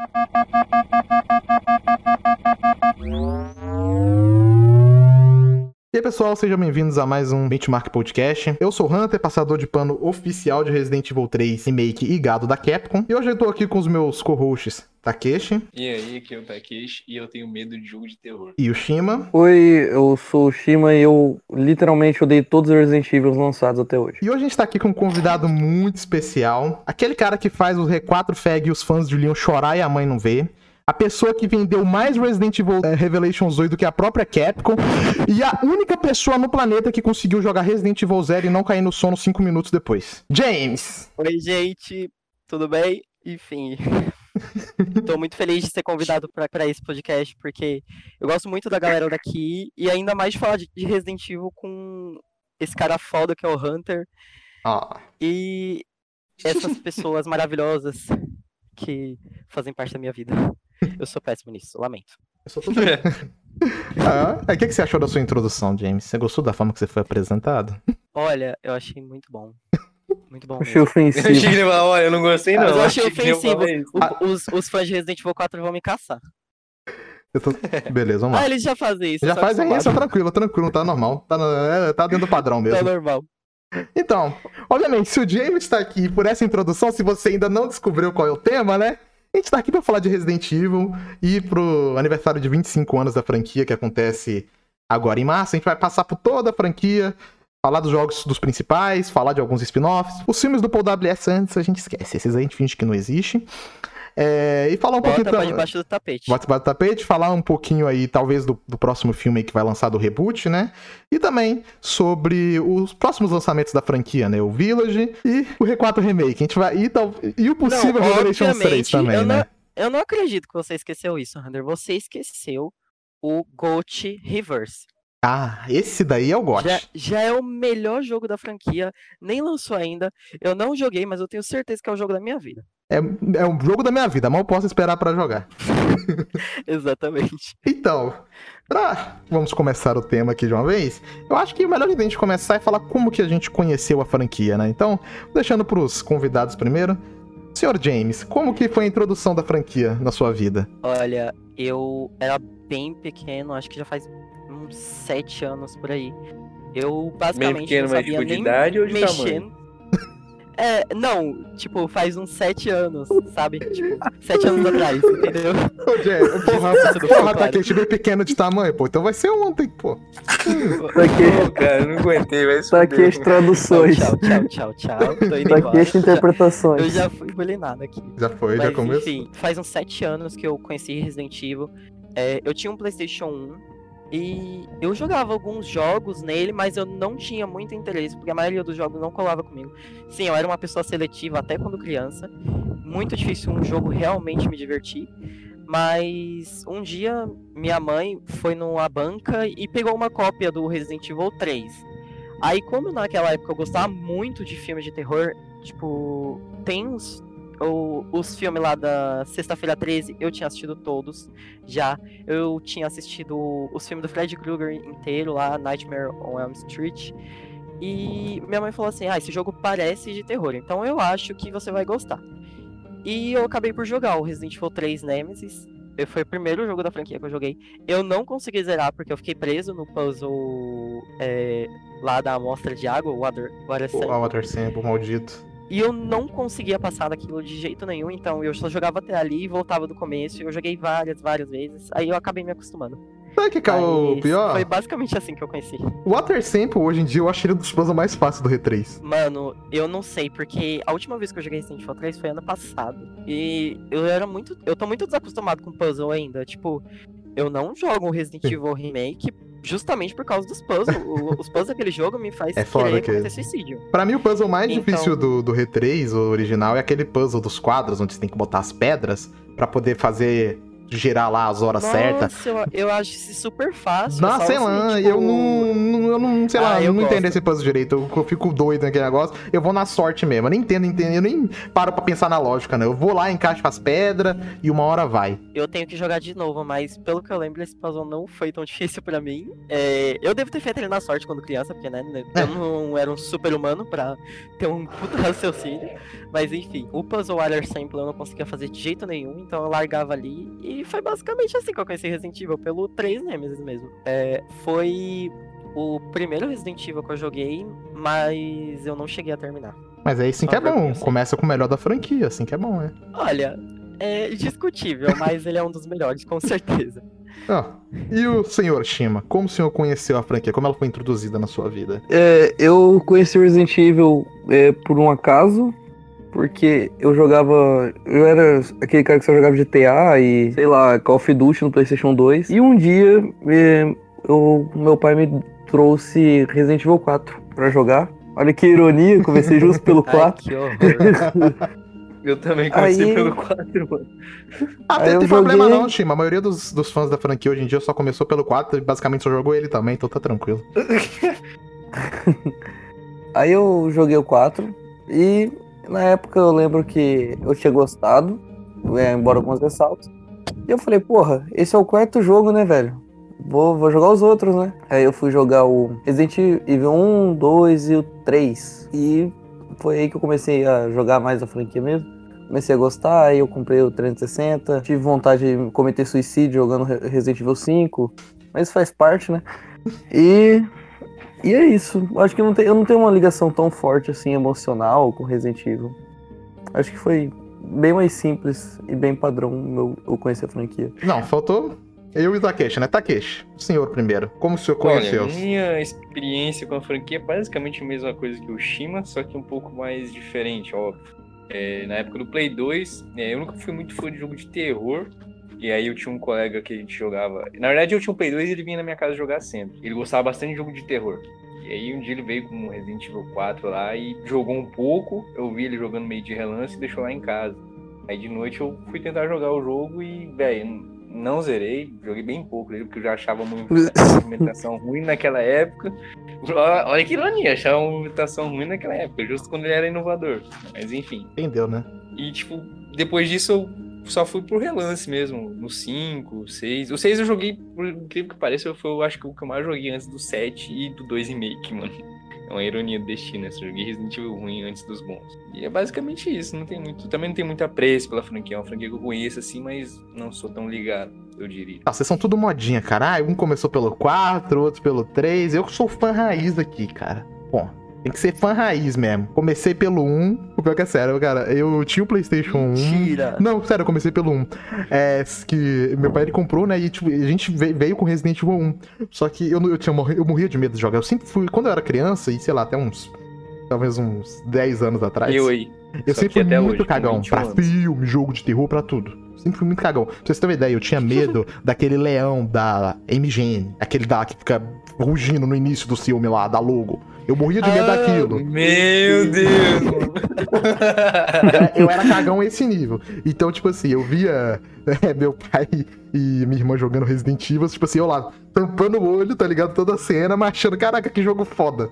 E pessoal, sejam bem-vindos a mais um Benchmark Podcast. Eu sou o Hunter, passador de pano oficial de Resident Evil 3 Remake e gado da Capcom. E hoje eu tô aqui com os meus co-hosts, Takeshi E aí, aqui é o Takeshi e eu tenho medo de jogo de terror. e o Shima. Oi, eu sou o Shima e eu literalmente odeio todos os Resident Evil lançados até hoje. E hoje a gente tá aqui com um convidado muito especial. Aquele cara que faz os R4 Fag e os fãs de Leon chorar e a mãe não ver. A pessoa que vendeu mais Resident Evil eh, Revelations 2 do que a própria Capcom. E a única pessoa no planeta que conseguiu jogar Resident Evil 0 e não cair no sono 5 minutos depois. James! Oi, gente, tudo bem? Enfim, tô muito feliz de ser convidado pra pra esse podcast, porque eu gosto muito da galera daqui e ainda mais de falar de de Resident Evil com esse cara foda que é o Hunter Ó, e essas pessoas maravilhosas que fazem parte da minha vida. Eu sou péssimo nisso, lamento. eu sou tudo. ah, aí, o que, que você achou da sua introdução, James? Você gostou da forma que você foi apresentado? Olha, eu achei muito bom. Muito bom. Achei mesmo. Eu achei que ofensivo. ele ia falar, olha, eu não gostei não. Mas eu achei ofensivo. O- os, os fãs de Resident Evil 4 vão me caçar. Eu tô- Beleza, vamos Ah, lá. eles já fazem isso. Já tô faz aí, acostumado. isso, tranquilo, tranquilo, tá normal. Tá, no- é, tá dentro do padrão Tá mesmo. normal. Então, obviamente, se o James tá aqui por essa introdução, se você ainda não descobriu qual é o tema, né? A gente tá aqui pra falar de Resident Evil e pro aniversário de 25 anos da franquia que acontece agora em março. A gente vai passar por toda a franquia, falar dos jogos dos principais, falar de alguns spin-offs. Os filmes do Paul W.S. antes a gente esquece, esses a gente finge que não existe. É, e falar um Bota pouquinho... pra debaixo do tapete. Bota debaixo do tapete, falar um pouquinho aí, talvez, do, do próximo filme aí que vai lançar do reboot, né? E também sobre os próximos lançamentos da franquia, né? O Village e o R4 Remake. A gente vai. E, tal, e o possível Não, Revelations 3 obviamente, também, eu né? Não, eu não acredito que você esqueceu isso, Hunter. Você esqueceu o Goat Reverse. Ah, esse daí é o GOT. Já, já é o melhor jogo da franquia. Nem lançou ainda. Eu não joguei, mas eu tenho certeza que é o jogo da minha vida. É, é um jogo da minha vida, mal posso esperar pra jogar. Exatamente. Então, pra... vamos começar o tema aqui de uma vez. Eu acho que o melhor de a gente começar é falar como que a gente conheceu a franquia, né? Então, deixando pros convidados primeiro. Senhor James, como que foi a introdução da franquia na sua vida? Olha, eu era bem pequeno, acho que já faz uns sete anos por aí. Eu basicamente pequeno, não mas sabia tipo de nem idade ou de mexer. tamanho? É, não, tipo, faz uns sete anos, sabe? Tipo, sete anos atrás, entendeu? Ô, James, porra, porra, tá aqui, bem pequeno de tamanho, pô. Então vai ser ontem, pô. Tá aqui, Pô, cara, não aguentei, vai se tá aqui fuder. as traduções. Tchau, tchau, tchau, tchau. Tô indo Tá as Já- interpretações. eu já fui bulinado aqui. Já foi, já Mas, começou. enfim, faz uns sete anos que eu conheci Resident Evil. É, eu tinha um PlayStation 1 e eu jogava alguns jogos nele, mas eu não tinha muito interesse, porque a maioria dos jogos não colava comigo. Sim, eu era uma pessoa seletiva até quando criança. Muito difícil um jogo realmente me divertir. Mas um dia minha mãe foi numa banca e pegou uma cópia do Resident Evil 3. Aí, como naquela época eu gostava muito de filmes de terror, tipo, tem uns o- os filmes lá da Sexta-feira 13, eu tinha assistido todos já. Eu tinha assistido os filmes do Fred Krueger inteiro lá, Nightmare on Elm Street. E minha mãe falou assim: Ah, esse jogo parece de terror, então eu acho que você vai gostar. E eu acabei por jogar o Resident Evil 3 Nemesis. Eu- Foi o primeiro jogo da franquia que eu joguei. Eu não consegui zerar porque eu fiquei preso no puzzle é, lá da amostra de água, o Water, water O Sample. Water Sample, maldito. E eu não conseguia passar daquilo de jeito nenhum, então eu só jogava até ali e voltava do começo. Eu joguei várias, várias vezes. Aí eu acabei me acostumando. Sabe que que é o pior? Foi basicamente assim que eu conheci. O Water Sample, hoje em dia, eu acho ele um dos puzzles mais fáceis do R3. Mano, eu não sei, porque a última vez que eu joguei Resident Evil 3 foi ano passado. E eu era muito. Eu tô muito desacostumado com puzzle ainda. Tipo, eu não jogo um Resident. Evil Remake justamente por causa dos puzzles. O- Os puzzles daquele jogo me faz É foda querer que- cometer suicídio. Pra mim, o puzzle mais Então- difícil do, do R3, o original, é aquele puzzle dos quadros, onde você tem que botar as pedras pra poder fazer gerar lá as horas certas. Nossa, eu, eu acho isso super fácil. Não, só sei você, lá, tipo, eu não, não- eu não, sei Ah, lá, eu não gosto. entendo esse puzzle direito. Eu, eu fico doido naquele negócio. Eu vou na sorte mesmo. Eu nem entendo, entendo, eu nem paro pra pensar na lógica, né? Eu vou lá, encaixo as pedras e uma hora vai. Eu tenho que jogar de novo, mas pelo que eu lembro, esse puzzle não foi tão difícil pra mim. É, eu devo ter feito ele na sorte quando criança, porque, né, É. eu não era um super humano pra ter um puta raciocínio. Mas enfim, o puzzle Water Sample eu não conseguia fazer de jeito nenhum, então eu largava ali. E foi basicamente assim que eu conheci Resident Evil, pelo 3 Nemesis mesmo. É, foi o primeiro Resident Evil que eu joguei, mas eu não cheguei a terminar. Mas é assim que é bom. pensar. Começa com o melhor da franquia, assim que é bom, né? Olha, é discutível, mas ele é um dos melhores, com certeza. Ó, e o senhor Shima? Como o senhor conheceu a franquia? Como ela foi introduzida na sua vida? É, eu conheci o Resident Evil é, por um acaso, porque eu jogava. Eu era aquele cara que só jogava GTA e, sei lá, Call of Duty no PlayStation 2. E um dia, é, eu, meu pai me trouxe Resident Evil 4 pra jogar. Olha que ironia, comecei justo pelo Ai, 4. que horror. Eu também comecei Aí- pelo 4, mano. Ah, Aí tem, tem problema joguei- não, Shima. A maioria dos, dos fãs da franquia hoje em dia só começou pelo 4 e basicamente só jogou ele também, então tá tranquilo. Aí eu joguei o 4 e na época eu lembro que eu tinha gostado, é, embora alguns ressaltos. E eu falei, porra, esse é o quarto jogo, né, velho? Vou, vou jogar os outros, né? Aí eu fui jogar o Resident Evil 1, 2 e o 3. E foi aí que eu comecei a jogar mais a franquia mesmo. Comecei a gostar, aí eu comprei o 360. Tive vontade de cometer suicídio jogando Re- Resident Evil 5. Mas faz parte, né? E e é isso. Acho que eu não, tenho, eu não tenho uma ligação tão forte assim emocional com Resident Evil. Acho que foi bem mais simples e bem padrão meu, eu conhecer a franquia. Não, faltou eu e o Takeshi, né? Takeshi, o senhor primeiro. Como o senhor conheceu? Olha, minha experiência com a franquia é basicamente a mesma coisa que o Shima, só que um pouco mais diferente, óbvio. É, na época do Play 2, é, eu nunca fui muito fã de jogo de terror. E aí eu tinha um colega que a gente jogava. Na verdade, eu tinha um Play 2 e ele vinha na minha casa jogar sempre. Ele gostava bastante de jogo de terror. E aí um dia ele veio com um Resident Evil 4 lá e jogou um pouco. Eu vi ele jogando meio de relance e deixou lá em casa. Aí de noite eu fui tentar jogar o jogo e, velho, não zerei. Joguei bem pouco dele, porque eu já achava muito a movimentação ruim naquela época. Olha olha que ironia, achava uma movimentação ruim naquela época, justo quando ele era inovador. Mas enfim. Entendeu, né? E, tipo, depois disso eu só fui pro relance mesmo, no 5, 6. O 6 eu joguei, por incrível que pareça, foi eu acho que o que eu mais joguei antes do 7 e do 2 remake, mano. É uma ironia do destino. Eu joguei Resident Evil ruim antes dos bons. E é basicamente isso, não tem muito. Também não tem muito apreço pela franquia. É uma franquia que eu conheço assim, mas não sou tão ligado, eu diria. Ah, vocês são tudo modinha, cara. Ah, um começou pelo 4, outro pelo 3. Eu sou fã raiz aqui, cara. Bom, tem que ser fã raiz mesmo. Comecei pelo 1. O pior que é sério, cara. Eu tinha o PlayStation 1. Mentira. Não, sério, eu comecei pelo 1. É, que meu pai ele comprou, né? E tipo, a gente ve- veio com Resident Evil 1. Só que eu, eu, tinha, eu morria de medo de jogar. Eu sempre fui, quando eu era criança, e sei lá, até uns. Talvez uns 10 anos atrás. Eu aí. Eu Só sempre fui muito hoje, cagão 21 pra anos. filme, jogo de terror, pra tudo. Sempre fui muito cagão. Pra vocês terem uma ideia, eu tinha medo daquele leão da MGN, aquele da que fica rugindo no início do filme lá, da logo. Eu morria de medo Ah, daquilo. Meu Deus, eu era cagão a esse nível. Então, tipo assim, eu via é, meu pai e minha irmã jogando Resident Evil, tipo assim, eu lá, tampando o olho, tá ligado? Toda a cena, mas achando, caraca, que jogo foda.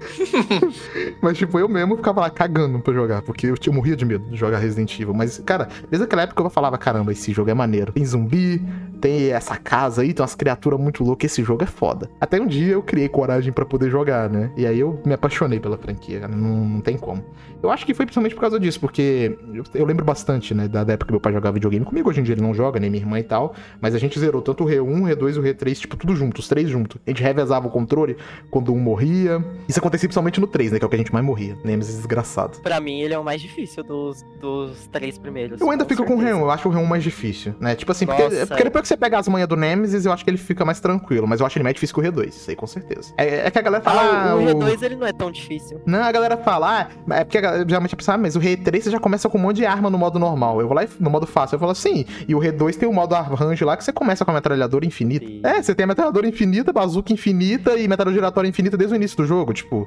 mas, tipo, eu mesmo ficava lá cagando pra jogar, porque eu, eu morria de medo de jogar Resident Evil. Mas, cara, desde aquela época eu falava, caramba, esse jogo é maneiro. Tem zumbi, tem essa casa aí, tem umas criaturas muito loucas, esse jogo é foda. Até um dia eu criei coragem pra poder jogar, né? E aí eu me apaixonei pela franquia, cara, não, não tem como. Eu acho que foi principalmente por causa disso, porque eu, eu lembro bastante, né, da, da época que meu pai jogava videogame comigo. Hoje em dia ele não joga, nem minha irmã e tal. Mas a gente zerou tanto o Re1, o Re2 e o Re3, tipo, tudo junto, os três juntos. A gente revezava o controle quando um morria. Isso acontecia principalmente no 3, né, que é o que a gente mais morria. Nemesis desgraçado. Pra mim, ele é o mais difícil dos, dos três primeiros. Eu ainda fico com o certeza. Re1, eu acho o Re1 mais difícil, né? Tipo assim, porque, Nossa, porque é. depois que você pega as manhas do Nemesis, eu acho que ele fica mais tranquilo. Mas eu acho ele mais difícil que o Re2, isso aí com certeza. É, é que a galera fala. Ah, o ah, G2 ele não é tão difícil. Não, a galera fala, ah, é porque galera, geralmente a pessoa, ah, mas o Re3 você já começa com um monte de arma no modo normal. Eu vou lá e, no modo fácil, eu falo assim, e o Re2 tem o modo arranjo lá que você começa com a metralhadora infinita. Sim. É, você tem a metralhadora infinita, bazuca infinita e metralhadora giratória infinita desde o início do jogo, tipo.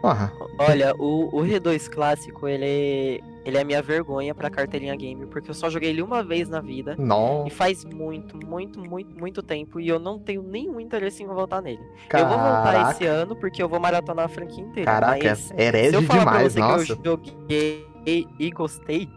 Porra. Olha, o, o R2 clássico, ele é, ele é minha vergonha pra carteirinha game, porque eu só joguei ele uma vez na vida. Não. E faz muito, muito, muito, muito tempo. E eu não tenho nenhum interesse em voltar nele. Caraca. Eu vou voltar esse ano porque eu vou maratonar a franquia inteira. Caraca, mas é herege se eu falar demais, pra você nossa. que eu joguei e gostei,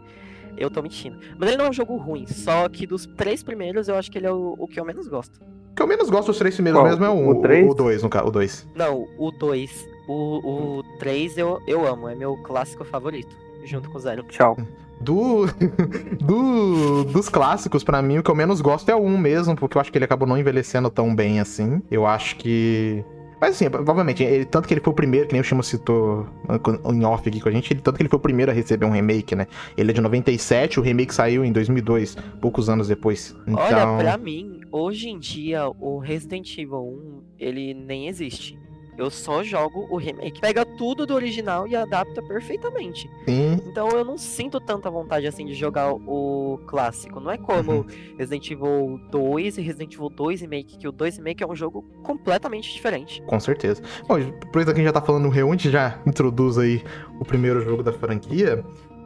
eu tô mentindo. Mas ele não é um jogo ruim, só que dos três primeiros eu acho que ele é o, o que eu menos gosto. O que eu menos gosto dos três primeiros Qual? mesmo é o O 1. três? O 2, no caso. O 2. Não, o 2. O, o 3 eu, eu amo, é meu clássico favorito, junto com o Zero. Tchau. Do, do- dos clássicos, pra mim, o que eu menos gosto é o 1 mesmo, porque eu acho que ele acabou não envelhecendo tão bem assim. Eu acho que. Mas assim, provavelmente, ele- tanto que ele foi o primeiro, que nem o Shima citou em off aqui com a gente, ele, tanto que ele foi o primeiro a receber um remake, né? Ele é de 97, o remake saiu em 2002, poucos anos depois. Então, Olha, pra mim, hoje em dia, o Resident Evil 1, ele nem existe. Eu só jogo o remake. Pega tudo do original e adapta perfeitamente. sim, Então eu não sinto tanta vontade assim de jogar o clássico. Não é Uhum. como Resident Evil 2 e Resident Evil 2 Remake, que o 2 Remake é um jogo completamente diferente. com certeza. Bom, aproveitando que a gente já tá falando do Reun, a gente já introduz aí o primeiro jogo da franquia.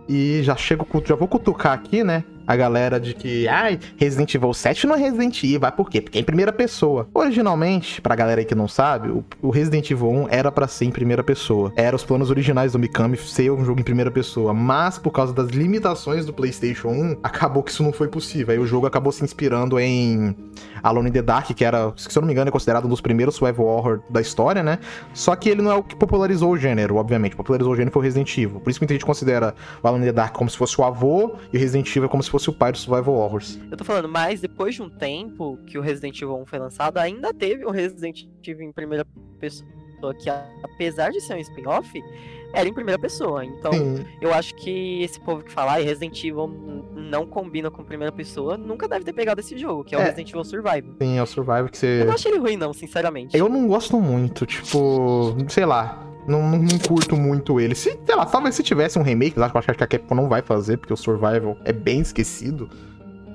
E já chego, já vou cutucar aqui, né? A galera de que, ai, Resident Evil 7 não é Resident Evil. Vai por quê? Porque é em primeira pessoa. Originalmente, pra galera aí que não sabe, o, Resident Evil 1 era pra ser em primeira pessoa. Era os planos originais do Mikami ser um jogo em primeira pessoa. Mas, por causa das limitações do PlayStation 1, acabou que isso não foi possível. Aí o jogo acabou se inspirando em Alone in the Dark, que era, se eu não me engano, é considerado um dos primeiros survival horror da história, né? Só que ele não é o que popularizou o gênero, obviamente. Popularizou o gênero foi o Resident Evil. Por isso que muita gente considera o Alan in the Dark como se fosse o avô e o Resident Evil como se fosse o pai do survival horrors. Eu tô falando, mas depois de um tempo que o Resident Evil 1 foi lançado, ainda teve o Resident Evil em primeira pessoa, que apesar de ser um spin-off, era em primeira pessoa. Então, Sim, eu acho que esse povo que fala, ah, Resident Evil não combina com primeira pessoa, nunca deve ter pegado esse jogo, que é, o É. Resident Evil Survival. sim, é o survival que você... Eu não achei ele ruim, não, sinceramente. Eu não gosto muito, tipo, sei lá. Não, não, não curto muito ele. Se, sei lá, talvez se tivesse um remake, eu acho que a Capcom não vai fazer, porque o Survival é bem esquecido.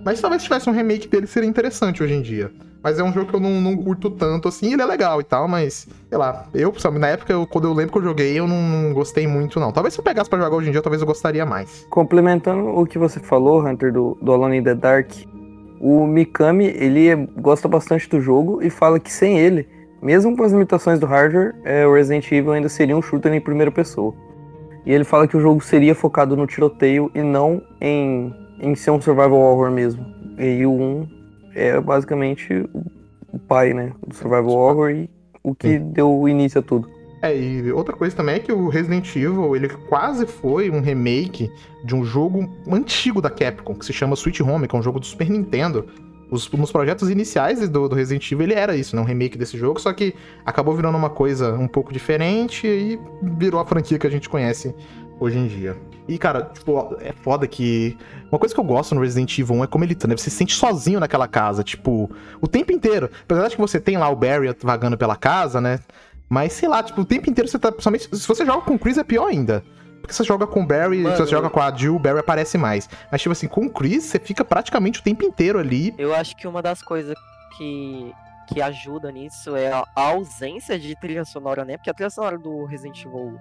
Mas talvez se tivesse um remake dele seria interessante hoje em dia. Mas é um jogo que eu não, não curto tanto assim, ele é legal e tal, mas, sei lá, eu, sabe, na época, eu- quando eu lembro que eu joguei, eu não, não gostei muito, não. Talvez se eu pegasse pra jogar hoje em dia, talvez eu gostaria mais. Complementando o que você falou, Hunter, do, do Alone in the Dark, o Mikami, ele é- gosta bastante do jogo e fala que sem ele, mesmo com as limitações do hardware, é, o Resident Evil ainda seria um shooter em primeira pessoa. E ele fala que o jogo seria focado no tiroteio e não em, em ser um survival horror mesmo. E o 1 é basicamente o- pai, né, do survival horror e o que deu início a tudo. É, e outra coisa também é que o Resident Evil, ele quase foi um remake de um jogo antigo da Capcom, que se chama Sweet Home, que é um jogo do Super Nintendo. Os, nos projetos iniciais do, do Resident Evil, ele era isso, né? Um remake desse jogo, só que acabou virando uma coisa um pouco diferente e virou a franquia que a gente conhece hoje em dia. E, cara, tipo, é foda que. Uma coisa que eu gosto no Resident Evil 1 é como ele tá, né? Você se sente sozinho naquela casa, tipo, o tempo inteiro. Apesar de que você tem lá o Barry vagando pela casa, né? Mas sei lá, tipo, o tempo inteiro você tá. Principalmente se você joga com o Chris é pior ainda. Porque você joga com o Barry, Mano. você joga com a Jill, o Barry aparece mais. Mas, tipo assim, com o Chris, você fica praticamente o tempo inteiro ali. Eu acho que uma das coisas que, que ajuda nisso é a ausência de trilha sonora, né? Porque a trilha sonora do Resident Evil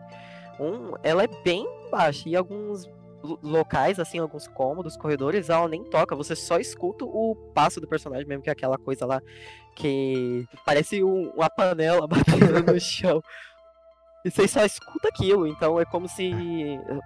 1, ela é bem baixa. E alguns lo- locais, assim, alguns cômodos, corredores, ela nem toca. Você só escuta o passo do personagem mesmo, que é aquela coisa lá que parece um- uma panela batendo no chão. E você só escuta aquilo, então é como se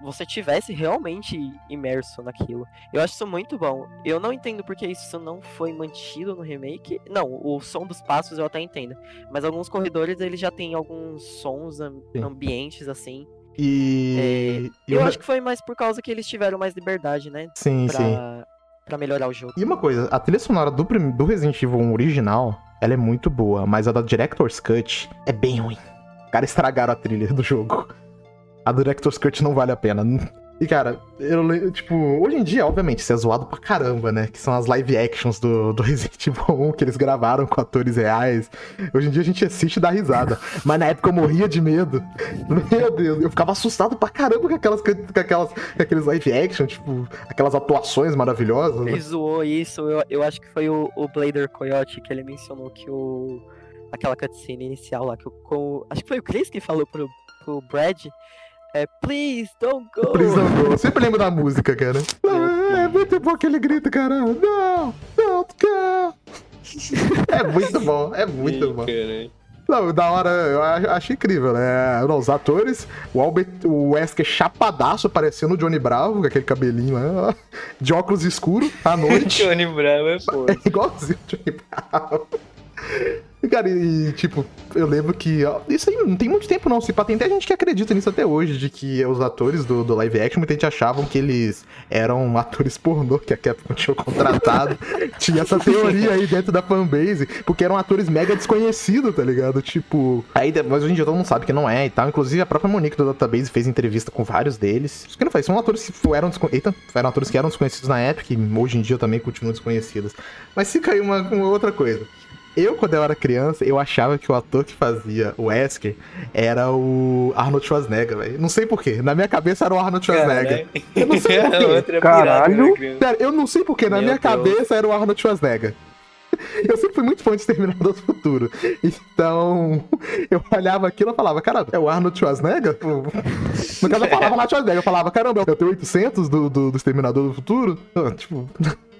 você tivesse realmente imerso naquilo. Eu acho isso muito bom. Eu não entendo porque isso não foi mantido no remake. Não, o som dos passos eu até entendo. Mas alguns corredores eles já tem alguns sons ambientes assim. E. e Eu acho que foi mais por causa que eles tiveram mais liberdade, né? Sim, sim. Pra, pra melhorar o jogo. E uma coisa, a trilha sonora do, do Resident Evil 1 original, ela é muito boa, mas a da Director's Cut é bem ruim. Cara, estragaram a trilha do jogo. A Director's Cut não vale a pena. E, cara, eu, tipo, hoje em dia, obviamente, isso é zoado pra caramba, né? Que são as live actions do, do Resident Evil 1 que eles gravaram com atores reais. Hoje em dia a gente assiste e dá risada. Mas na época eu morria de medo. Meu Deus, eu ficava assustado pra caramba com aquelas, com aquelas, com aqueles live action, tipo, aquelas atuações maravilhosas. né? Ele zoou isso, eu, eu acho que foi o, o Blader Coyote que ele mencionou que o. aquela cutscene inicial lá, que o. com- acho que foi o Chris que falou pro, pro Brad. É Please Don't Go. Please don't go. Eu sempre lembro da música, cara. Não, é muito bom aquele grito, cara. Não, don't go. É muito bom, é muito Ih, bom. Não, da hora, eu a- acho incrível, né? Não, os atores, o Albert, o Wesker chapadaço parecendo o Johnny Bravo, com aquele cabelinho lá, de óculos escuros à noite. Johnny Bravo é foda. É igualzinho o Johnny Bravo. E, Cara, e tipo, eu lembro que. ó, Isso aí não tem muito tempo, não. Se pá, tem até gente que acredita nisso até hoje, de que os atores do, do live action, muita gente achavam que eles eram atores pornô que a Capcom tinha contratado. tinha essa teoria aí dentro da fanbase, porque eram atores mega desconhecidos, tá ligado? Tipo. Aí, mas hoje em dia todo mundo sabe que não é e tal. Inclusive a própria Monique do Database fez entrevista com vários deles. Isso que não faz, são atores que eram, desco... Eita, eram atores que eram desconhecidos na época e hoje em dia também continuam desconhecidos. Mas fica aí uma, uma outra coisa. Eu, quando eu era criança, eu achava que o ator que fazia o Wesker era o Arnold Schwarzenegger, velho. Não sei porquê. Na minha cabeça era o Arnold Schwarzenegger. Eu não sei por quê. Outra Caralho. pirata, né, criança? Sério, eu não sei porquê. Na Meu minha Deus. cabeça era o Arnold Schwarzenegger. Eu sempre fui muito fã de Exterminador do Futuro. Então, eu olhava aquilo e falava, caramba, é o Arnold Schwarzenegger? No caso, eu falava Arnold Schwarzenegger. Eu falava, caramba, eu tenho 800 do, do, do Exterminador do Futuro? Tipo,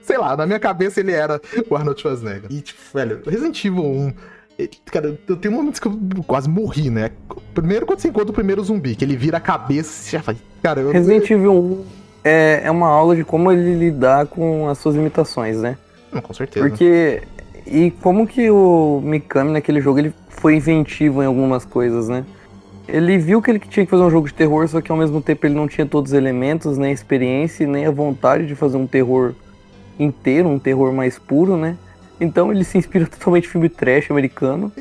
sei lá, na minha cabeça ele era o Arnold Schwarzenegger. E, tipo, velho, Resident Evil 1. eh, Cara, eu tenho momentos que eu quase morri, né? Primeiro, quando você encontra o primeiro zumbi, que ele vira a cabeça, você já faz. Cara, eu. Resident Evil 1 é, é uma aula de como ele lidar com as suas limitações, né? Não, com certeza. Porque. E como que o Mikami naquele jogo ele foi inventivo em algumas coisas, né? Ele viu que ele tinha que fazer um jogo de terror, só que ao mesmo tempo ele não tinha todos os elementos, nem a experiência, nem a vontade de fazer um terror inteiro, um terror mais puro, né? Então ele se inspira totalmente em filme trash americano.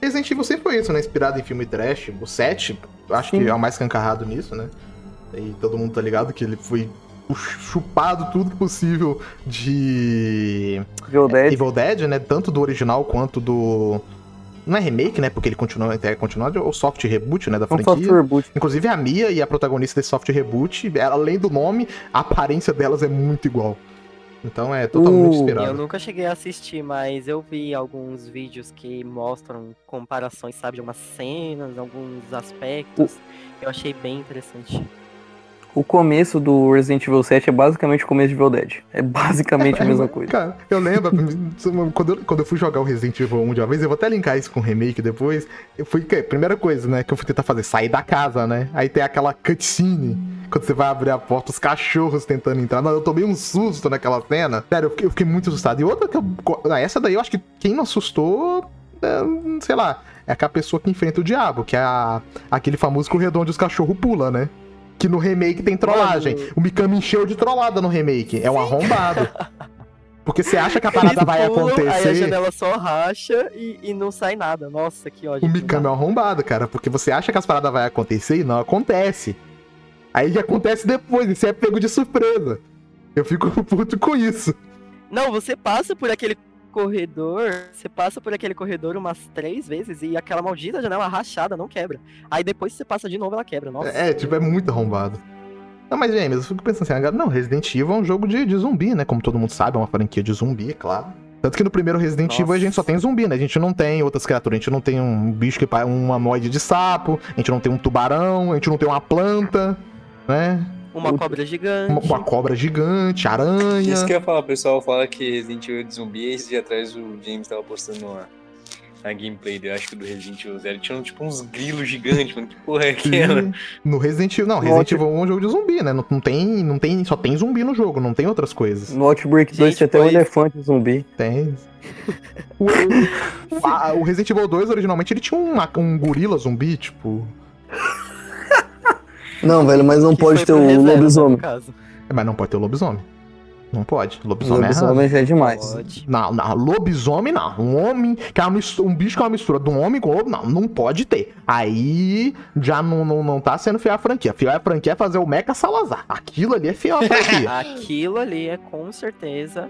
Resident Evil sempre foi isso, né? Inspirado em filme trash. O 7, acho Sim. que é o mais cancarrado nisso, né? E todo mundo tá ligado que ele foi chupado tudo possível de Evil Dead. Evil Dead, né? Tanto do original quanto do. Não é remake, né? Porque ele continua, é continuado, ou soft reboot, né? Da Um franquia. software boot. Inclusive a Mia e a protagonista desse soft reboot, ela, além do nome, a aparência delas é muito igual. Então é totalmente Uh, Eu inspirado. nunca cheguei a assistir, mas eu vi alguns vídeos que mostram comparações, sabe, de algumas cenas, alguns aspectos. Eu achei bem interessante. O começo do Resident Evil 7 é basicamente o começo de Evil Dead. É basicamente a mesma coisa. Cara, eu lembro, quando, eu, quando eu fui jogar o Resident Evil 1 de uma vez, eu vou até linkar isso com o remake depois. Eu fui, que- primeira coisa, né, que eu fui tentar fazer, sair da casa, né? Aí tem aquela cutscene, quando você vai abrir a porta, os cachorros tentando entrar. Não, eu tomei um susto naquela cena. Sério, eu fiquei, eu fiquei muito assustado. E outra que eu. ah, Essa daí eu acho que quem não assustou, é, sei lá, é aquela pessoa que enfrenta o diabo, que é a- aquele famoso corredor onde os cachorros pulam, né? Que no remake tem trollagem. Mano. O Mikami encheu de trollada no remake. É um arrombado. Porque você acha que a parada vai pulam, Aí a acontecer. janela só racha e, e não sai nada. Nossa, que ódio. O Mikami é um arrombado, cara. Porque você acha que as paradas vai acontecer e não acontece. Aí acontece depois, e você é pego de surpresa. Eu fico puto com isso. Não, você passa por aquele corredor, você passa por aquele corredor umas três vezes e aquela maldita janela rachada não quebra. Aí depois você passa de novo ela quebra. Nossa. É, tipo, é muito arrombado. Não, mas, James, eu fico pensando assim, não, Resident Evil é um jogo de, de zumbi, né? Como todo mundo sabe, é uma franquia de zumbi, é claro. Tanto que no primeiro Resident Evil a Nossa. gente só tem zumbi, né? A gente não tem outras criaturas, a gente não tem um bicho que pa- um amoide de sapo, a gente não tem um tubarão, a gente não tem uma planta, né? Uma cobra gigante. Uma, uma cobra gigante, aranha. Isso que eu ia falar, o pessoal fala que Resident Evil é de zumbi, e esse dia atrás o James tava postando uma, a gameplay, eu acho que do Resident Evil Zero, tinha tipo uns grilos gigantes, mano, que porra é aquela? No Resident Evil. Não, Resident Evil 1 é um jogo de zumbi, né? Não, não tem. Não tem. Só tem zumbi no jogo, não tem outras coisas. No Outbreak 2 Gente, tinha até um elefante zumbi. Tem. O, o- a- o Resident Evil 2, originalmente, ele tinha uma- um gorila zumbi, tipo. Não, velho, mas não que pode ter o reserva, lobisomem. caso. Mas não pode ter o lobisomem. Não pode. O Lobisomem, é lobisomem já é demais. Pode. Não, não, lobisomem não. Um homem, que é uma mistura, um bicho que é uma mistura de um homem com lobo, não, não pode ter. Aí já não, não, não tá sendo fiel à franquia. Fiel à franquia é fazer o Mecha Salazar. Aquilo ali é fiel à franquia. Aquilo ali é com certeza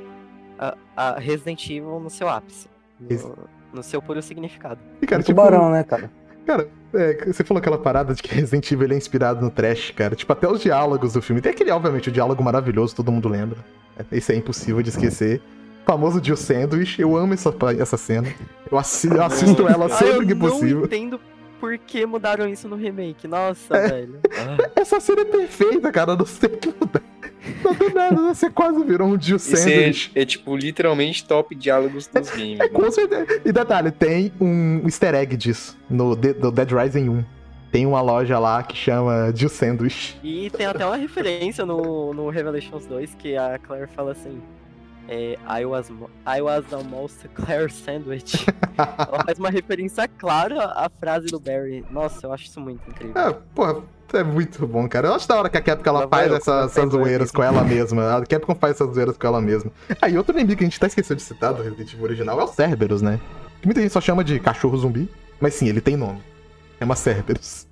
a, a Resident Evil no seu ápice. No, no seu puro significado. E, cara, Um tipo, tubarão, né, cara? Cara, é, você falou aquela parada de que Resident Evil é inspirado no trash, cara. Tipo, até os diálogos do filme. Tem aquele, obviamente, o diálogo maravilhoso, todo mundo lembra. Esse é impossível de esquecer. O famoso Jill Sandwich. Eu amo essa, essa cena. Eu, assi- eu assisto ela Ah, sempre eu que não possível. entendo por que mudaram isso no remake. Nossa, É. velho. Ah. Essa cena é perfeita, cara. Eu não sei o que mudar. Não do nada, você quase virou um Jill Sandwich. é, é, tipo, literalmente top diálogos dos games. É, né? com certeza. E detalhe, tem um easter egg disso no, De- no Dead Rising 1. Tem uma loja lá que chama Jill Sandwich. E tem até uma referência no, no Revelations 2 que a Claire fala assim. É, I, was, I was almost Claire Sandwich. Ela faz uma referência clara à frase do Barry. Nossa, eu acho isso muito incrível. É, porra, é muito bom, cara. Eu acho da hora que a Capcom ela faz eu essas, zoeiras com ela mesma. A Capcom faz essas zoeiras com ela mesma. Aí, outro inimigo que a gente até esqueceu de citar do Resident Evil original é o Cerberus, né? Que muita gente só chama de cachorro zumbi. Mas sim, ele tem nome. Chama Cerberus.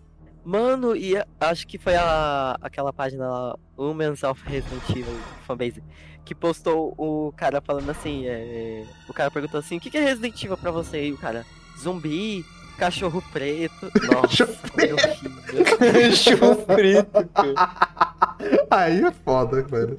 Mano, e acho que foi a, aquela página lá, Humans of Resident Evil Fanbase, que postou o cara falando assim, é, o cara perguntou assim, o que que é Resident Evil pra você? E o cara, zumbi, cachorro preto. Nossa. Cachorro preto. Aí é foda, velho.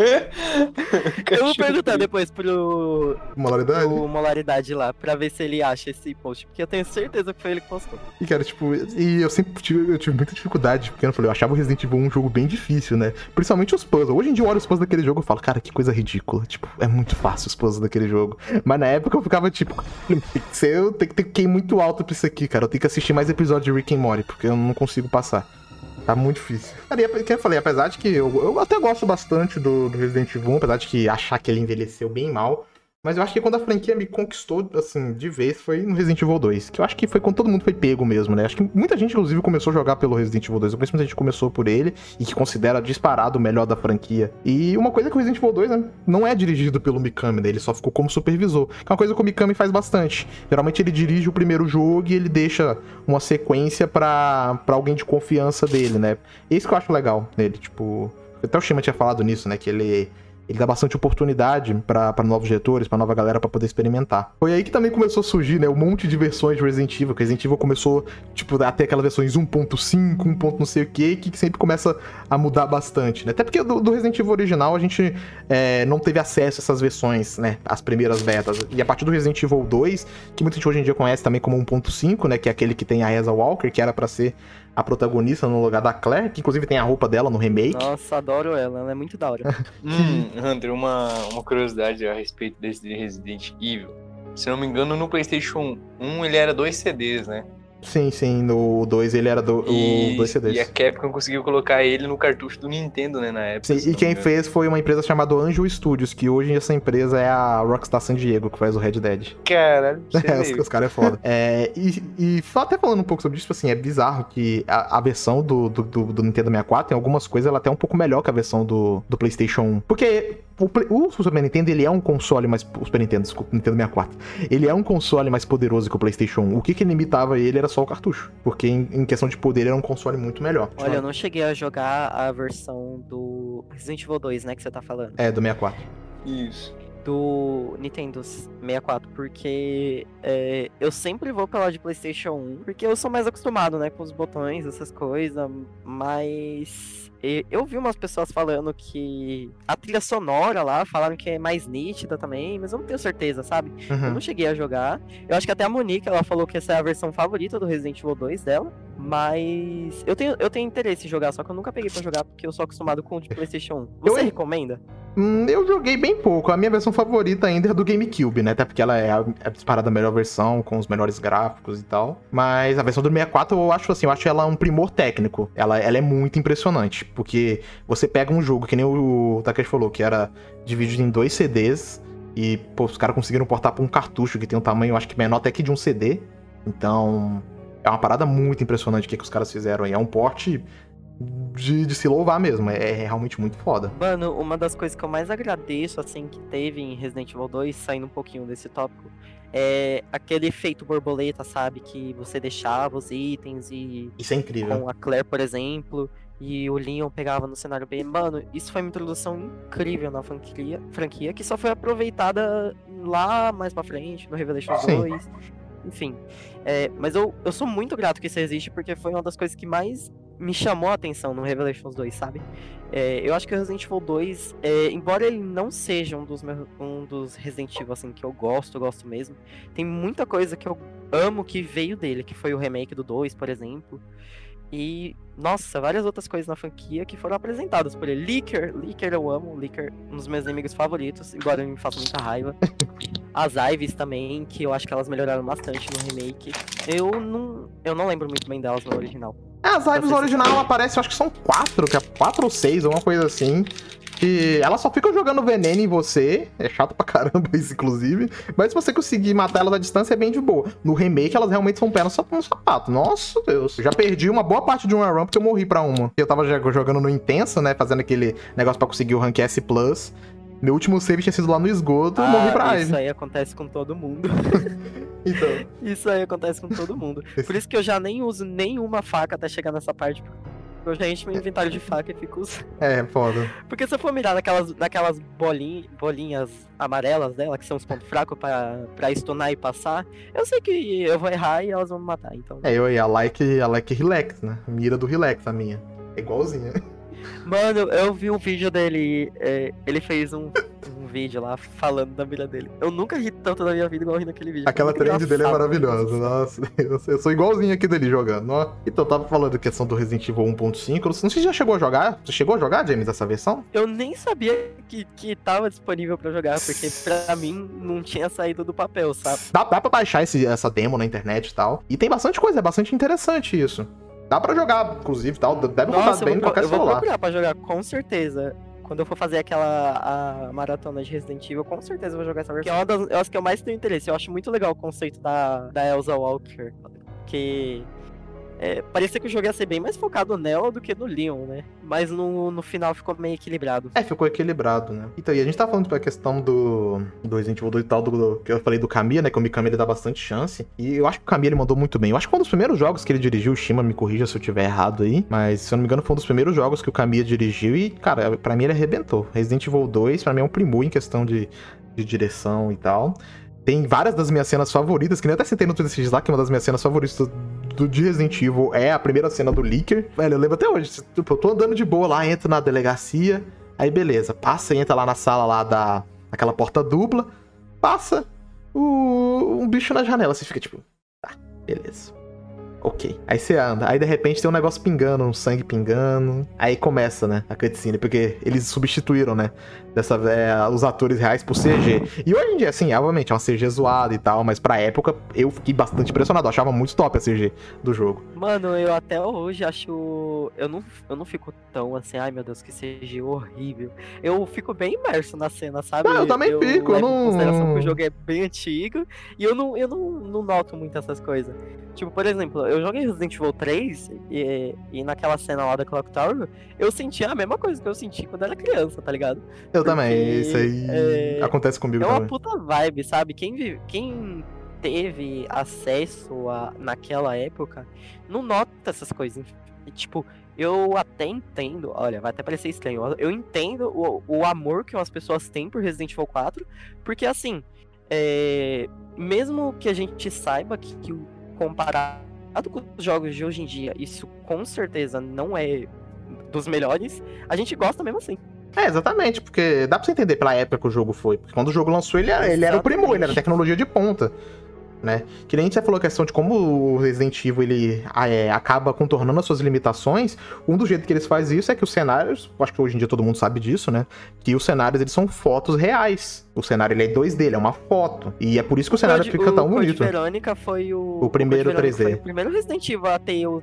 Eu vou perguntar depois pro, Molaridade. pro Molaridade lá, pra ver se ele acha esse post, porque eu tenho certeza que foi ele que postou. E, cara, tipo, e eu sempre tive, eu tive muita dificuldade, porque eu falei, eu achava o Resident Evil um jogo bem difícil, né? Principalmente os puzzles. Hoje em dia eu olho os puzzles daquele jogo e falo, cara, que coisa ridícula. Tipo, é muito fácil os puzzles daquele jogo. Mas na época eu ficava, tipo, tem que ser, tenho que ter que ir muito alto pra isso aqui, cara. Eu tenho que assistir mais episódios de Rick and Morty, porque eu não consigo passar. Tá muito difícil. Cara, e é que eu falei, apesar de que eu, eu até gosto bastante do, do Resident Evil 1, apesar de que achar que ele envelheceu bem mal. Mas eu acho que quando a franquia me conquistou, assim, de vez, foi no Resident Evil 2. Que eu acho que foi quando todo mundo foi pego mesmo, né? Acho que muita gente, inclusive, começou a jogar pelo Resident Evil 2. Eu conheço muita gente que começou por ele e que considera disparado o melhor da franquia. E uma coisa que o Resident Evil 2 né, não é dirigido pelo Mikami, né? Ele só ficou como supervisor. Que é uma coisa que o Mikami faz bastante. Geralmente ele dirige o primeiro jogo e ele deixa uma sequência pra alguém de confiança dele, né? Isso que eu acho legal nele, tipo... Até o Shima tinha falado nisso, né? Que ele ele dá bastante oportunidade pra novos diretores, pra nova galera pra poder experimentar. Foi aí que também começou a surgir, né, um monte de versões de Resident Evil, que Resident Evil começou, tipo, a ter aquelas versões 1.5, 1. ponto não sei o que, que sempre começa a mudar bastante, né? Até porque do, do Resident Evil original a gente é, não teve acesso a essas versões, né, as primeiras betas. E a partir do Resident Evil 2, que muita gente hoje em dia conhece também como 1.5, né, que é aquele que tem a Reza Walker, que era pra ser a protagonista no lugar da Claire, que inclusive tem a roupa dela no remake. Nossa, adoro ela, ela é muito da hora. Hum, Hunter, uma, uma curiosidade a respeito desse de Resident Evil. Se não me engano, no PlayStation 1 ele era dois CDs, né? Sim, sim, no 2 ele era do, E, o 2 CDs. e a Capcom conseguiu colocar ele no cartucho do Nintendo, né, na época. Sim, e quem fez foi uma empresa chamada Angel Studios, que hoje essa empresa é a Rockstar San Diego, que faz o Red Dead. Caralho, É, os, os caras é foda. É, e, e até falando um pouco sobre isso, tipo assim, é bizarro que a, a versão do, do, do- do Nintendo 64, em algumas coisas, ela é até um pouco melhor que a versão do, do PlayStation 1. Porque o, Play- o Super Nintendo, ele é um console mais... O Super Nintendo, desculpa, Nintendo 64. Ele é um console mais poderoso que o PlayStation 1. O que que limitava ele era só o cartucho. Porque em, em questão de poder, ele era um console muito melhor. Olha, eu não cheguei a jogar a versão do Resident Evil 2, né, que você tá falando. É, do 64. Isso. do Nintendo 64, porque é, eu sempre vou pela de PlayStation 1, porque eu sou mais acostumado, né, com os botões, essas coisas, mas eu vi umas pessoas falando que a trilha sonora lá, falaram que é mais nítida também, mas eu não tenho certeza, sabe? Eu Uhum. não cheguei a jogar. Eu acho que até a Monique, ela falou que essa é a versão favorita do Resident Evil 2 dela, mas eu tenho, eu tenho interesse em jogar, só que eu nunca peguei pra jogar porque eu sou acostumado com o de PlayStation 1. Você Eu- recomenda? Hum, Eu joguei bem pouco. A minha versão favorita ainda é do GameCube, né? Até porque ela é a, a disparada melhor versão, com os melhores gráficos e tal. Mas a versão do 64 eu acho assim, eu acho ela um primor técnico. Ela, ela é muito impressionante. Porque você pega um jogo, que nem o Takeshi falou, que era dividido em dois CDs. E, pô, os caras conseguiram portar pra um cartucho que tem um tamanho, acho que menor até que de um CD. Então, é uma parada muito impressionante o que, que os caras fizeram aí. É um porte de, de se louvar mesmo. É, é realmente muito foda. Mano, uma das coisas que eu mais agradeço, assim, que teve em Resident Evil 2, saindo um pouquinho desse tópico, é aquele efeito borboleta, sabe? Que você deixava os itens e Isso é incrível. com a Claire, por exemplo, e o Leon pegava no cenário B. Mano, isso foi uma introdução incrível na franquia, franquia que só foi aproveitada lá mais pra frente, no Revelations Sim. 2. Enfim. É, mas eu, eu sou muito grato que isso existe, porque foi uma das coisas que mais me chamou a atenção no Revelations 2, sabe? É, eu acho que o Resident Evil 2, é, embora ele não seja um dos, meus, um dos Resident Evil assim, que eu gosto, eu gosto mesmo, tem muita coisa que eu amo que veio dele, que foi o remake do 2, por exemplo. E, nossa, várias outras coisas na franquia que foram apresentadas por ele. Licker, Licker eu amo, Licker, um dos meus inimigos favoritos, embora ele me faça muita raiva. As Ives também, que eu acho que elas melhoraram bastante no remake. Eu não, eu não lembro muito bem delas no original. É, as Ives no original aparecem, acho que são quatro, que é quatro ou seis, uma coisa assim. Que elas só ficam jogando veneno em você. É chato pra caramba isso, inclusive. Mas se você conseguir matar elas à distância, é bem de boa. No remake, elas realmente são pé no sapato. Nossa Deus. Eu já perdi uma boa parte de uma run porque eu morri pra uma. Eu tava jogando no intenso, né? Fazendo aquele negócio pra conseguir o rank S. Meu último save tinha sido lá no esgoto, eu morri pra Ivy. Isso aí acontece com todo mundo. então. Isso aí acontece com todo mundo. Por isso que eu já nem uso nenhuma faca até chegar nessa parte. Eu já encho meu inventário de faca e fico usando. É, foda. Porque se eu for mirar naquelas, naquelas bolinhas, bolinhas amarelas dela, que são os pontos fracos pra, pra stunar e passar, eu sei que eu vou errar e elas vão me matar, então... É, eu e a like, a like relax, né? Mira do relax, a minha. É igualzinha. Mano, eu vi um vídeo dele. É, ele fez um vídeo lá falando da mira dele. Eu nunca ri tanto na minha vida igual ri naquele vídeo. Aquela trend dele é maravilhosa. Nossa, eu sou igualzinho aqui dele jogando. Então, eu tava falando da questão do Resident Evil 1.5. Não sei se já chegou a jogar. Você chegou a jogar, James, essa versão? Eu nem sabia que, que tava disponível pra jogar, porque pra mim não tinha saído do papel, sabe? Dá, dá pra baixar esse, essa demo na internet e tal. E tem bastante coisa, é bastante interessante isso. Dá pra jogar, inclusive, tal. Deve Nossa, rodar bem no qualquer eu celular. vou procurar pra jogar, com certeza. Quando eu for fazer aquela maratona de Resident Evil, com certeza vou jogar essa versão. Que é uma das eu acho que eu mais tenho interesse. Eu acho muito legal o conceito da, da Elsa Walker. Que é, parecia que o jogo ia ser bem mais focado nela do que no Leon, né? Mas no, no final ficou meio equilibrado. É, ficou equilibrado, né? Então, e a gente tá falando pra questão do, do Resident Evil 2 e tal, do, do, que eu falei do Kamiya, né? Que o Mikami ele dá bastante chance. E eu acho que o Kamiya ele mandou muito bem. Eu acho que foi um dos primeiros jogos que ele dirigiu, o Shima me corrija se eu tiver errado aí. Mas, se eu não me engano, foi um dos primeiros jogos que o Kamiya dirigiu e, cara, pra mim ele arrebentou. Resident Evil 2, pra mim é um primor em questão de, de direção e tal. Tem várias das minhas cenas favoritas, que nem até citei no Twitter lá, que uma das minhas cenas favoritas do, do de Resident Evil é a primeira cena do Licker. Velho, eu lembro até hoje. Tipo, eu tô andando de boa lá, entro na delegacia, aí beleza, passa entra lá na sala lá da. aquela porta dupla, passa o, um bicho na janela. Você fica tipo, tá, beleza. Ok. Aí você anda. Aí de repente tem um negócio pingando, um sangue pingando. Aí começa, né? A cutscene. Porque eles substituíram, né? Dessa, é, os atores reais por CG. E hoje em dia, assim, obviamente, é uma CG zoada e tal. Mas pra época, eu fiquei bastante impressionado. Eu achava muito top a CG do jogo. Mano, eu até hoje acho. Eu não, eu não fico tão assim, ai meu Deus, que CG horrível. Eu fico bem imerso na cena, sabe? Não, eu também eu fico. Eu em não. consideração que o jogo é bem antigo. E eu não, eu não, não noto muito essas coisas. Tipo, por exemplo, eu joguei Resident Evil 3 e, e naquela cena lá da Clock Tower, eu sentia a mesma coisa que eu senti quando era criança, tá ligado? Eu Porque, também. Isso aí é, acontece comigo É uma também. puta vibe, sabe? Quem, vive, quem teve acesso a, naquela época não nota essas coisas. E, tipo, eu até entendo, olha, vai até parecer estranho, eu entendo o, o amor que as pessoas têm por Resident Evil 4, porque assim, é, mesmo que a gente saiba que, que o comparado com os jogos de hoje em dia, isso com certeza não é dos melhores, a gente gosta mesmo assim. É, exatamente, porque dá pra você entender pela época que o jogo foi. Porque quando o jogo lançou, ele, era- ele era o primor, ele era tecnologia de ponta. Né? Que nem você falou a questão de como o Resident Evil ele ah, é, acaba contornando as suas limitações. Um dos jeitos que eles fazem isso é que os cenários, acho que hoje em dia todo mundo sabe disso, né? Que os cenários eles são fotos reais. O cenário ele é 2D, ele é uma foto. E é por isso que o cenário Code- fica tão o Code bonito. Verônica foi o. O primeiro Verônica 3D. Foi o primeiro Resident Evil a ter o,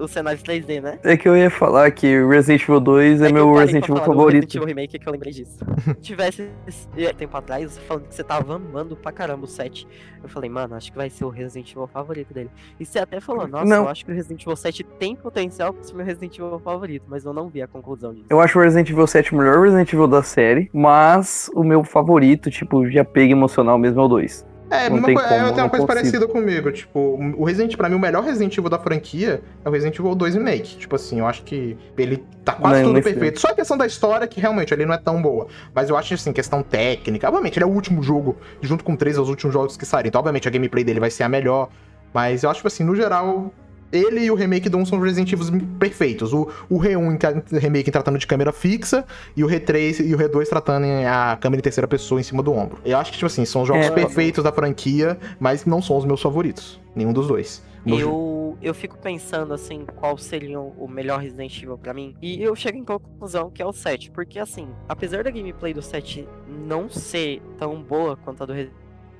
os cenários 3D, né? É que eu ia falar que Resident Evil 2 é, eu meu Resident Evil favorito. Resident Evil Remake que eu lembrei disso. Se tivesse esse tempo atrás falando que você tava amando pra caramba o 7. Eu falei, mano, acho que vai ser o Resident Evil favorito dele. E você até falou, nossa, Não. eu acho que o Resident Evil 7 tem potencial pra ser meu Resident Evil favorito, mas eu não vi a conclusão disso. Eu acho o Resident Evil 7 o melhor Resident Evil da série, mas o meu favorito, tipo, de apego emocional mesmo é o 2. É, Não mesma tem coi- é, como, tem uma coisa consigo. parecida comigo. Tipo, o Resident, pra mim, o melhor Resident Evil da franquia é o Resident Evil 2 Remake. Tipo assim, eu acho que ele tá quase Não, tudo perfeito. Só a questão da história, que realmente ele não é tão boa. Mas eu acho, assim, questão técnica. Obviamente, ele é o último jogo, junto com três, é os últimos jogos que saíram. Então, obviamente, a gameplay dele vai ser a melhor. Mas eu acho, tipo assim, no geral, ele e o remake do 1 são Resident Evil perfeitos. O, o Re1 em remake tratando de câmera fixa e o Re3 e o Re2 tratando a câmera em terceira pessoa em cima do ombro. Eu acho que, tipo assim, são os jogos É, perfeitos da franquia, mas não são os meus favoritos. Nenhum dos dois. No- Eu, eu fico pensando assim, qual seria o melhor Resident Evil pra mim. E eu chego em conclusão que é o 7. Porque assim, apesar da gameplay do 7 não ser tão boa quanto a do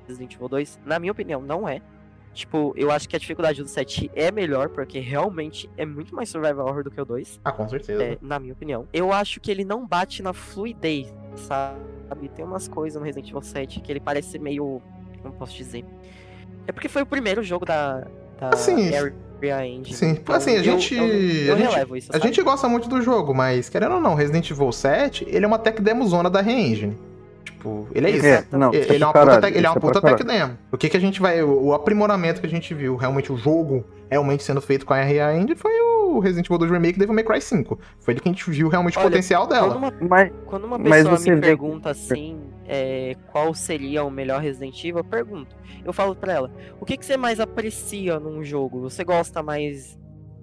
Resident Evil 2, na minha opinião, não é. Tipo, eu acho que a dificuldade do 7 é melhor, porque realmente é muito mais survival horror do que o 2. Ah, com certeza. É, na minha opinião. Eu acho que ele não bate na fluidez, sabe? Tem umas coisas no Resident Evil 7 que ele parece meio. Como posso dizer? É porque foi o primeiro jogo da. da Assim, Area Engine. sim. então Assim, a eu- gente- Eu, eu a gente- isso. A gente gosta muito do jogo, mas querendo ou não, Resident Evil 7, ele é uma tech demo zona da Re-Engine. Tipo, ele é isso. É, não, Ele, é ele é uma puta, ele é uma puta tech caralho. demo. O que, que a gente vai. O, o aprimoramento que a gente viu, realmente, o jogo realmente sendo feito com a RA Engine foi o Resident Evil 2 Remake Devil May Cry 5. Foi ele que a gente viu realmente o Olha, potencial Quando dela. uma, Mas, quando uma Mas pessoa você me vê- pergunta assim, é, qual seria o melhor Resident Evil, eu pergunto. Eu falo pra ela, o que, que você mais aprecia num jogo? Você gosta mais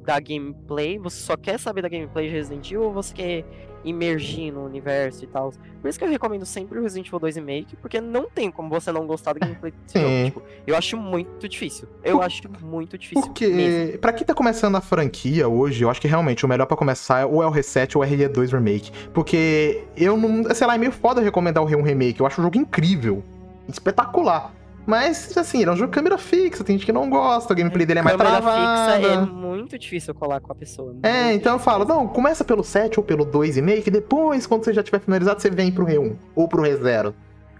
da gameplay? Você só quer saber da gameplay de Resident Evil ou você quer imergir no universo e tal? Por isso que eu recomendo sempre o Resident Evil 2 Remake, porque não tem como você não gostar da gameplay desse jogo. Tipo, eu acho muito difícil. Eu Por- acho muito difícil. mesmo. Porque, pra quem tá começando a franquia hoje, eu acho que realmente o melhor pra começar ou é o Reset ou é o RE2 Remake. Porque eu não. Sei lá, é meio foda recomendar o Re1 Remake. Eu acho o jogo incrível. Espetacular. Mas, assim, ele é um jogo de câmera fixa, tem gente que não gosta, o gameplay dele é mais Câmera travada. fixa é muito difícil colar com a pessoa. É, muito então eu falo, difícil. não, começa pelo 7 ou pelo 2 e meio, que depois, quando você já tiver finalizado, você vem pro Re1 ou pro Re0.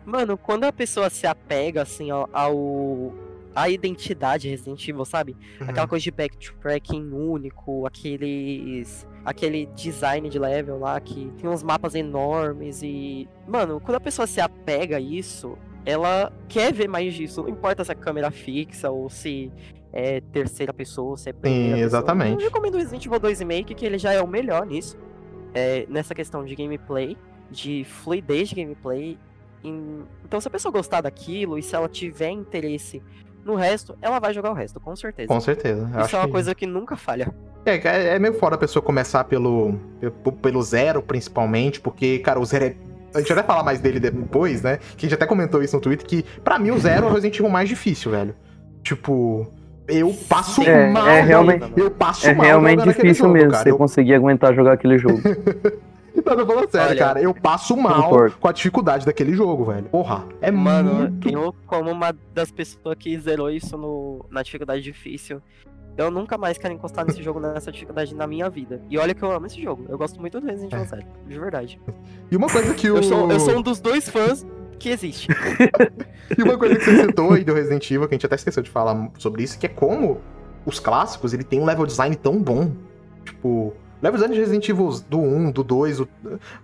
Mano, quando a pessoa se apega, assim, ao, ao a identidade Resident Evil, sabe? Uhum. Aquela coisa de backtracking único, aqueles. aquele design de level lá que tem uns mapas enormes e. Mano, quando a pessoa se apega a isso, ela quer ver mais disso. Não importa se é câmera fixa ou se é terceira pessoa, se é primeira pessoa. exatamente. Eu recomendo o Resident Evil 2 Remake, que ele já é o melhor nisso. É, nessa questão de gameplay, de fluidez de gameplay. Em- Então, se a pessoa gostar daquilo e se ela tiver interesse no resto, ela vai jogar o resto, com certeza. Com certeza. Isso é uma que- coisa que nunca falha. É, é é meio foda a pessoa começar pelo, pelo, pelo zero, principalmente, porque, cara, o zero é. A gente vai falar mais dele depois, né? Que a gente até comentou isso no Twitter, que pra mim o zero é o Resident Evil mais difícil, velho. Tipo, eu passo É, mal. é realmente- Eu passo é mal realmente difícil jogo, mesmo cara. você Eu, conseguir aguentar jogar aquele jogo. Não, tô falando sério, Olha, cara. Eu passo mal concordo. com a dificuldade daquele jogo, velho. Porra, é Mano, muito. eu, como uma das pessoas que zerou isso no, na dificuldade difícil, eu nunca mais quero encostar nesse jogo nessa dificuldade na minha vida. E olha que eu amo esse jogo. Eu gosto muito do Resident Evil 7, de verdade. E uma coisa que o. Eu sou, eu sou um dos dois fãs que existe. E uma coisa que você citou aí do Resident Evil, que a gente até esqueceu de falar sobre isso, que é como os clássicos, ele tem um level design tão bom. Tipo, level design de Resident Evil do 1, do 2, o...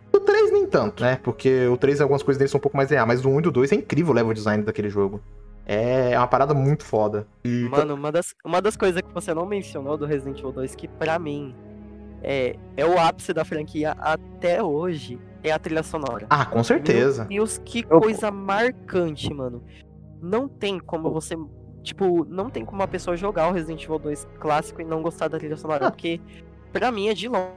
do 3 nem tanto, né? Porque o 3, algumas coisas dele são um pouco mais reais, mas do 1 e do 2 é incrível o level design daquele jogo. É uma parada muito foda. E Mano, uma das, uma das coisas que você não mencionou do Resident Evil 2, que pra mim é, é o ápice da franquia até hoje, é a trilha sonora. Ah, com certeza. Meu Deus, que Eu- coisa marcante, mano. Não tem como você. Tipo, não tem como uma pessoa jogar o Resident Evil 2 clássico e não gostar da trilha sonora. Ah. Porque, pra mim, é de longe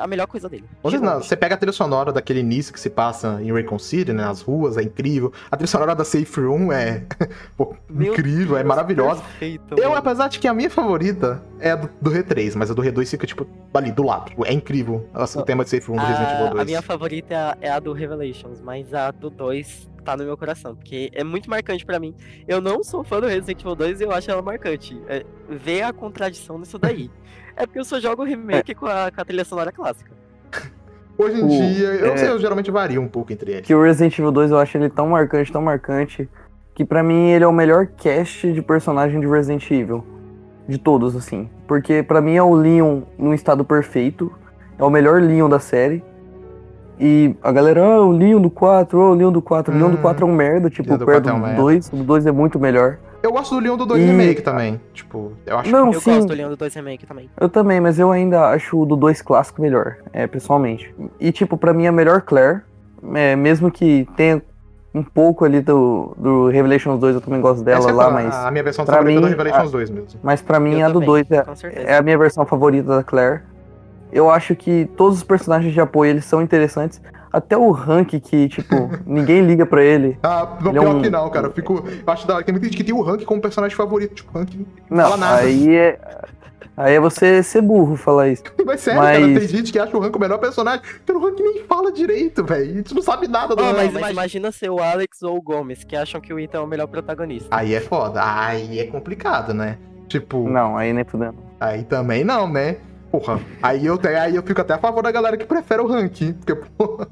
a melhor coisa dele. De Você, não, longe. você pega a trilha sonora daquele início que se passa em Raycon City, né? As ruas, é incrível. A trilha sonora da Safe Room é pô, incrível, é Deus, maravilhosa. Perfeito, Eu, mano. apesar de que a minha favorita é a do, do Re3, mas a do Re2 fica, tipo, ali, do lado. Tipo, É incrível o tema de Safe Room do Resident Evil A, 2. a minha favorita é a, é a do Revelations, mas a do 2 tá no meu coração, porque é muito marcante pra mim. Eu não sou fã do Resident Evil 2 e eu acho ela marcante. É, ver a contradição nisso daí. é porque eu só jogo o remake com, a, com a trilha sonora clássica. Hoje em O- dia, eu não é- sei, eu geralmente vario um pouco entre eles. que o Resident Evil 2 eu acho ele tão marcante, tão marcante, que pra mim ele é o melhor cast de personagem de Resident Evil. De todos, assim. Porque pra mim é o Leon num estado perfeito. É o melhor Leon da série. E a galera, ah, o Leon do 4, oh, o Leon do 4. O Leon do Hum. 4 é um merda, tipo, do perto 4 é um do merda. 2. O 2 é muito melhor. Eu gosto do Leon do 2 E- Remake também. Tipo, eu acho Não, eu sim, gosto do Leon do 2 Remake também. eu também, mas eu ainda acho o do 2 clássico melhor, é, pessoalmente. E, tipo, pra mim a melhor Claire, é, mesmo que tenha um pouco ali do, do Revelations 2, eu também gosto dela é lá, a- mas. A minha versão favorita mim, do Revelations 2 mesmo. Mas pra mim Eu a do também, 2 é, é a minha versão favorita da Claire. Eu acho que todos os personagens de apoio eles são interessantes. Até o Hank, que, tipo, ninguém liga pra ele. Ah, não, Ele é pior um- que não, cara. Eu, fico, eu acho da hora que tem muita gente que tem o Hank como personagem favorito. Tipo, Hank não Não, fala nada. aí é. Aí é você ser burro falar isso. Mas sério, Mas- cara, tem gente que acha o Hank o melhor personagem. Porque o Hank nem fala direito, velho. A gente não sabe nada do Ah, Hank. mas, mas imagina ser o Alex ou o Gomes, que acham que o Ethan é o melhor protagonista. Aí é foda. Aí é complicado, né? Tipo, Não, aí nem fudendo. aí também não, né? Porra, aí eu, aí eu fico até a favor da galera que prefere o Hank. Porque, porra.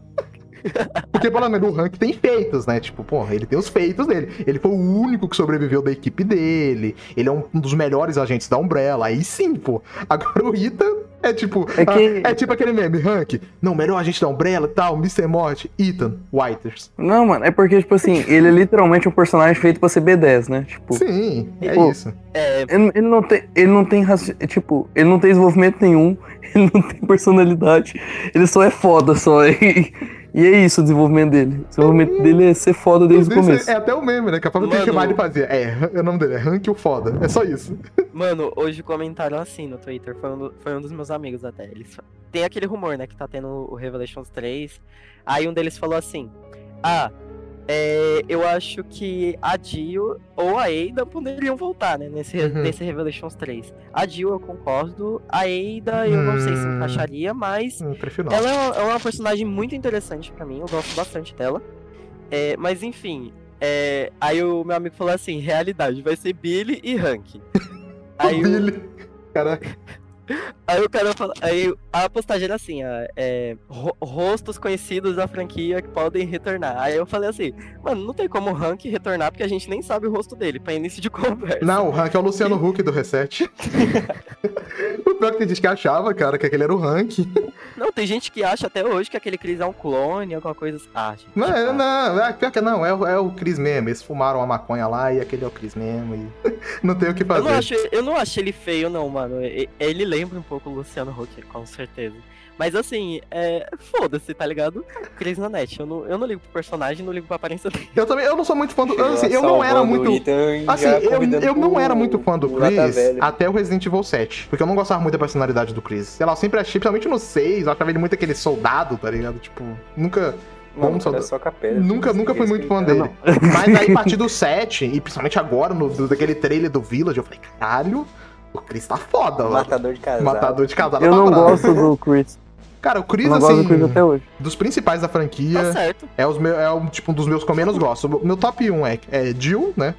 Porque, pelo menos, o Hank tem feitos, né? Tipo, porra, ele tem os feitos dele. Ele foi o único que sobreviveu da equipe dele. Ele é um dos melhores agentes da Umbrella. Aí sim, pô. Agora o Ethan é tipo. É que- ah, é tipo aquele meme, Hank. Não, melhor agente da Umbrella e tal, Mr. Morte, Ethan, Whiters. Não, mano, é porque, tipo assim, ele é literalmente um personagem feito pra ser B10, né? Tipo, Sim, é Pô, isso. É, ele, ele não tem. Ele não tem Tipo, ele não tem desenvolvimento nenhum, ele não tem personalidade, ele só é foda só. E, e é isso o desenvolvimento dele. O desenvolvimento dele é ser foda desde o começo. É até o meme, né? Que a própria Mano. que mais ele fazia. É, o nome dele é Hank o Foda. É só isso. mano, hoje comentaram assim no Twitter, foi um, do- foi um dos meus amigos até. Eles, tem aquele rumor, né, que tá tendo o Revelations 3. Aí um deles falou assim: Ah, é, eu acho que a Dio ou a Ada poderiam voltar, né, nesse, Uhum. nesse Revelations 3. A Dio eu concordo, a Ada eu não sei se Hum. encaixaria, mas Hum. Ela é uma, é uma personagem muito interessante pra mim, eu gosto bastante dela. É, mas enfim, é, aí o meu amigo falou assim: realidade, vai ser Billy e Hank. Aí, Billy. Caraca. Aí o cara falou. Aí a postagem era assim: ó, é, ro- rostos conhecidos da franquia que podem retornar. Aí eu falei assim: mano, não tem como o Hank retornar porque a gente nem sabe o rosto dele, pra início de conversa. Não, o Hank é o Luciano Huck do Reset. o pior é que tem gente que achava, cara, que aquele era o Hank. Não, tem gente que acha até hoje que aquele Chris é um clone, alguma coisa assim. Ah, gente, Não, é, não, é, pior que não, é, o- é o Chris mesmo. Eles fumaram a maconha lá e aquele é o Chris mesmo. E não tem o que Eu fazer. não, acho, eu não acho ele feio, não, mano. Ele lembra um pouco o Luciano Huck, com certeza. Mas assim, é. Foda-se, tá ligado? Cris na net. Eu não, eu não ligo pro personagem, não ligo pra aparência dele. Eu também, eu não sou muito fã do. Assim, lá eu não era muito. Assim, eu, eu não era muito fã do Chris até o Resident Evil 7. Porque eu não gostava muito da personalidade do Chris. Sei lá, eu sempre achei, principalmente no 6, eu achava ele muito aquele soldado, tá ligado? Tipo, nunca. Mano, Bom, era só capela. Nunca, nunca fui muito fã dele. dele. Mas aí, a partir do 7, e principalmente agora, no, do- daquele trailer do Village, eu falei, caralho, o Chris tá foda, mano. Matador de casal. Matador de casal. Eu tá não bravo. gosto do Chris. Cara, o Chris, Eu não gosto do Chris assim, até hoje. dos principais da Tá franquia, certo. é, os meu, é um, tipo, um dos meus que eu menos gosto. O meu top 1 é, é Jill, né?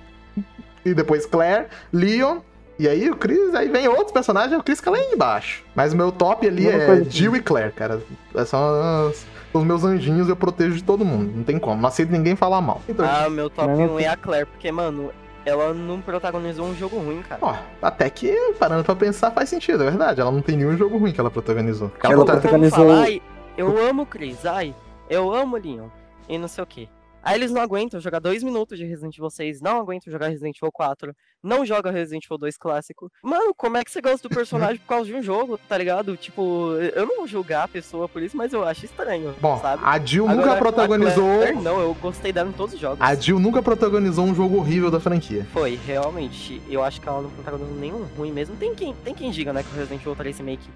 E depois Claire, Leon. E aí o Chris, aí vem outros personagens, o Chris fica lá embaixo. Mas o meu top ali é aqui. Jill e Claire, cara. São as- os meus anjinhos, eu protejo de todo mundo. Não tem como. Não aceito ninguém falar mal. Então, Ah, meu top Mas não 1 é a Claire, porque, mano, ela não protagonizou um jogo ruim, cara. ó, até que, parando pra pensar, faz sentido, é verdade. Ela não tem nenhum jogo ruim que ela protagonizou. Ela prota- Como protagonizou- falar, ai, eu amo o Chris, ai, eu amo o Leon, e não sei o que. Aí eles não aguentam jogar dois minutos de Resident Evil 6, não aguentam jogar Resident Evil 4, não joga Resident Evil 2 clássico. Mano, como é que você gosta do personagem por causa de um jogo, tá ligado? Tipo, eu não vou julgar a pessoa por isso, mas eu acho estranho, Bom, sabe? a Jill Agora, nunca a protagonizou. Claire, não, eu gostei dela em todos os jogos. A Jill nunca protagonizou um jogo horrível da franquia. Foi, realmente. Eu acho que ela não protagonizou nenhum ruim mesmo. Tem quem, tem quem diga, né, que o Resident Evil 3 Remake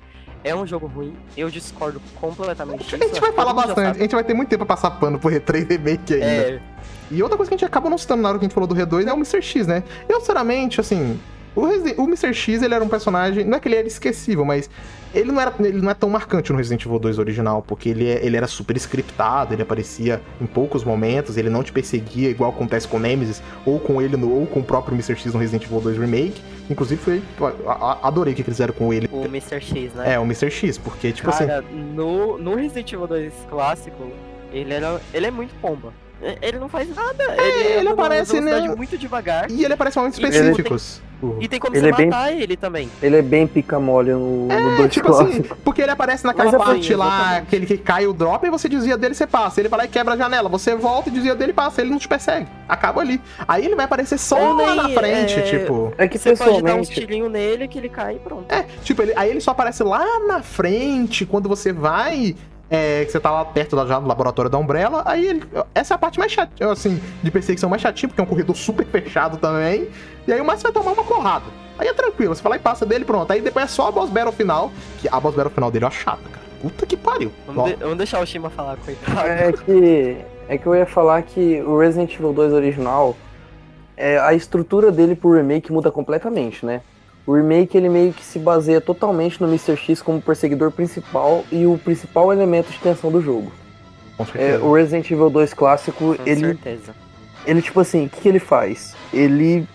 é um jogo ruim. Eu discordo completamente. A gente vai falar bastante, a gente vai ter muito tempo pra passar pano pro R3 Remake ainda. É, E outra coisa que a gente acaba não citando na hora que a gente falou do R2 é o Mr. X, né? Eu, sinceramente, assim, o, Resi- o Mr. X, ele era um personagem, não é que ele era esquecível, mas ele não, era, ele não é tão marcante no Resident Evil 2 original, porque ele, é- ele era super scriptado, ele aparecia em poucos momentos, ele não te perseguia igual acontece com o Nemesis, ou com ele, no, ou com o próprio Mr. X no Resident Evil 2 Remake. Inclusive, foi, adorei o que eles fizeram com ele. o Mr. X, né? É, o Mr. X, porque, tipo assim... Cara, no, no Resident Evil 2 clássico, ele, era, ele é muito pomba. Ele não faz nada. ele É, ele anda numa aparece, velocidade né? muito devagar. E ele aparece em momentos E ele específicos. O- E tem como Ele você é bem- matar ele também. Ele é bem pica-mole no, no É, 2 tipo assim, porque ele aparece naquela Mas é parte bem, lá, exatamente. aquele que cai o drop, e você desvia dele, você passa. Ele vai lá e quebra a janela. Você volta e desvia dele e passa. Ele não te persegue. Acaba ali. Aí ele vai aparecer só Ou lá na frente, é, tipo. É que Você pode dar pessoalmente. tirinhos nele que ele cai e pronto. É, tipo, ele, aí ele só aparece lá na frente, quando você vai é, que você tá lá perto da, já do laboratório da Umbrella. Aí ele, essa é a parte mais chata, assim, de perseguição mais chatinha, porque é um corredor super fechado também. E aí o Márcio vai tomar uma porrada. Aí é tranquilo, você fala e passa dele, pronto. Aí depois é só a boss battle final, que a boss battle final dele é uma chata, cara. Puta que pariu. Vamos, de- vamos deixar o Shima falar, coitado. É que, é que eu ia falar que o Resident Evil 2 original, é, a estrutura dele pro remake muda completamente, né? O remake ele meio que se baseia totalmente no Mr. X como perseguidor principal e o principal elemento de tensão do jogo. Com É, o Resident Evil 2 clássico, Com ele, certeza. ele tipo assim, o que, que ele faz? Ele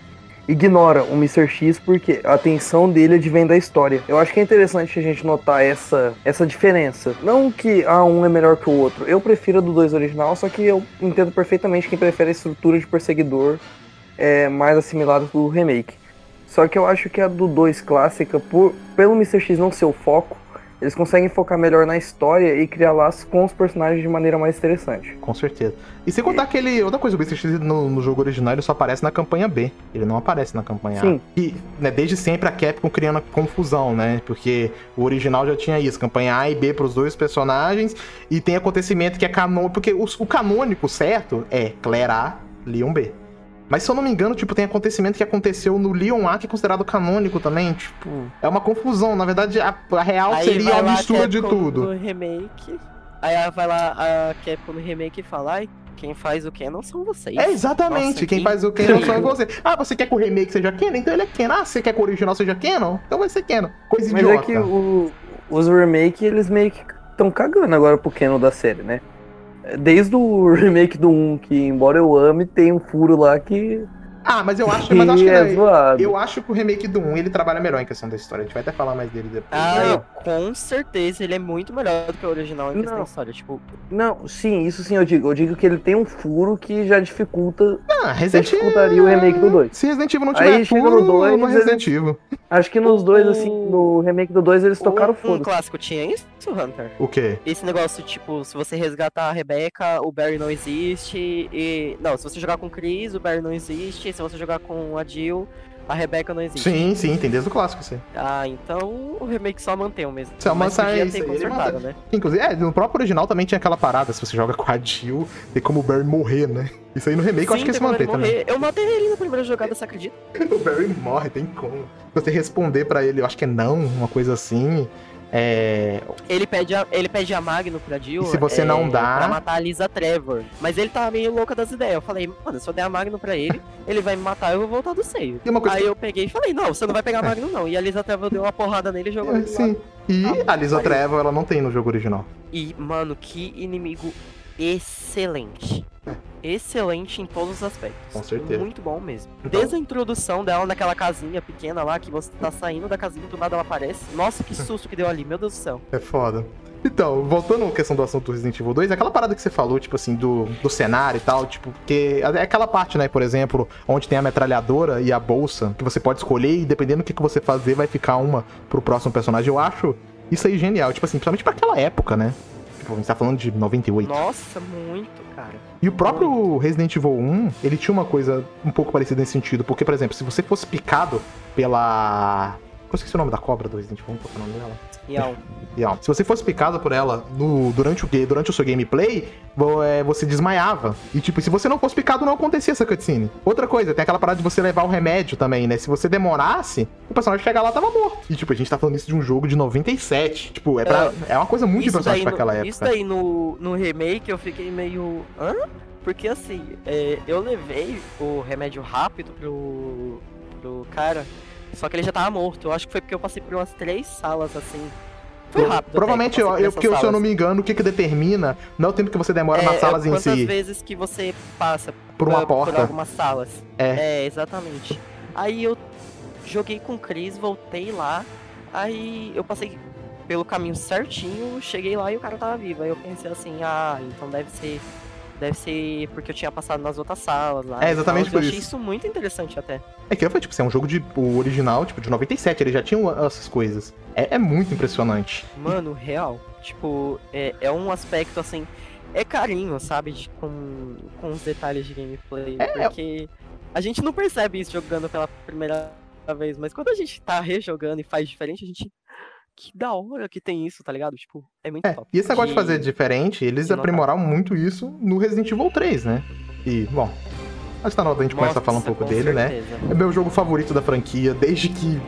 ignora o Mr. X porque a atenção dele advém da história. Eu acho que é interessante a gente notar essa, essa diferença. Não que ah, um é melhor que o outro. Eu prefiro a do 2 original, só que eu entendo perfeitamente quem prefere a estrutura de perseguidor é, mais assimilada do remake. Só que eu acho que a do 2 clássica, por, pelo Mr. X não ser o foco, eles conseguem focar melhor na história e criar laços com os personagens de maneira mais interessante. Com certeza. E sem contar que ele. Outra coisa, o Mr. X no, no jogo original ele só aparece na campanha B. Ele não aparece na campanha A. Sim. E, né, desde sempre a Capcom criando confusão, né? Porque o original já tinha isso, campanha A e B pros dois personagens. E tem acontecimento que é canônico. Porque o, o canônico certo é Claire A, Leon B. Mas se eu não me engano, tipo, tem acontecimento que aconteceu no Leon A, que é considerado canônico também. Tipo, é uma confusão. Na verdade, a, a real Aí seria a mistura de tudo. No remake. Aí ela vai lá a Capcom no remake e fala, ai, quem faz o que não são vocês. É, exatamente. Nossa, Quem que faz o Canon só é incrível. você. Ah, você quer que o remake seja Canon? Então ele é Canon. Ah, você quer que o original seja Canon? Então vai ser Canon. Coisa Mas idiota. é que o- os remake, eles meio que estão cagando agora pro canon da série, né? Desde o remake do 1, que embora eu ame, tem um furo lá que, Ah, mas eu acho, mas eu acho que é zoado. eu acho que o remake do 1 ele trabalha melhor em questão da história. A gente vai até falar mais dele depois. Ah, com certeza ele é muito melhor do que o original em questão Não. de história. Tipo, Não, sim, isso sim eu digo. Eu digo que ele tem um furo que já dificulta. Ah, Resident dificultaria o remake do dois. Se Resident Evil não tiver Aí chega no furo, dois, não é Resident Evil. Acho que nos dois, assim, no remake do 2, eles tocaram um, um clássico tinha isso, Hunter? O quê? Esse negócio, tipo, se você resgatar a Rebecca, o Barry não existe. E. Não, se você jogar com o Chris, o Barry não existe. Se você jogar com a Jill, a Rebecca não existe. Sim, sim, tem desde o clássico isso aí. Ah, então o remake só mantém mesmo. Só Mas podia isso aí, né? Inclusive, é, no próprio original também tinha aquela parada. Se você joga com a Jill, tem como o Barry morrer, né? Isso aí no remake eu acho que se mantém também. Eu matei ele na primeira jogada, você acredita? O Barry morre, tem como. Se você responder pra ele, eu acho que é não, uma coisa assim. É. Ele pede a, ele pede a Magno pra Jill. E se você não dá- Pra matar a Lisa Trevor. Mas ele tá meio louca das ideias. Eu falei, mano, se eu der a Magno pra ele, ele vai me matar eu vou voltar do seio. Uma coisa Aí eu peguei e falei, não, você não vai pegar a Magno não. E a Lisa Trevor deu uma porrada nele e jogou É, sim. lado. E Ah, a Lisa. Trevor, ela não tem no jogo original. E, mano, que inimigo excelente. Excelente em todos os aspectos. Com certeza. Muito bom mesmo. Então- Desde a introdução dela naquela casinha pequena lá, que você tá saindo da casinha do nada ela aparece. Nossa, que susto que deu ali, meu Deus do céu. É foda. Então, voltando à questão do assunto Resident Evil 2, aquela parada que você falou, tipo assim, do, do cenário e tal, tipo, porque é aquela parte, né, por exemplo, onde tem a metralhadora e a bolsa, que você pode escolher e dependendo do que, que você fazer, vai ficar uma pro próximo personagem. Eu acho isso aí genial, tipo assim, principalmente pra aquela época, né? Tipo, a gente tá falando de 98. Nossa, muito, cara. E o próprio Resident Evil 1, ele tinha uma coisa um pouco parecida nesse sentido, porque, por exemplo, se você fosse picado pela. Eu esqueci o nome da cobra do Resident Evil 1, qual é o nome dela? Real. Real. Se você fosse picado por ela no, durante, o, durante o seu gameplay, é, você desmaiava. E, tipo, se você não fosse picado, não acontecia essa cutscene. Outra coisa, tem aquela parada de você levar o remédio também, né? Se você demorasse, o personagem chegar lá tava morto. E, tipo, a gente tá falando isso de um jogo de 97. Tipo, é, pra, é uma coisa muito impressionante pra aquela época. isso daí no, no remake eu fiquei meio. Hã? Porque assim, é, eu levei o remédio rápido pro, pro cara, só que ele já tava morto. Eu acho que foi porque eu passei por umas três salas assim. Foi rápido. Provavelmente, eu eu, por porque se eu não me engano, o que que determina não é o tempo que você demora nas É, salas é em quantas si, vezes que você passa por uma por porta. algumas salas. É. É, exatamente. Aí eu joguei com o Chris, voltei lá, aí eu passei pelo caminho certinho, cheguei lá e o cara tava vivo. Aí eu pensei assim, ah, então deve ser. Deve ser porque eu tinha passado nas outras salas lá. É, exatamente por Eu achei isso. isso muito interessante até. É que foi, tipo, assim, é um jogo de. O original, tipo, de 97, ele já tinha essas coisas. É, é muito impressionante. Mano, real. Tipo, é, é um aspecto assim. É carinho, sabe? de- com, com os detalhes de gameplay. É, porque a gente não percebe isso jogando pela primeira vez, mas quando a gente tá rejogando e faz diferente, a gente. Que da hora que tem isso, tá ligado? Tipo, é muito É, top. e esse negócio de Que- fazer diferente, eles de notar. aprimoraram muito isso no Resident Evil 3, né? E, bom, acho que tá na hora da gente começar a falar um pouco dele, né? certeza. É meu jogo favorito da franquia, desde que.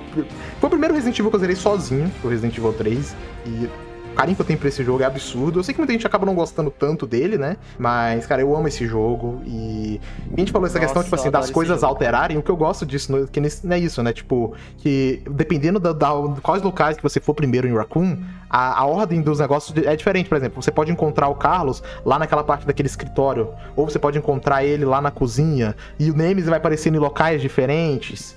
Foi o primeiro Resident Evil que eu zerei sozinho, o Resident Evil 3. E o carinho que eu tenho pra esse jogo é absurdo. Eu sei que muita gente acaba não gostando tanto dele, né? Mas, cara, eu amo esse jogo. E a gente falou essa Nossa, questão, tipo assim, das coisas alterarem. O que eu gosto disso, que não é isso, né? Tipo, que dependendo da, da- quais locais que você for primeiro em Raccoon, a, a ordem dos negócios é diferente. Por exemplo, você pode encontrar o Carlos lá naquela parte daquele escritório. Ou você pode encontrar ele lá na cozinha. E o Nemesis vai aparecer em locais diferentes.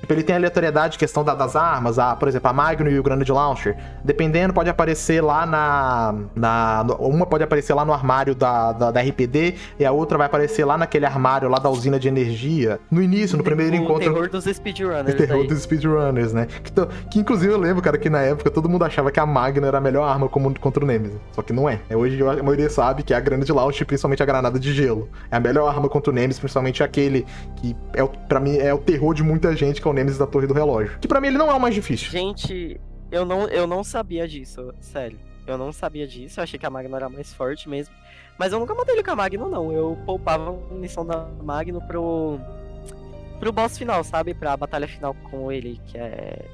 Tipo, ele tem aleatoriedade, questão da- das armas, a, por exemplo, a Magnum e o Granade Launcher. Dependendo, pode aparecer lá na, na. no- Uma pode aparecer lá no armário da, da, da RPD e a outra vai aparecer lá naquele armário lá da usina de energia. No início, no primeiro o encontro. terror dos speedrunners. O terror dos speedrunners, né? Que, que inclusive eu lembro, cara, que na época todo mundo achava que a Magna era a melhor arma como- contra o Nemesis. Só que não é. É, Hoje a maioria sabe que é a Granade Launcher, principalmente a granada de gelo. É a melhor arma contra o Nemesis, principalmente aquele que, é o, pra mim, é o terror de muita gente, que é o Nemesis da Torre do Relógio. Que pra mim ele não é o mais difícil. Gente, eu não, eu não sabia disso, sério. Eu não sabia disso, eu achei que a Magno era mais forte mesmo. Mas eu nunca matei ele com a Magno, não. Eu poupava a munição da Magno pro. pro boss final, sabe? Pra batalha final com ele, que é.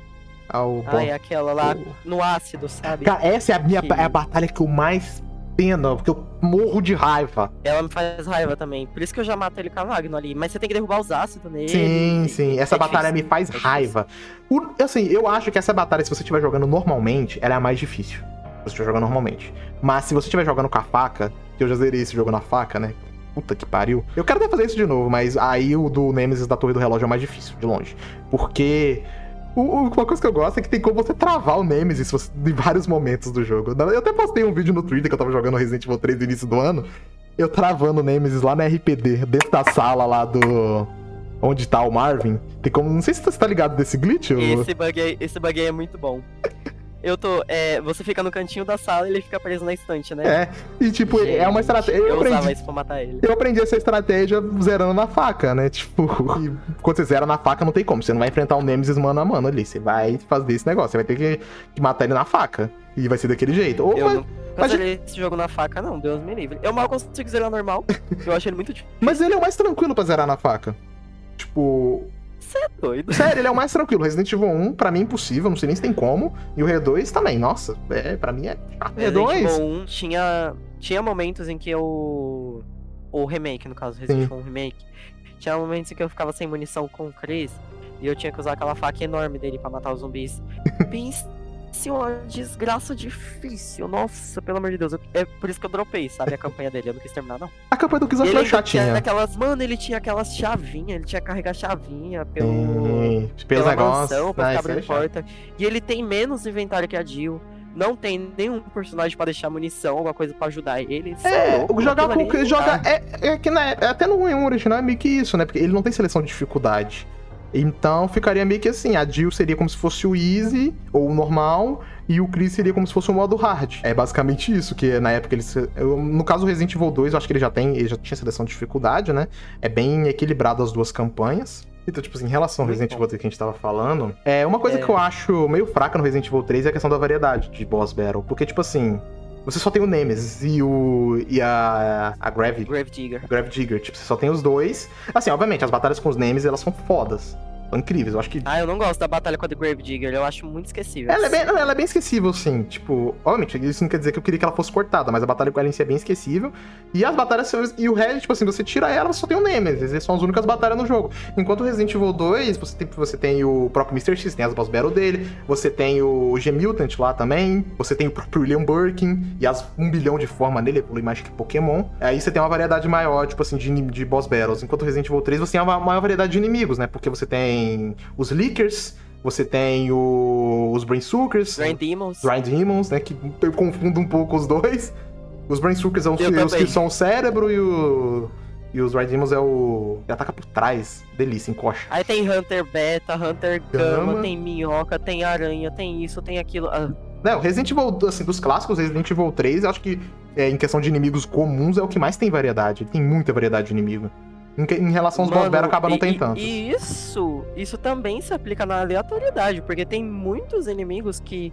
Ao Ah, é aquela lá o- no ácido, sabe? Cara, essa é a minha Que- é a batalha que eu mais pena, porque eu morro de raiva. Ela me faz raiva também. Por isso que eu já mato ele com a Magno ali. Mas você tem que derrubar os ácidos nele. Sim, sim. Essa é batalha difícil, me faz é raiva. O- assim, eu acho que essa batalha, se você estiver jogando normalmente, ela é a mais difícil. Se você estiver jogando normalmente. Mas se você estiver jogando com a faca, que eu já zerei esse jogo na faca, né? Puta que pariu. Eu quero até fazer isso de novo, mas aí o do Nemesis da Torre do Relógio é mais difícil, de longe. Porque. Uma coisa que eu gosto é que tem como você travar o Nemesis em vários momentos do jogo. Eu até postei um vídeo no Twitter que eu tava jogando Resident Evil 3 no início do ano. Eu travando o Nemesis lá na RPD, dentro da sala lá do. Onde tá o Marvin. Tem como. Não sei se você tá ligado desse glitch. ô- Esse bug, aí, esse bug aí é muito bom. Eu tô. É, você fica no cantinho da sala e ele fica preso na estante, né? É. E tipo, é uma Gente, estratégia. Eu, Eu usava aprendi. isso pra matar ele. Eu aprendi essa estratégia zerando na faca, né? Tipo, quando você zera na faca, não tem como. Você não vai enfrentar um Nemesis mano a mano ali. Você vai fazer esse negócio. Você vai ter que, matar ele na faca. E vai ser daquele jeito. Ou Eu vai- não mas- zerei esse jogo na faca, não, Deus me livre. Eu mal consigo zerar normal. Eu acho ele muito difícil. Mas ele é o mais tranquilo pra zerar na faca. Tipo. Você é doido. Sério, ele é o mais tranquilo. Resident Evil 1, pra mim, impossível. Não sei nem se tem como. E o R2 também. Nossa, é, pra mim é chato. Resident R2. Evil 1 tinha, tinha momentos em que eu. O remake, no caso, Resident. Evil 1 Remake. Tinha momentos em que eu ficava sem munição com o Chris e eu tinha que usar aquela faca enorme dele pra matar os zumbis. Pense uma desgraça difícil. Nossa, pelo amor de Deus. eu- é por isso que eu dropei, sabe? A campanha dele. Eu não quis terminar, não. A campanha do E ele foi chatinha. aquelas. Mano, ele tinha aquelas chavinhas, ele tinha que carregar chavinha pelo. Pelos pela negócios. mansão pra Ah, ficar é abrindo porta. E ele tem menos inventário que a Jill. Não tem nenhum personagem pra deixar munição, alguma coisa pra ajudar ele. É, louco, jogar com. Jogar, é, é que né, até no 1 original é meio que isso, né? Porque ele não tem seleção de dificuldade. Então ficaria meio que assim: a Jill seria como se fosse o Easy ou o normal, e o Chris seria como se fosse o modo hard. É basicamente isso, que na época eles. no caso do Resident Evil 2, eu acho que ele já tem. Ele já tinha seleção de dificuldade, né? É bem equilibrado as duas campanhas. Então, tipo assim, em relação ao Resident. Evil 3 que a gente tava falando, é uma coisa É. que eu acho meio fraca no Resident Evil 3 é a questão da variedade de boss battle. Porque, tipo assim, você só tem o Nemesis e o. e a. a Gravity. Gravedigger. Gravedigger, tipo, você só tem os dois. Assim, obviamente, as batalhas com os Nemesis, elas são fodas. São incríveis, eu acho que. Ah, eu não gosto da batalha com a The Gravedigger, eu acho muito esquecível. Ela é, bem, ela é bem esquecível, sim. Tipo, obviamente, isso não quer dizer que eu queria que ela fosse cortada, mas a batalha com ela em si é bem esquecível. E as batalhas. E o resto, tipo assim, você tira ela, só tem o Nemesis. São as únicas batalhas no jogo. Enquanto o Resident Evil 2, você tem, você tem o próprio Mr. X, tem as boss battle dele. Você tem o G-Mutant lá também. Você tem o próprio William Birkin. E as um bilhão de forma nele, evolui mais que Pokémon. Aí você tem uma variedade maior, tipo assim, de, de boss battles. Enquanto o Resident Evil 3, você tem uma maior variedade de inimigos, né? Porque você tem os Lickers. Você tem o- os Brainsuckers, Grind Demons. Grind Demons, né? Que eu confundo um pouco os dois. Os Brainsuckers são os, Eu os também. que são o cérebro e o. E os Grind Demons é o. que ataca por trás. Delícia, encoxa. Aí tem Hunter Beta, Hunter Gama. Gama, tem Minhoca, tem Aranha, tem isso, tem aquilo. Ah, Não, Resident Evil, assim, dos clássicos, Resident Evil 3, eu acho que é, em questão de inimigos comuns é o que mais tem variedade. Ele tem muita variedade de inimigo. Em, em relação aos boss Mano, battle, acaba não e- tem tantos. E isso, isso também se aplica na aleatoriedade, porque tem muitos inimigos que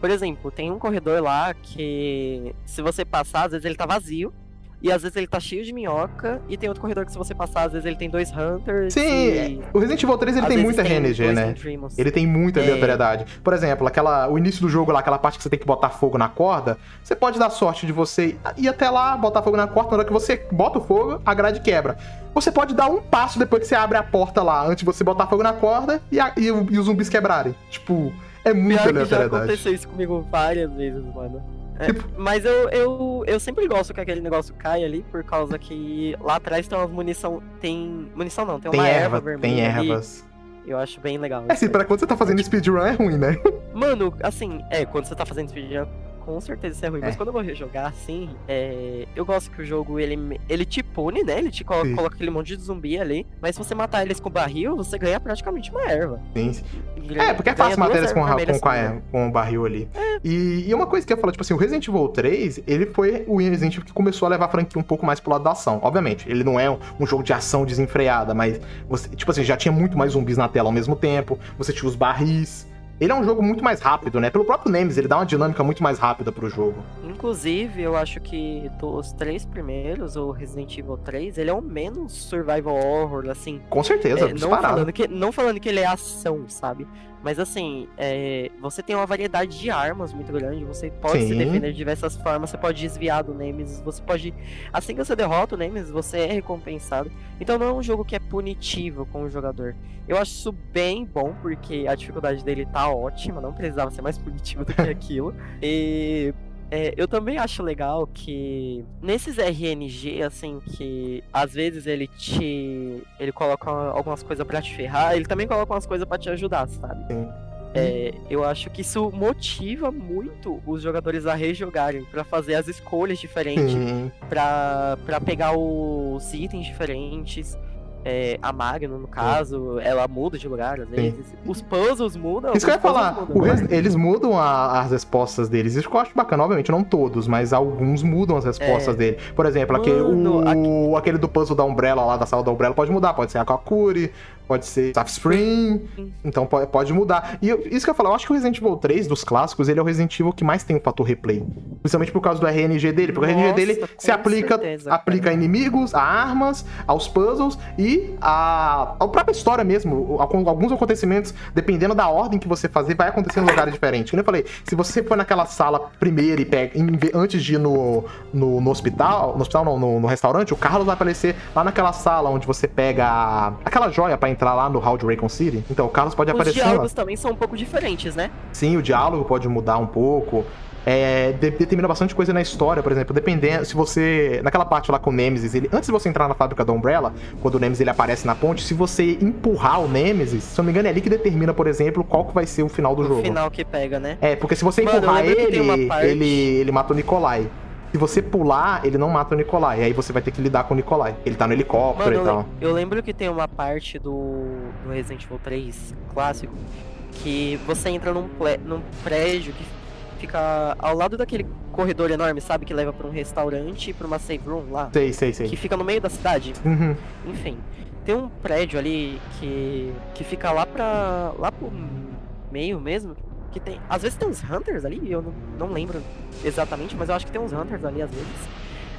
Por exemplo, tem um corredor lá que se você passar, às vezes ele tá vazio. E às vezes ele tá cheio de minhoca. E tem outro corredor que se você passar, às vezes ele tem dois Hunters. Sim, e... o Resident Evil 3 ele às tem muita RNG, né? Dreamers. Ele tem muita É. aleatoriedade. Por exemplo, aquela, o início do jogo lá, aquela parte que você tem que botar fogo na corda, você pode dar sorte de você ir até lá, botar fogo na corda, na hora que você bota o fogo, a grade quebra. Você pode dar um passo depois que você abre a porta lá, antes de você botar fogo na corda e, a- e e os zumbis quebrarem. Tipo, é muita Pior que já aleatoriedade. aconteceu isso comigo várias vezes, mano. É, Tipo- mas eu, eu, eu sempre gosto que aquele negócio caia ali, por causa que lá atrás tem umas munição. Tem. Munição não, tem Tem uma erva, erva, vermelha. tem ervas. Eu acho bem legal. É assim, pra quando você tá fazendo speedrun é ruim, né? Mano, assim, é, quando você tá fazendo speedrun, com certeza isso é ruim. É. Mas quando eu vou rejogar, assim, é, eu gosto que o jogo, ele, ele te pune, né? Ele te colo- Sim. coloca aquele monte de zumbi ali. Mas se você matar eles com barril, você ganha praticamente uma erva. Sim, sim. Ganha- É, porque é fácil matar eles com, vermelhas com, também. com, com o barril ali. E, e uma coisa que eu ia falar, tipo assim, o Resident Evil 3, ele foi o Resident Evil que começou a levar a franquia um pouco mais pro lado da ação. Obviamente, ele não é um, um jogo de ação desenfreada, mas você, tipo assim, já tinha muito mais zumbis na tela ao mesmo tempo, você tinha os barris. Ele é um jogo muito mais rápido, né? Pelo próprio Nemesis, ele dá uma dinâmica muito mais rápida pro jogo. Inclusive, eu acho que dos três primeiros, o Resident Evil 3, ele é o menos survival horror, assim. Com certeza, É, não, disparado. falando que, não falando que ele é ação, sabe? Mas assim, é, você tem uma variedade de armas muito grande, você pode se Sim. defender de diversas formas, você pode desviar do Nemesis, você pode. Assim que você derrota o Nemesis, você é recompensado. Então não é um jogo que é punitivo com o jogador. Eu acho isso bem bom, porque a dificuldade dele tá ótima, não precisava ser mais punitivo do que aquilo. E é, eu também acho legal que nesses RNG, assim, que às vezes ele te. ele coloca algumas coisas pra te ferrar, ele também coloca umas coisas pra te ajudar, sabe? Sim. É, eu acho que isso motiva muito os jogadores a rejogarem, pra fazer as escolhas diferentes, pra pegar os itens diferentes. É, a Magno, no caso, ela muda de lugar às vezes. Os puzzles mudam. Isso que eu ia falar, mudam. o res- eles mudam a- as respostas deles. Isso que eu acho bacana, obviamente, não todos, mas alguns mudam as respostas É. dele. Por exemplo, aquele, o, aquele do puzzle da Umbrella lá, da sala da Umbrella, pode mudar. Pode ser a Kakuri, pode ser Staff Spring, então pode, mudar. E eu- isso que eu falar, eu acho que o Resident Evil 3 dos clássicos, ele é o Resident Evil que mais tem o fator replay. Principalmente por causa do RNG dele, porque o RNG Nossa, dele se aplica, certeza, aplica a inimigos, a armas, aos puzzles e a, a própria história mesmo. Alguns acontecimentos, dependendo da ordem que você fazer, vai acontecer em lugares diferentes. Como eu falei, se você for naquela sala primeiro e pega, antes de ir no, no, no hospital, no hospital não, no, no restaurante, o Carlos vai aparecer lá naquela sala onde você pega aquela joia pra entrar lá no hall de Raycon City. Então o Carlos pode Os aparecer lá. diálogos também são um pouco diferentes, né? Sim, o diálogo pode mudar um pouco. É, de- determina bastante coisa na história, por exemplo, dependendo. Se você. Naquela parte lá com o Nemesis, ele, antes de você entrar na fábrica da Umbrella, quando o Nemesis ele aparece na ponte, se você empurrar o Nemesis, se eu não me engano, é ali que determina, por exemplo, qual que vai ser o final do O jogo. final que pega, né? É, porque se você Mano, empurrar ele, parte- ele, ele mata o Nikolai. Se você pular, ele não mata o Nikolai. Aí você vai ter que lidar com o Nikolai. Ele tá no helicóptero Mano, e eu, tal. eu lembro que tem uma parte do, do Resident Evil 3 clássico que você entra num, num prédio que fica ao lado daquele corredor enorme, sabe? Que leva pra um restaurante e pra uma save room lá. Sei, sei, sei. Que fica no meio da cidade. Uhum. Enfim, tem um prédio ali que, que fica lá pra. lá pro meio mesmo. Que tem. Às vezes tem uns Hunters ali, eu não, não lembro exatamente, mas eu acho que tem uns Hunters ali às vezes.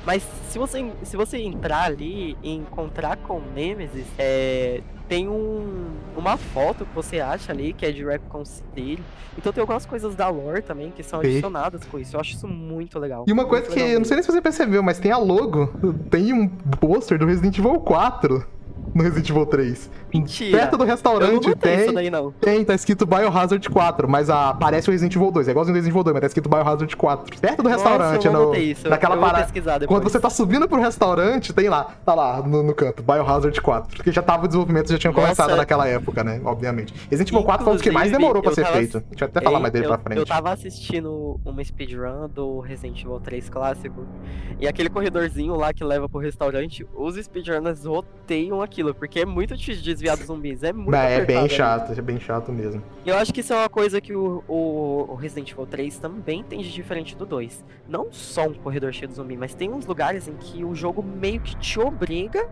Mas se você, se você entrar ali e encontrar com o Nemesis, é, tem um, uma foto que você acha ali que é de Recon City. Então tem algumas coisas da lore também que são adicionadas com isso. Eu acho isso muito legal. E uma coisa que, eu não sei nem se você percebeu, mas tem a logo, tem um pôster do Resident Evil 4 no Resident Evil 3. Mentira! Perto do restaurante tem, daí tem, tá escrito Biohazard 4, mas a, parece o Resident Evil 2, é igualzinho o Resident Evil 2, mas tá escrito Biohazard 4. Perto do restaurante, Nossa, eu não isso. naquela parada. Quando você tá subindo pro restaurante, tem lá, tá lá no, no canto, Biohazard 4. Porque já tava o desenvolvimento, já tinha Nossa. começado naquela época, né? Obviamente. Resident Evil 4 foi um dos que mais demorou pra ser tava- feito. Deixa eu até falar Ei, mais dele eu, pra frente. Eu tava assistindo uma speedrun do Resident Evil 3 clássico. E aquele corredorzinho lá que leva pro restaurante, os speedrunners roteiam aquilo, porque é muito difícil de desviar dos zumbis. É muito É, é bem ali. chato, é bem chato mesmo. E eu acho que isso é uma coisa que o, o, o Resident Evil 3 também tem de diferente do 2. Não só um corredor cheio de zumbi, mas tem uns lugares em que o jogo meio que te obriga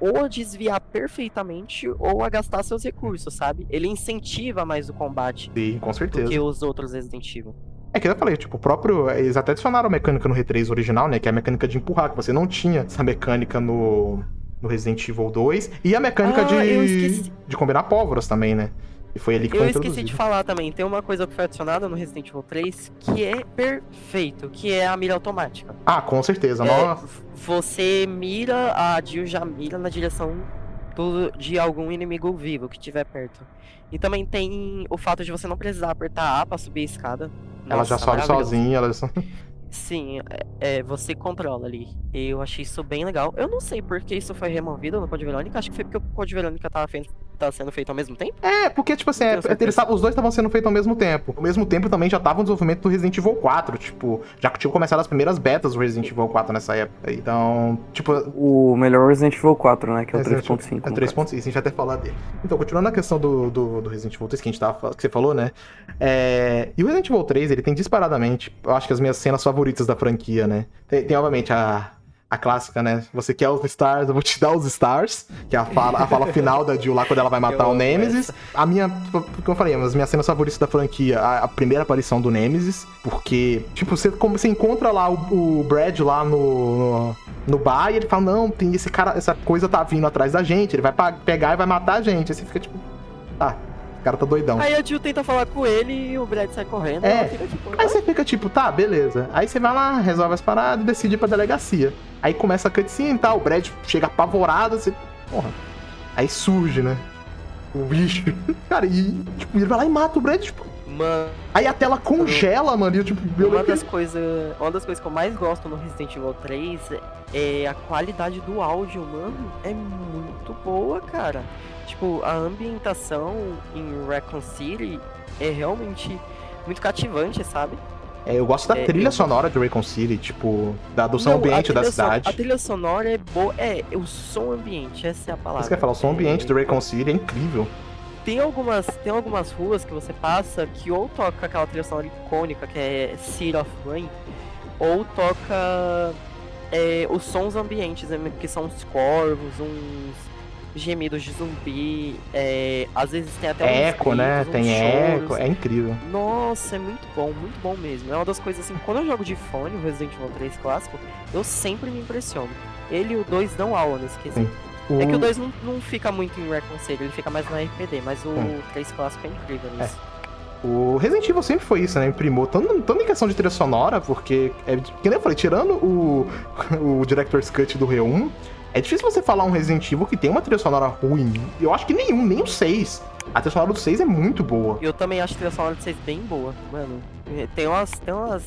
ou a desviar perfeitamente ou a gastar seus recursos, sabe? Ele incentiva mais o combate Sim, com do certeza. que os outros Resident Evil. É que eu falei, tipo, o próprio. Eles até adicionaram a mecânica no R3 original, né? Que é a mecânica de empurrar, que você não tinha essa mecânica no, no Resident Evil 2. E a mecânica Ah, eu de. de combinar pólvoras também, né? E foi ali que Eu foi esqueci de falar também, tem uma coisa que foi adicionada no Resident Evil 3 que é perfeito, que é a mira automática. Ah, com certeza. É, Nossa. você mira, a Jill já mira na direção do- de algum inimigo vivo que estiver perto. E também tem o fato de você não precisar apertar A pra subir a escada. Ela já Nossa, sobe sozinha, ela só. Sim, é, é, você controla ali. Eu achei isso bem legal. Eu não sei por que isso foi removido no Code Verônica. Acho que foi porque o Code Verônica tava, tá sendo feito ao mesmo tempo. É, porque, tipo assim, é, eles os dois estavam sendo feitos ao mesmo tempo. Ao mesmo tempo também já tava o desenvolvimento do Resident Evil 4, tipo, já que tinha começado as primeiras betas do Resident Evil 4 nessa época. Então, tipo, O melhor Resident Evil 4, né? Que é o Resident 3.5. É no caso. 3.5, a gente vai até falar dele. Então, continuando na questão do, do, do Resident Evil 3 que, a gente tava, que você falou, né? É, e o Resident Evil 3, ele tem disparadamente, eu acho que as minhas cenas favoritas da franquia, né? Tem, tem, obviamente, a, a clássica, né? Você quer os stars, eu vou te dar os stars, que é a fala, a fala final da Jill lá quando ela vai matar Eu o Nemesis. A minha, como eu falei, as minhas cenas favoritas da franquia, a, a primeira aparição do Nemesis, porque, tipo, você, como você encontra lá o, o Brad lá no, no, no bar e ele fala, não, tem esse cara, essa coisa tá vindo atrás da gente, ele vai pegar e vai matar a gente. Aí você fica tipo, ah, o cara tá doidão. Aí a Jill tenta falar com ele e o Brad sai correndo. É. fica tipo, Aí você fica tipo, tá, beleza. Aí você vai lá, resolve as paradas e decide ir pra delegacia. Aí começa a cutscene e tal, o Brad chega apavorado, você. Porra. Aí surge, né? O bicho. Cara, e tipo, ele vai lá e mata o Brad, tipo. Mano, Aí a tela congela, mano. E eu, tipo, eu uma das que- coisas. Uma das coisas que eu mais gosto no Resident Evil 3 é a qualidade do áudio, mano. É muito boa, cara. Tipo, a ambientação em Raccoon City é realmente muito cativante, sabe? É, eu gosto da É, trilha eu- sonora de Raycon City, tipo, da, do som Não, ambiente da cidade. A trilha sonora é boa. É, o som ambiente, essa é a palavra. Isso que eu ia falar, o som ambiente É, do Raycon City é incrível. Tem algumas, tem algumas ruas que você passa que ou toca aquela trilha sonora icônica que é City of Rain, ou toca é, os sons ambientes, né, que são uns corvos, uns gemidos de zumbi, é, às vezes tem até uns eco, né? gritos, Tem uns eco, é incrível. Nossa, é muito bom, muito bom mesmo. É uma das coisas assim, quando eu jogo de fone, o Resident Evil 3 clássico, eu sempre me impressiono. Ele e o 2 dão aula nesse quesito. É que o 2 não, não fica muito em Recon City, ele fica mais na RPD, mas o Hum. 3 clássico é incrível nisso. O Resident Evil sempre foi isso, né? Imprimou tanto, tanto em questão de trilha sonora, porque, é, que nem eu falei, tirando o, o Director's Cut do R1, é difícil você falar um Resident Evil que tem uma trilha sonora ruim. Eu acho que nenhum, nem o 6. A trilha sonora do 6 é muito boa. Eu também acho a trilha sonora de vocês bem boa, mano. É, Tem umas. Tem umas.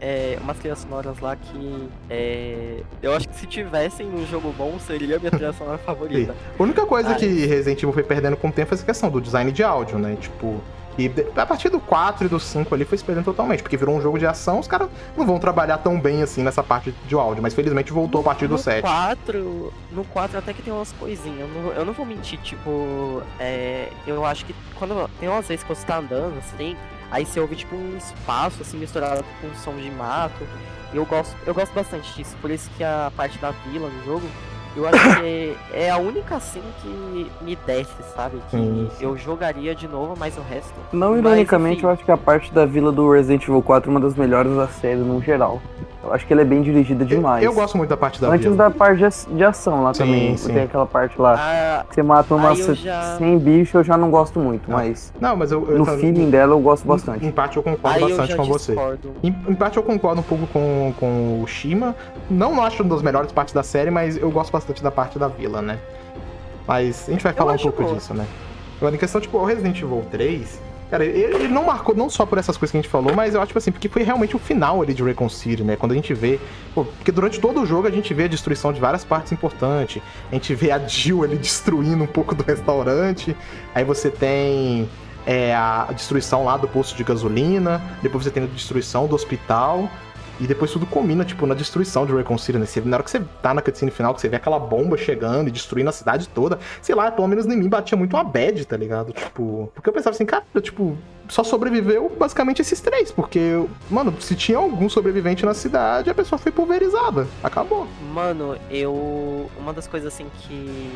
É, umas trilhas sonoras lá que. é, eu acho que se tivessem num jogo bom, seria a minha trilha sonora favorita. A única coisa Ah, que Resident Evil foi perdendo com o tempo foi essa questão do design de áudio, né? Tipo. E a partir do 4 e do 5 ali foi se perdendo totalmente, porque virou um jogo de ação, os caras não vão trabalhar tão bem assim nessa parte de áudio, mas felizmente voltou a partir do no 7. 4, no 4 até que tem umas coisinhas. Eu não, eu não vou mentir, tipo. é, eu acho que quando. Tem umas vezes que você tá andando, assim, aí você ouve tipo um espaço assim misturado com som de mato. E eu gosto, eu gosto bastante disso. Por isso que a parte da vila no jogo, eu acho que é, a única assim que me desce, sabe? Que Sim, eu jogaria de novo, mas o resto. Não Mas, ironicamente, enfim. eu acho que a parte da vila do Resident Evil 4 é uma das melhores da série no geral. Eu acho que ela é bem dirigida demais. Eu gosto muito da parte da Antes vila. da parte de ação lá Sim, também. sim. Tem aquela parte lá Ah, que você mata umas eu já- 100 bichos, eu já não gosto muito, Não. mas Não, mas eu. eu no também- feeling dela eu gosto Em, bastante. em parte eu concordo aí eu bastante já com você. discordo. Em, em parte eu concordo um pouco com, com o Shima. Não acho uma das melhores partes da série, mas eu gosto bastante da parte da vila, né? Mas a gente vai falar um pouco boa. disso, né? Agora, em questão, tipo, o Resident Evil 3, cara, ele, não marcou não só por essas coisas que a gente falou, mas eu acho, tipo assim, porque foi realmente o final ali de Recon City, né? Quando a gente vê. pô, porque durante todo o jogo a gente vê a destruição de várias partes importantes. A gente vê a Jill ali destruindo um pouco do restaurante. Aí você tem é, a destruição lá do posto de gasolina. Depois você tem a destruição do hospital. E depois tudo combina, tipo, na destruição de Raycon né? Na hora que você tá na cutscene final, que você vê aquela bomba chegando e destruindo a cidade toda, sei lá, pelo menos em mim batia muito uma bad, tá ligado? Tipo, porque eu pensava assim, cara, tipo, só sobreviveu basicamente esses três, porque, mano, se tinha algum sobrevivente na cidade, a pessoa foi pulverizada. Acabou. Mano, eu. Uma das coisas assim que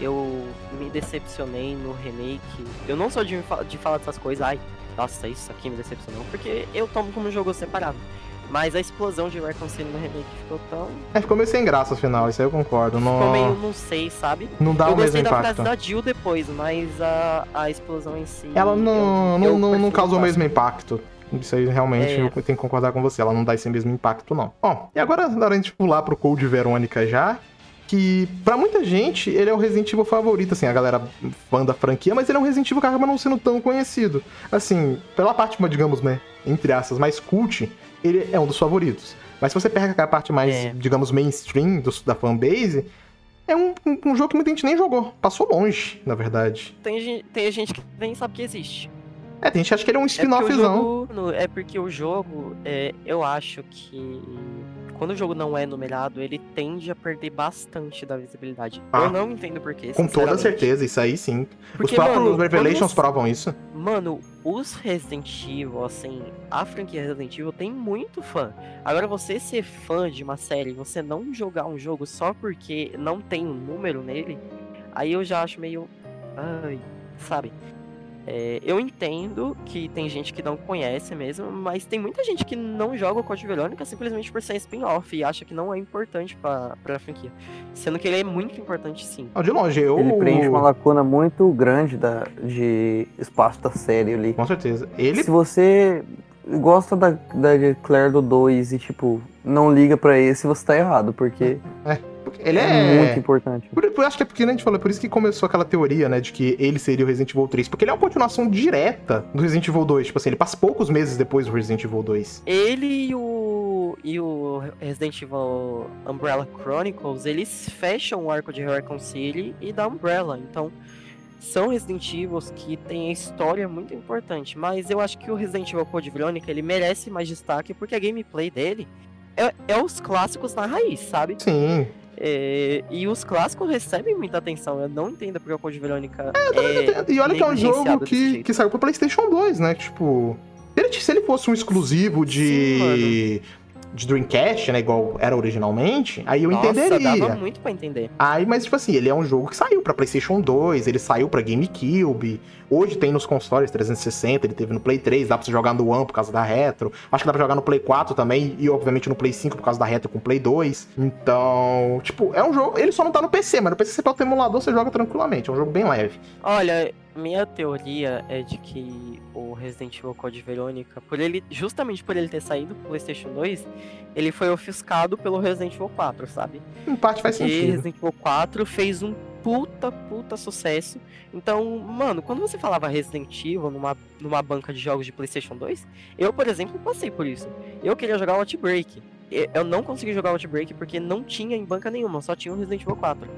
eu me decepcionei no remake. Eu não sou de, de falar dessas coisas, ai, nossa, isso aqui me decepcionou, porque eu tomo como jogo separado. Mas a explosão de Raccoon City no remake ficou tão. É, ficou meio sem graça afinal, isso aí eu concordo. Ficou meio, Não, não sei, sabe? não dá eu o mesmo gostei da frase impacto. da Jill depois, mas a, a explosão em si. Ela não, eu- não, eu não, não causou o mesmo impacto. Isso aí realmente É. eu tenho que concordar com você. Ela não dá esse mesmo impacto, não. Bom, e agora na hora de pular pro Code Verônica já. Que pra muita gente ele é o Resident Evil favorito, assim, a galera fã da franquia, mas ele é um Resident Evil que acaba não sendo tão conhecido. Assim, pela parte, digamos, né, entre aspas, mais cult, ele é um dos favoritos. Mas se você pega aquela parte mais, É. digamos, mainstream do- da fanbase, é um, um- um jogo que muita gente nem jogou. Passou longe, na verdade. Tem, gente- tem gente que nem sabe que existe. É, tem gente que acha que ele é um É spin-offzão. no- é porque o jogo, é, eu acho que quando o jogo não é numerado, ele tende a perder bastante da visibilidade. Ah. eu não entendo porquê. Com toda certeza, isso aí sim. Porque, Os próprios mano, Revelations você- provam isso. Mano, os Resident Evil, assim, a franquia Resident Evil tem muito fã. Agora, você ser fã de uma série você não jogar um jogo só porque não tem um número nele, aí eu já acho meio. Ai, sabe? É, eu entendo que tem gente que não conhece mesmo, mas tem muita gente que não joga o Code Verônica simplesmente por ser spin-off e acha que não é importante pra, pra franquia. Sendo que ele é muito importante sim. Não, de longe, eu. Ele preenche uma lacuna muito grande da, de espaço da série ali. Com certeza. Ele. Se você gosta da, da Claire do 2 e, tipo, não liga pra esse, você tá errado, porque Ele é, é. muito importante. Por, por- acho que é porque né, a gente falou, por isso que começou aquela teoria, né, de que ele seria o Resident Evil 3. Porque ele é uma continuação direta do Resident Evil 2. Tipo assim, ele passa poucos meses depois do Resident Evil 2. Ele e o, e o Resident Evil Umbrella Chronicles, eles fecham o arco de Raccoon City e da Umbrella. Então, são Resident Evils que têm a história muito importante. Mas eu acho que o Resident Evil Code Veronica, ele merece mais destaque porque a gameplay dele é, é os clássicos na raiz, sabe? Sim. É, e os clássicos recebem muita atenção. Eu não entendo porque o Code Verônica é, E olha que é um jogo que, que saiu pro PlayStation 2, né? Tipo. Se ele, se ele fosse um exclusivo de. De Dreamcast, né? Igual era originalmente, aí eu Nossa, entenderia. dava muito pra entender. Aí, mas tipo assim, ele é um jogo que saiu pra PlayStation 2, ele saiu pra GameCube. Hoje tem nos consoles 360, ele teve no Play 3, dá pra você jogar no One por causa da retro. Acho que dá pra jogar no Play 4 também e obviamente no Play 5 por causa da retro com o Play 2. Então, tipo, é um jogo, ele só não tá no PC, mas no PC você pode ter emulador, você joga tranquilamente, é um jogo bem leve. Olha, minha teoria é de que o Resident Evil Code Verônica, por ele, justamente por ele ter saído pro PlayStation 2, ele foi ofuscado pelo Resident Evil 4, sabe? Em parte faz Porque sentido. Resident Evil 4 fez um puta, puta sucesso. Então, mano, quando você falava Resident Evil numa, numa banca de jogos de PlayStation 2, eu, por exemplo, passei por isso. Eu queria jogar Outbreak. Eu não consegui jogar Outbreak porque não tinha em banca nenhuma, só tinha o Resident Evil 4.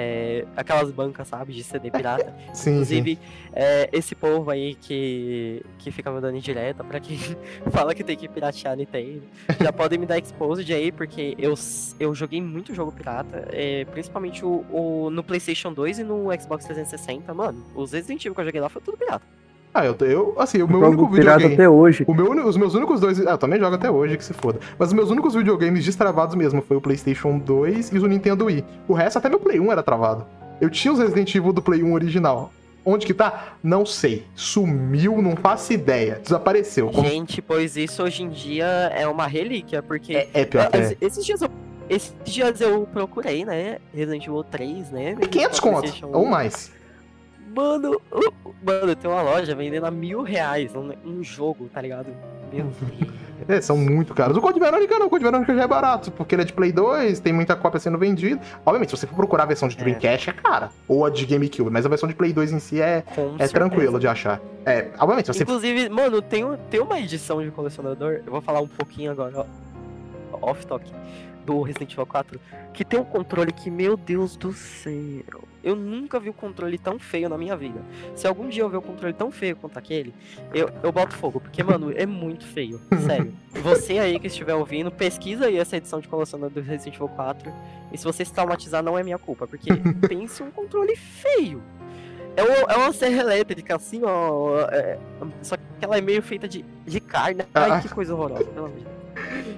É, aquelas bancas, sabe, de CD pirata. Sim, sim. Inclusive, é, esse povo aí que, que fica me dando indireta, pra quem fala que tem que piratear Nintendo, já podem me dar exposed aí, porque eu, eu joguei muito jogo pirata, é, principalmente o, o- no PlayStation 2 e no Xbox 360. Mano, os Resident Evil que eu joguei lá foi tudo pirata. Ah, eu, eu assim, o meu Jogo único videogame. até hoje. O meu, os meus únicos dois. Ah, eu também jogo até hoje, que se foda. Mas os meus únicos videogames destravados mesmo foi o PlayStation 2 e o Nintendo Wii. O resto, até meu Play 1 era travado. Eu tinha os Resident Evil do Play 1 original. Onde que tá? Não sei. Sumiu, não faço ideia. Desapareceu. Gente, pois isso hoje em dia é uma relíquia, porque É, é pior que é, é. esses dias eu. Esses dias eu procurei, né? Resident Evil 3, né? É 500 pra conto, PlayStation ou 1. mais. Mano, mano, tem uma loja vendendo a mil reais um, um jogo, tá ligado? Meu Deus. É, são muito caros. O Code Verônica não, o Code Verônica já é barato, porque ele é de Play 2, tem muita cópia sendo vendida. Obviamente, se você for procurar a versão de É. Dreamcast, é cara. Ou a de GameCube, mas a versão de Play 2 em si é, Com é certeza. tranquilo de achar. É, obviamente, você Inclusive, mano, tem, um- tem uma edição de colecionador, eu vou falar um pouquinho agora, ó, off-talk, do Resident Evil 4 que tem um controle que, meu Deus do céu, eu nunca vi um controle tão feio na minha vida. Se algum dia eu ver um controle tão feio quanto aquele, eu, eu boto fogo, porque, mano, é muito feio. Sério. Você aí que estiver ouvindo, pesquisa aí essa edição de colecionador do Resident Evil 4. E se você se traumatizar, não é minha culpa, porque pense um controle feio. É, uma- é uma serra elétrica, assim, ó. é- só que ela é meio feita de, de carne. Ai, Ah. que coisa horrorosa, pelo amor de Deus.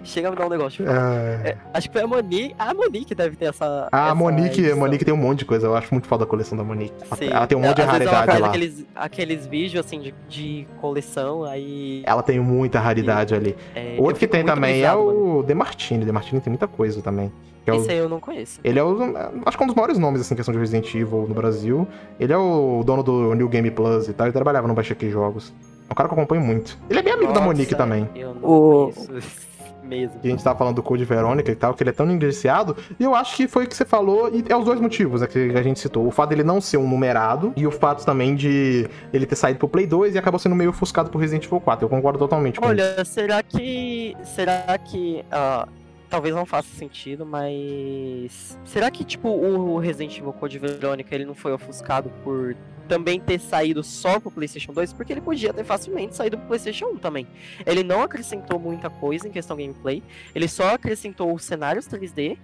Chega a me dar um negócio. É... É, acho que foi a Monique. A Monique deve ter essa. Ah, a essa Monique, a. Monique tem um monte de coisa. Eu acho muito foda a coleção da Monique. Sim. Ela tem um monte de raridade lá. Aqueles, aqueles vídeos assim de, de coleção, aí. Ela tem muita raridade ali. é, Outro que tem também é brisado, mano. o Demartini. Demartini tem muita coisa também. É o- Esse aí eu não conheço. Ele é o. Acho que é um dos maiores nomes, assim, em questão de Resident Evil no Brasil. Ele é o dono do New Game Plus e tal. Ele trabalhava no Baixa Aqui Jogos. É um cara que eu acompanho muito. Ele é bem amigo da Nossa, Monique também. Eu não O- conheço mesmo. Que a gente tava falando do Code Verônica e tal, que ele é tão negligenciado. E eu acho que foi o que você falou, e é os dois motivos né, que a gente citou. O fato dele não ser um numerado, e o fato também de ele ter saído pro Play 2 e acabou sendo meio ofuscado pro Resident Evil 4. Eu concordo totalmente com isso. Olha, será que. Será que. ah, talvez não faça sentido, mas. Será que, tipo, o Resident Evil Code Verônica ele não foi ofuscado por também ter saído só pro PlayStation 2? Porque ele podia ter facilmente saído pro PlayStation 1 também. Ele não acrescentou muita coisa em questão gameplay, ele só acrescentou os cenários 3D.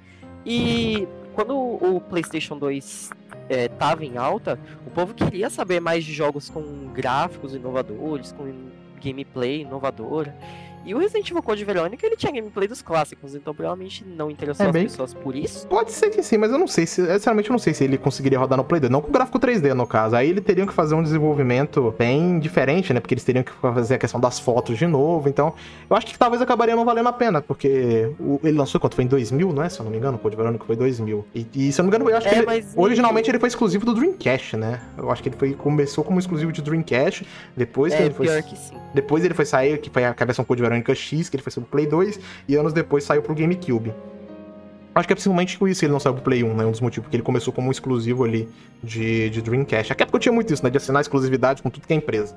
E quando o PlayStation 2 eh, tava em alta, o povo queria saber mais de jogos com gráficos inovadores, com gameplay inovadora. E o Resident Evil Code Verônica, ele tinha gameplay dos clássicos, então provavelmente não interessou É as bem- pessoas por isso. Pode ser que sim, mas eu não sei. Se, sinceramente, eu não sei se ele conseguiria rodar no Play 2. Não com gráfico 3D, no caso. Aí eles teriam que fazer um desenvolvimento bem diferente, né? Porque eles teriam que fazer a questão das fotos de novo. Então, eu acho que talvez acabaria não valendo a pena. Porque o- ele lançou quanto? Foi em 2000, não é? Se eu não me engano, o Code Verônica foi 2000. E, e se eu não me engano, eu acho que É, ele, mas e- originalmente ele foi exclusivo do Dreamcast, né? Eu acho que ele foi, começou como exclusivo de Dreamcast. Depois que É, ele foi. pior que sim. Depois ele foi sair, que foi a versão Code Verônica X, que ele foi pro Play 2, e anos depois saiu pro GameCube. Acho que é principalmente por isso ele não saiu pro Play 1, né? Um dos motivos, porque ele começou como um exclusivo ali de, de Dreamcast. Época eu tinha muito isso, né? De assinar exclusividade com tudo que é empresa.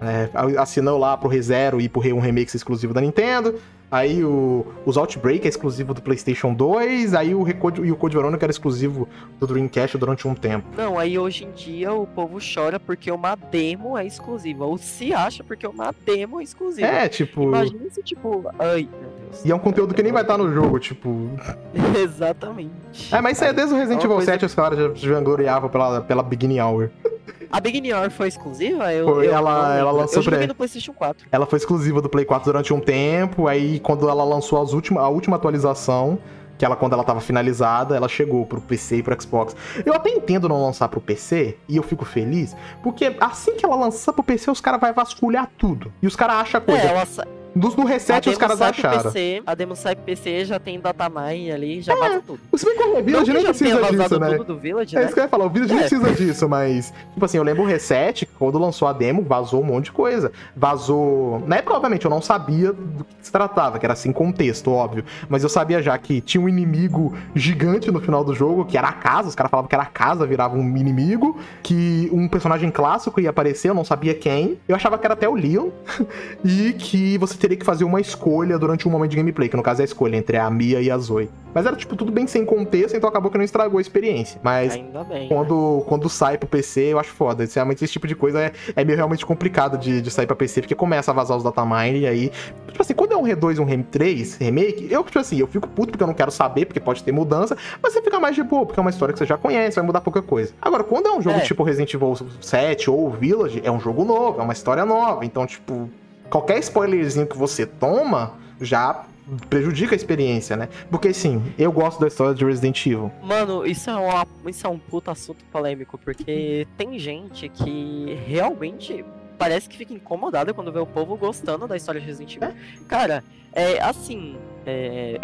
É, assinou lá pro ReZero e pro Re- um Remix exclusivo da Nintendo. Aí o, os Outbreak é exclusivo do PlayStation 2. Aí o, Recode, e o Code Verônica era exclusivo do Dreamcast durante um tempo. Não, aí hoje em dia o povo chora porque uma demo é exclusiva. Ou se acha porque uma demo é exclusiva. É, tipo. Imagina se, tipo, ai, meu Deus. E é um conteúdo que nem vai estar no jogo, tipo. Exatamente. É, mas isso aí é desde o Resident É Evil coisa 7 os caras já vangloriavam pela, pela Beginning Hour. A Big Hour foi exclusiva? Eu, Foi, eu ela- lembro. ela lançou Eu joguei no PlayStation 4. Ela foi exclusiva do Play 4 durante um tempo, aí quando ela lançou as última, a última atualização, que ela quando ela tava finalizada, ela chegou pro PC e pro Xbox. Eu até entendo não lançar pro PC, e eu fico feliz, porque assim que ela lançar pro PC, os caras vão vasculhar tudo. E os caras acham coisa. É, ela Dos no a reset os caras acharam. PC, a demo sai pro PC, já tem datamine ali, já vaza tudo. Se bem que o Village nem precisa disso, né? tudo do Village, É né? isso que eu ia falar, o Village nem É. precisa disso, mas. Tipo assim, eu lembro o Reset, quando lançou a demo, vazou um monte de coisa. Vazou. Na época, obviamente, eu não sabia do que se tratava, que era assim, contexto, óbvio. Mas eu sabia já que tinha um inimigo gigante no final do jogo, que era a casa. Os caras falavam que era a casa, virava um inimigo. Que um personagem clássico ia aparecer, eu não sabia quem. Eu achava que era até o Leon. e que você teria que fazer uma escolha durante um momento de gameplay, que no caso é a escolha entre a Mia e a Zoe. Mas era, tipo, tudo bem sem contexto, então acabou que não estragou a experiência. Mas bem. quando, quando sai pro PC, eu acho foda. Realmente, esse tipo de coisa é, é meio realmente complicado de, de sair pra PC, porque começa a vazar os datamine e aí. Tipo assim, quando é um Re2 e um Re3 remake, eu, tipo assim, eu fico puto porque eu não quero saber, porque pode ter mudança, mas você fica mais de boa, porque é uma história que você já conhece, vai mudar pouca coisa. Agora, quando é um jogo É. tipo Resident Evil 7 ou Village, é um jogo novo, é uma história nova. Então, tipo, qualquer spoilerzinho que você toma já prejudica a experiência, né? Porque sim, eu gosto da história de Resident Evil. Mano, isso é, uma, isso é um puta assunto polêmico, porque tem gente que realmente parece que fica incomodada quando vê o povo gostando da história de Resident Evil. Cara, é assim, é,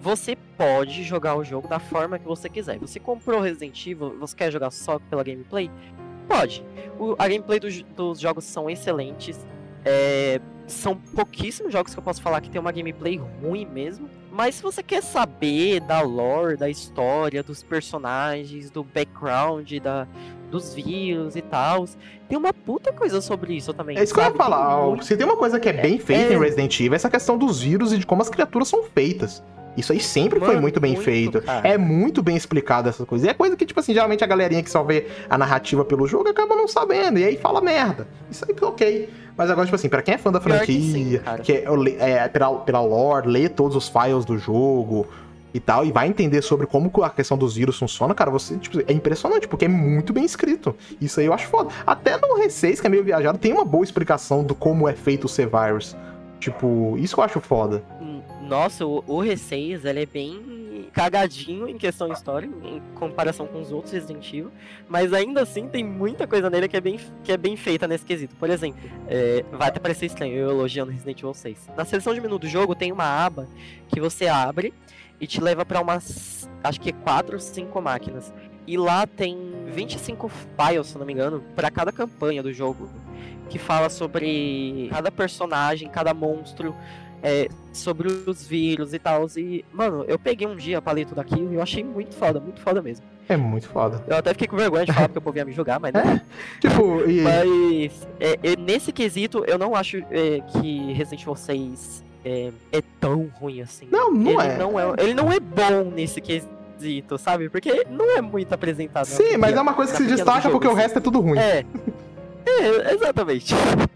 você pode jogar o jogo da forma que você quiser. Você comprou Resident Evil, você quer jogar só pela gameplay? Pode. O- a gameplay dos, dos jogos são excelentes. É, são pouquíssimos jogos que eu posso falar que tem uma gameplay ruim mesmo. Mas se você quer saber da lore, da história, dos personagens, do background, da, dos vírus e tal, tem uma puta coisa sobre isso também. É isso que eu ia sabe? Falar. muito- Se tem uma coisa que é bem feita é- em Resident Evil, é essa questão dos vírus e de como as criaturas são feitas. Isso aí sempre foi Mano, muito bem muito, feito. cara. É muito bem explicado essas coisas. E é coisa que, tipo assim, geralmente a galerinha que só vê a narrativa pelo jogo acaba não sabendo. E aí fala merda. Isso aí tá ok. Mas agora, tipo assim, pra quem é fã da Pior que franquia, sim, que é, é, pela, pela lore, lê todos os files do jogo e tal, e vai entender sobre como a questão dos vírus funciona, cara, você, tipo, é impressionante, porque é muito bem escrito. Isso aí eu acho foda. Até no R6, que é meio viajado, tem uma boa explicação do como é feito o C-Virus. Tipo, isso eu acho foda. Hum, Nossa, o, o R6 ele é bem cagadinho em questão história, em comparação com os outros Resident Evil, mas ainda assim tem muita coisa nele que é bem, que é bem feita nesse quesito. Por exemplo, é, vai até parecer estranho eu elogiando Resident Evil 6. Na seleção de menu do jogo tem uma aba que você abre e te leva pra umas, acho que 4 ou 5 máquinas. E lá tem 25 files, se não me engano, pra cada campanha do jogo. Que fala sobre cada personagem, cada monstro, é, sobre os vírus e tal. E, mano, eu peguei um dia pra ler tudo aquilo e eu achei muito foda, muito foda mesmo. É muito foda. Eu até fiquei com vergonha de falar porque o povo ia me julgar, mas. né? Tipo, e. Mas é, é, nesse quesito, eu não acho é, que Resident Evil 6 é, é tão ruim assim. Não, não ele é. Não é. Ele não é bom nesse quesito, sabe? Porque não é muito apresentado. Sim, mas é uma coisa que se destaca jogo, porque o assim. resto é tudo ruim. É. É, exatamente.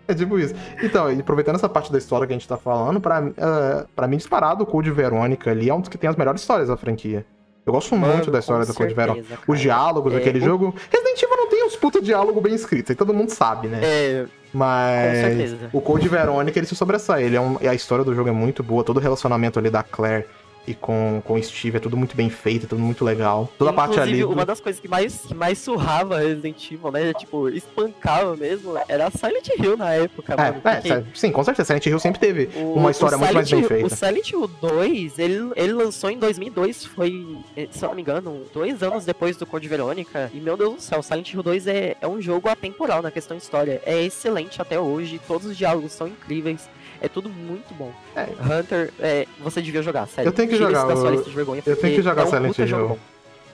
É tipo isso. Então, aproveitando essa parte da história que a gente tá falando, pra, uh, pra mim, disparado, o Code Verônica ali é um dos que tem as melhores histórias da franquia. Eu gosto muito Mano, da história do Code Verônica. Os diálogos É, daquele o- jogo. Resident Evil não tem uns puta diálogo bem escritos, aí todo mundo sabe, né? É, Mas. O Code Verônica, ele se sobressai. Ele é um, a história do jogo é muito boa. Todo o relacionamento ali da Claire e com, com o Steve é tudo muito bem feito, é tudo muito legal. Toda a parte ali. Do- uma das coisas que mais, que mais surrava Resident Evil, né? Tipo, espancava mesmo, era Silent Hill na época, mano. É, é, porque sim, com certeza. Silent Hill sempre teve o- uma história muito mais bem Hill- feita. O Silent Hill 2, ele, ele lançou em 2002, foi, eh, se eu não me engano, dois anos depois do Code Verônica. E, meu Deus do céu, Silent Hill 2 é, é um jogo atemporal na questão história. É excelente até hoje, todos os diálogos são incríveis. É tudo muito bom. É. Hunter, é, você devia jogar, sério. Eu tenho que Tira jogar, da sua eu- lista de vergonha. eu tenho que jogar é um Silent Hill.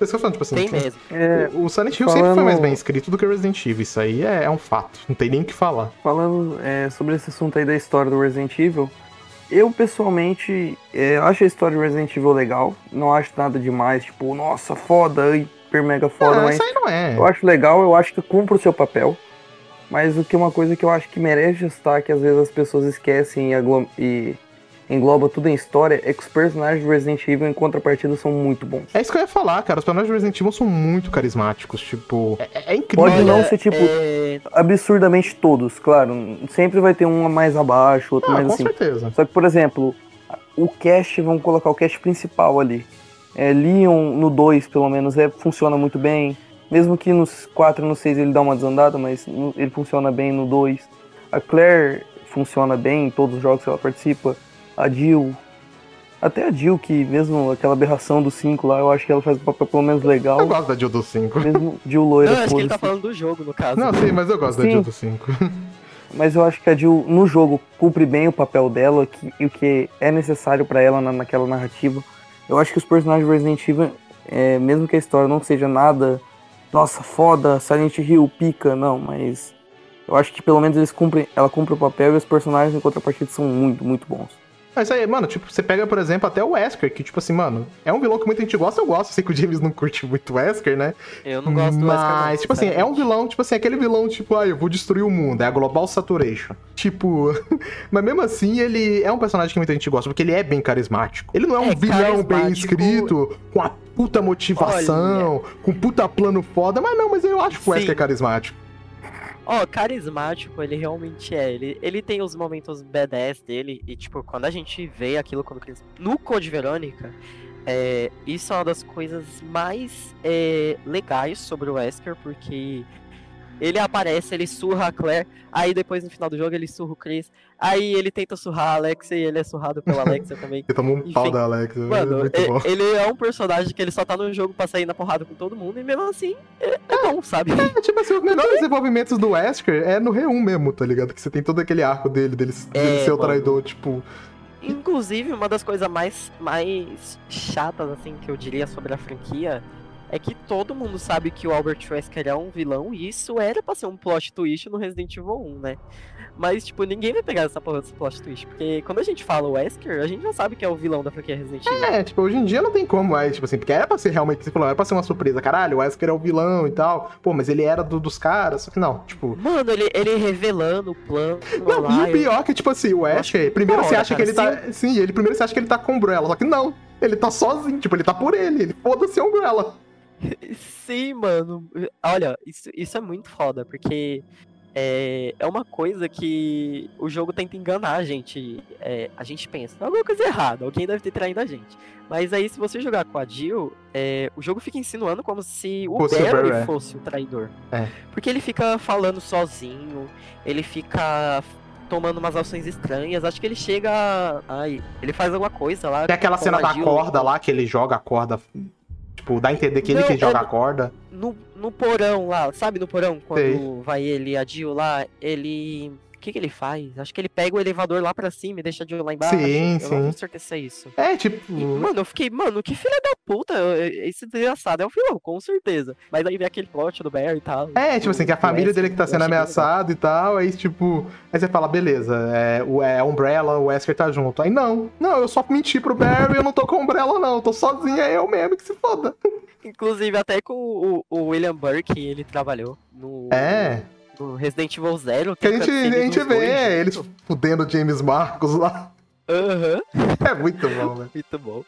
isso eu falando, tipo assim, Tem tipo, mesmo. É, O Silent Hill sempre foi mais Falando- bem escrito do que o Resident Evil. Isso aí é, é um fato. Não tem nem o que falar. Falando é, sobre esse assunto aí da história do Resident Evil, eu pessoalmente é, acho a história do Resident Evil legal. Não acho nada demais, tipo, nossa, foda, hiper mega foda, não, mas isso aí não é. eu acho legal, eu acho que cumpre o seu papel. Mas o que é uma coisa que eu acho que merece destaque, que às vezes as pessoas esquecem e, e engloba tudo em história, é que os personagens do Resident Evil em contrapartida são muito bons. É isso que eu ia falar, cara. Os personagens do Resident Evil são muito carismáticos. Tipo, é, é incrível. Pode não Olha, ser, tipo, é, absurdamente todos, claro. Sempre vai ter um mais abaixo, outro Ah, mais com assim. certeza. Só que, por exemplo, o cast, vamos colocar o cast principal ali. É, Leon no 2, pelo menos, é, funciona muito bem. Mesmo que nos 4 e no 6 ele dá uma desandada, mas ele funciona bem no 2. A Claire funciona bem em todos os jogos que ela participa. A Jill. Até a Jill, que mesmo aquela aberração do 5 lá, eu acho que ela faz um papel pelo menos Eu legal. gosto da Jill do 5. Mesmo Jill loira, Não, acho que ele tá falando do jogo, no caso. Não, sim, mas eu gosto da Sim. Jill do 5. Mas eu acho que a Jill, no jogo, cumpre bem o papel dela que, e o que é necessário pra ela na, naquela narrativa. Eu acho que os personagens do Resident Evil, é, mesmo que a história não seja nada, nossa, foda, Silent Hill, pica, não, mas eu acho que pelo menos eles cumprem, ela cumpre o papel e os personagens em contrapartida são muito, muito bons. Mas aí, mano, tipo, você pega, por exemplo, até o Wesker, que, tipo assim, mano, é um vilão que muita gente gosta, eu gosto. Eu sei que o James não curte muito o Wesker, né? Eu não gosto do Wesker, Mas, tipo assim, é um vilão, tipo assim, aquele vilão, tipo, ah, eu vou destruir o mundo, é a Global Saturation. Tipo, mas mesmo assim, ele é um personagem que muita gente gosta, porque ele é bem carismático. Ele não é um É, vilão bem escrito, com a puta motivação, com puta plano foda, mas não, mas eu acho que o Wesker Sim. é carismático. Ó, carismático, ele realmente é. Ele, ele tem os momentos badass dele. E, tipo, quando a gente vê aquilo criança. No Code Verônica, é, isso é uma das coisas mais é, legais sobre o Wesker, porque ele aparece, ele surra a Claire, aí depois no final do jogo ele surra o Chris, aí ele tenta surrar a Alexia e ele é surrado pela Alexia também. Ele tomou um Enfim, pau da Alex, Mano, muito e- bom. ele é um personagem que ele só tá no jogo pra sair na porrada com todo mundo, e mesmo assim, é, é bom, sabe? É, tipo assim, os melhores desenvolvimentos do Wesker é no R1 mesmo, tá ligado? Que você tem todo aquele arco dele, dele, dele É, ser o mano. traidor, tipo. Inclusive, uma das coisas mais, mais chatas, assim, que eu diria sobre a franquia é que todo mundo sabe que o Albert Wesker é um vilão e isso era pra ser um plot twist no Resident Evil 1, né? Mas, tipo, ninguém vai pegar essa porra desse plot twist, porque quando a gente fala Wesker, a gente já sabe que é o vilão da franquia Resident Evil. É, tipo, hoje em dia não tem como mais, tipo assim, porque era pra ser realmente, você falou, era pra ser uma surpresa, caralho, o Wesker é o vilão e tal. Pô, mas ele era do- dos caras, só que não, tipo. Mano, ele, ele revelando o plano Não, lá, e o pior é que, tipo assim, o Wesker, primeiro você acha cara, que ele tá. Sim, ele primeiro você acha que ele tá com o Umbrella, só que não. Ele tá sozinho, tipo, ele tá por ele, ele foda-se a Umbrella. Sim, mano. Olha, isso, isso é muito foda, porque é, é uma coisa que o jogo tenta enganar a gente. É, a gente pensa, "Tem alguma coisa errada, alguém deve ter traído a gente. Mas aí, se você jogar com a Jill, é, o jogo fica insinuando como se o Barry é. fosse o traidor. É. Porque ele fica falando sozinho, ele fica tomando umas ações estranhas. Acho que ele chega. Ai, ele faz alguma coisa lá. Tem aquela cena da Jill corda lá, que ele joga a corda. Tipo, dá a entender que ele Não, que joga é- a corda. no, no porão lá, sabe no porão? Quando Sei. vai ele e a Jill lá, ele. O que, que ele faz? Acho que ele pega o elevador lá pra cima e deixa Jill lá embaixo. Sim, eu sim. tenho certeza é isso. É, tipo. E, mano, eu fiquei, mano, que filha da puta. Esse desgraçado é o vilão, com certeza. Mas aí vem aquele plot do Barry e tal. É, tipo assim, que a família dele que tá sendo ameaçada e tal, aí tipo. Aí você fala, beleza, é, o é Umbrella, o Wesker tá junto. Aí não, não, eu só menti pro Barry, eu não tô com Umbrella, não, eu tô sozinho, é eu mesmo que se foda. Inclusive, até com o, o William Burke, ele trabalhou no, É, no Resident Evil Zero. que a gente, a gente dos dois vê eles junto. fudendo James Marcos lá. Aham, É muito bom, velho. muito bom.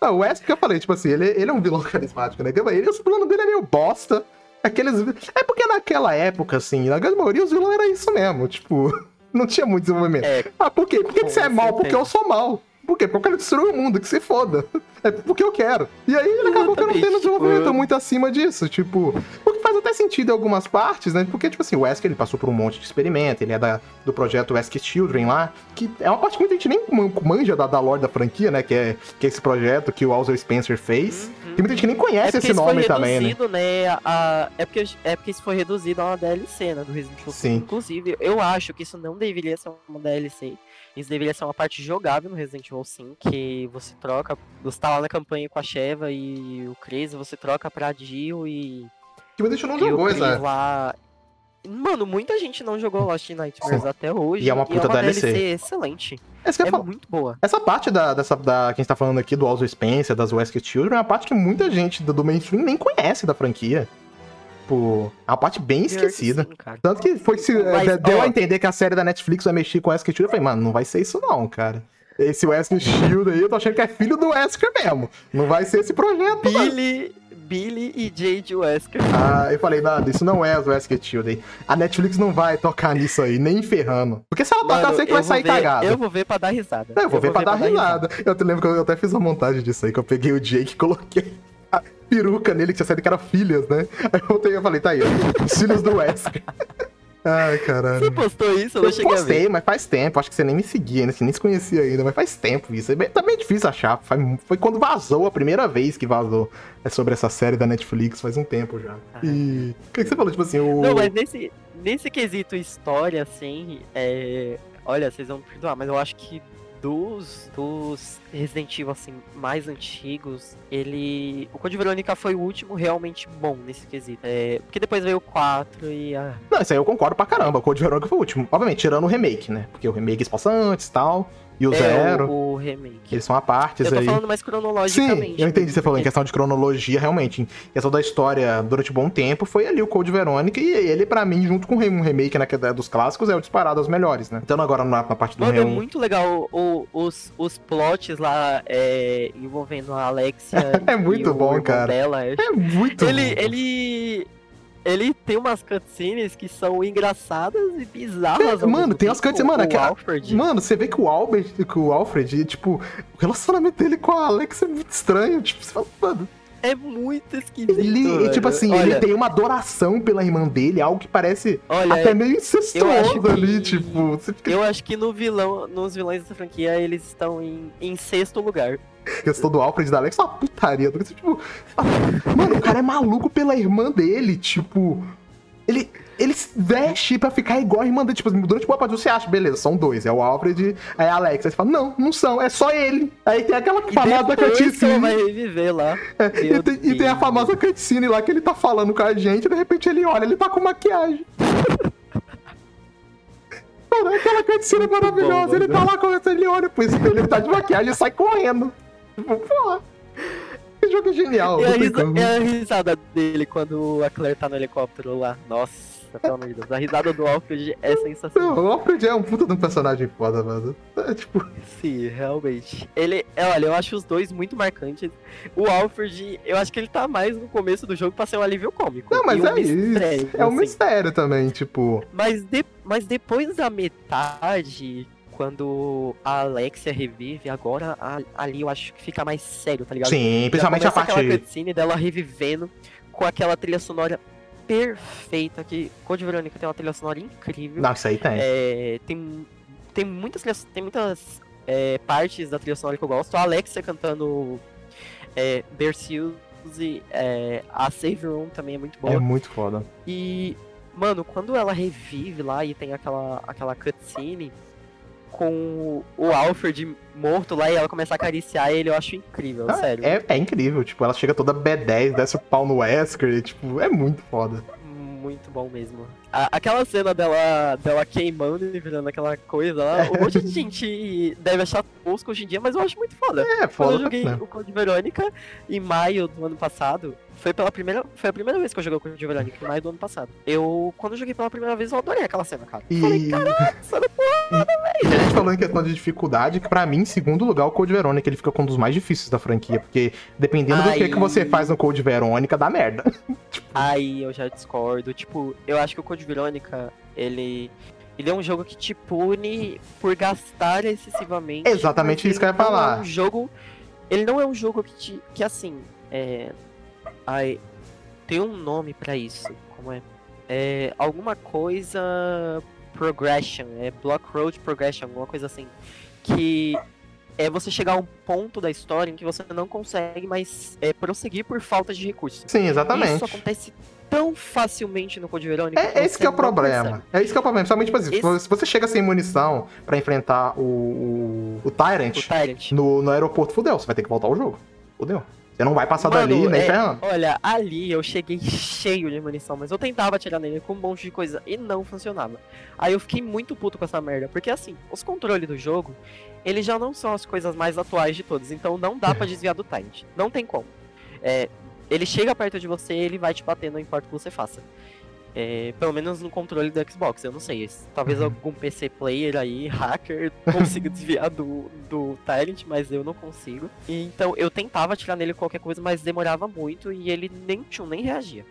Ah, o Wesker que eu falei, tipo assim, ele, ele é um vilão carismático, né? Ele, o plano dele é meio bosta. Aqueles. É porque naquela época, assim, na grande maioria, os vilões era isso mesmo, tipo. Não tinha muito desenvolvimento. É, Ah, por quê? Por que, que você é mal? Porque eu sou mal. Por quê? Porque eu quero destruir o mundo, que se foda. É porque eu quero. E aí ele acabou que não Exatamente, tendo desenvolvimento tipo, muito acima disso. Tipo, o que faz até sentido em algumas partes, né? Porque, tipo assim, o Wesker ele passou por um monte de experimento, ele é da, do projeto Wesker Children lá, que é uma parte que muita gente nem man- manja da, da lore da franquia, né? Que é, que é esse projeto que o Alzer Spencer fez. Uhum. Que muita gente nem conhece porque esse nome também, né? né? a- é, porque, é porque isso foi reduzido a uma DLC, né? Do Resident Evil 5. Sim. Inclusive, eu acho que isso não deveria ser uma DLC. Isso deveria ser uma parte jogável no Resident Evil 5, que você troca, você tá lá na campanha com a Sheva e o Chris, você troca pra Jill e, Que muita gente não jogou essa. lá. Mano, muita gente não jogou Lost in Nightmares Sim. até hoje. E é uma puta DLC. excelente. Essa que eu ia É falar. muito boa. Essa parte da, dessa, da, que a gente tá falando aqui do Alzo Spencer, das Wesker Children, é uma parte que muita gente do, do mainstream nem conhece da franquia. Tipo, é uma parte bem Pior que esquecida. sim. Tanto que foi se, Mas, é, deu ó. a entender que a série da Netflix vai mexer com o Wesker Children. Eu falei, mano, não vai ser isso não, cara. Esse Wesker Shield aí, eu tô achando que é filho do Wesker mesmo. Não vai ser esse projeto, não. Billy, Billy e Jade Wesker. Ah, eu falei, nada, isso não é o Wesker Shield aí. A Netflix não vai tocar nisso aí, nem ferrando. Porque se ela tocar, eu Mano, sei que vai vou sair ver- cagado. Eu vou ver pra dar risada. Não, eu vou ver pra dar risada. Eu te lembro que eu até fiz uma montagem disso aí, que eu peguei o Jake e coloquei peruca nele, que tinha saído que era filhas, né? Aí eu voltei e eu falei, tá aí, ó, os filhos do Wesker. Ai, caralho. Você postou isso? Eu não Eu cheguei a ver. postei, mas faz tempo. Acho que você nem me seguia, né? Você nem se conhecia ainda, mas faz tempo isso. É bem- Tá bem difícil achar. Foi quando vazou, a primeira vez que vazou. É sobre essa série da Netflix, faz um tempo já. E. O que, que você falou? Tipo assim, o. Não, mas nesse, nesse quesito história, assim, é... Olha, vocês vão me perdoar, mas eu acho que dos, dos Resident Evil, assim, mais antigos, ele... O Code Verônica foi o último realmente bom nesse quesito. É... Porque depois veio o 4 e... Ah, Não, isso aí eu concordo pra caramba. O Code Verônica foi o último. Obviamente, tirando o remake, né? Porque o remake se passa antes e tal. E o é, Zero. o, o remake. Eles são a partes Eu tô aí. falando mais Sim, cronologicamente. eu entendi mesmo, você falando em questão de cronologia, realmente. Em questão da história durante um bom tempo, foi ali o Code Verônica, e ele, pra mim, junto com o um remake né, que é dos clássicos, é o disparado aos melhores, né? Então agora na, na parte do Mano, é muito legal o- os, os plots lá é, envolvendo a Alexia. É muito bom, cara. Dela. É muito ele, bom. ele, ele tem umas cutscenes que são engraçadas e bizarras. É, mano, tem umas cutscenes- mano, aquela- Alfred, Mano, você vê que o Albert, que o Alfred, tipo, o relacionamento dele com a Alex é muito estranho. Tipo, você fala, mano. é muito esquisito. Ele, velho. tipo assim, olha, ele tem uma adoração pela irmã dele, algo que parece olha, até meio incestuoso que- ali, tipo. Fica eu acho que no vilão, nos vilões dessa franquia eles estão em, em sexto lugar. Questão do Alfred e da Alex, é uma putaria. Tipo, mano, o cara é maluco pela irmã dele, tipo. Ele. ele veste pra ficar igual a irmã dele. Tipo, durante boa parte você acha, beleza, são dois. É o Alfred e a Alex. Aí você fala, não, não são, é só ele. Aí tem aquela famosa cutscene. vai reviver lá. É, e, tem, e tem a famosa cutscene lá que ele tá falando com a gente, e de repente ele olha, ele tá com maquiagem. Mano, aquela cutscene é maravilhosa. bom, ele tá lá com ele olha pro espelho, ele tá de maquiagem e sai correndo. Tipo, porra. Esse jogo é genial. E não a, risa- e a risada dele quando a Claire tá no helicóptero lá. Nossa, pelo amor de Deus. A risada do Alfred é sensacional. Não, O Alfred é um puta de um personagem foda, mano. É, tipo, Sim, realmente. Ele, é, olha, eu acho os dois muito marcantes. O Alfred, eu acho que ele tá mais no começo do jogo pra ser um alívio cômico. não, mas e um é isso. mistério, É um assim. mistério também, tipo. Mas, de- mas depois da metade, quando a Alexia revive, agora a- ali eu acho que fica mais sério, tá ligado? Sim, principalmente a começa aquela parte. cutscene dela revivendo com aquela trilha sonora perfeita, que Code Verônica tem uma trilha sonora incrível. Não, isso aí tem. É, tem, tem muitas, tem muitas é, partes da trilha sonora que eu gosto. A Alexia cantando é, Berceuse, é, a Save Room também é muito boa. É muito foda. E, mano, quando ela revive lá e tem aquela, aquela cutscene com o Alfred morto lá e ela começa a acariciar ele, eu acho incrível, Ah, sério. É, é incrível, tipo, ela chega toda B10, desce o pau no Wesker, e, tipo, é muito foda. Muito bom mesmo. A- aquela cena dela, dela queimando e virando aquela coisa lá, um monte de gente deve achar tosco hoje em dia, mas eu acho muito foda. É, Quando foda. eu joguei né? o Code Verônica em maio do ano passado, foi pela primeira, foi a primeira vez que eu joguei o Code Verônica, em maio do ano passado. Eu, quando eu joguei pela primeira vez, eu adorei aquela cena, cara. E... Falei, caralho, isso era E a gente falou em questão de dificuldade, que pra mim, em segundo lugar, o Code Verônica, ele fica com um dos mais difíceis da franquia, porque dependendo do que, que você faz no Code Verônica, dá merda. Aí eu já discordo. Tipo, eu acho que o Code Verônica, ele. Ele é um jogo que te pune por gastar excessivamente. Exatamente isso que eu ia não falar. É um jogo. Ele não é um jogo que te. que assim. É. Ai. Tem um nome pra isso. Como é? É. Alguma coisa. Progression. É Block Road Progression, alguma coisa assim. Que é você chegar a um ponto da história em que você não consegue mais é, prosseguir por falta de recursos. Sim, exatamente. Isso acontece tão facilmente no Code Verônica. É, esse você que é o problema. É isso que é o problema. Principalmente, tipo assim, Esse- se você chega sem munição pra enfrentar o, o, o Tyrant O Tyrant. no, no aeroporto, fudeu. Você vai ter que voltar ao jogo. Fudeu. Você não vai passar Mano, dali nem é- ferrando. Olha, ali eu cheguei cheio de munição, mas eu tentava atirar nele com um monte de coisa e não funcionava. Aí eu fiquei muito puto com essa merda, porque assim, os controles do jogo, eles já não são as coisas mais atuais de todos, então não dá pra desviar do Tyrant. Não tem como. É, ele chega perto de você ele vai te bater, não importa o que você faça. É, pelo menos no controle do Xbox, eu não sei. Talvez Uhum. algum PC player aí, hacker, consiga desviar do, do Tyrant, mas eu não consigo. E, então eu tentava atirar nele qualquer coisa, mas demorava muito e ele nem tchum, nem reagia.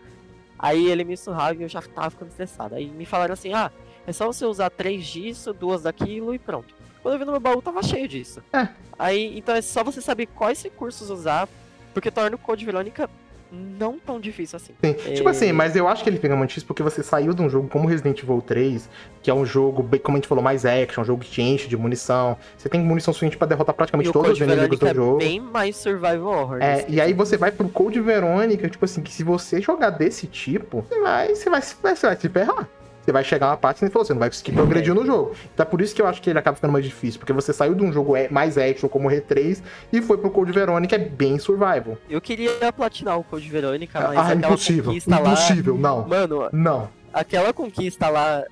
Aí ele me surrava e eu já tava ficando estressado. Aí me falaram assim: ah, é só você usar três disso, duas daquilo e pronto. Quando eu vi no meu baú, tava cheio disso. É. Aí, então é só você saber quais recursos usar, porque torna o Code Verônica não tão difícil assim. Sim. Tipo É. assim, mas eu acho que ele fica muito difícil porque você saiu de um jogo como Resident Evil 3, que é um jogo, como a gente falou, mais action, um jogo que te enche de munição. Você tem munição suficiente pra derrotar praticamente todos os inimigos do jogo. é bem mais survival horror. É, e aí você vai pro Code Verônica, tipo assim, que se você jogar desse tipo, você vai, você vai, você vai, você vai se ferrar. Você vai chegar uma parte e você falou, você não vai conseguir progredir no jogo. Então é por isso que eu acho que ele acaba ficando mais difícil, porque você saiu de um jogo é- mais action como o R3 e foi pro Code Verônica, é bem survival. Eu queria platinar o Code Verônica, mas ah, aquela impossível. conquista lá. Impossível, não. Mano, Não. aquela conquista lá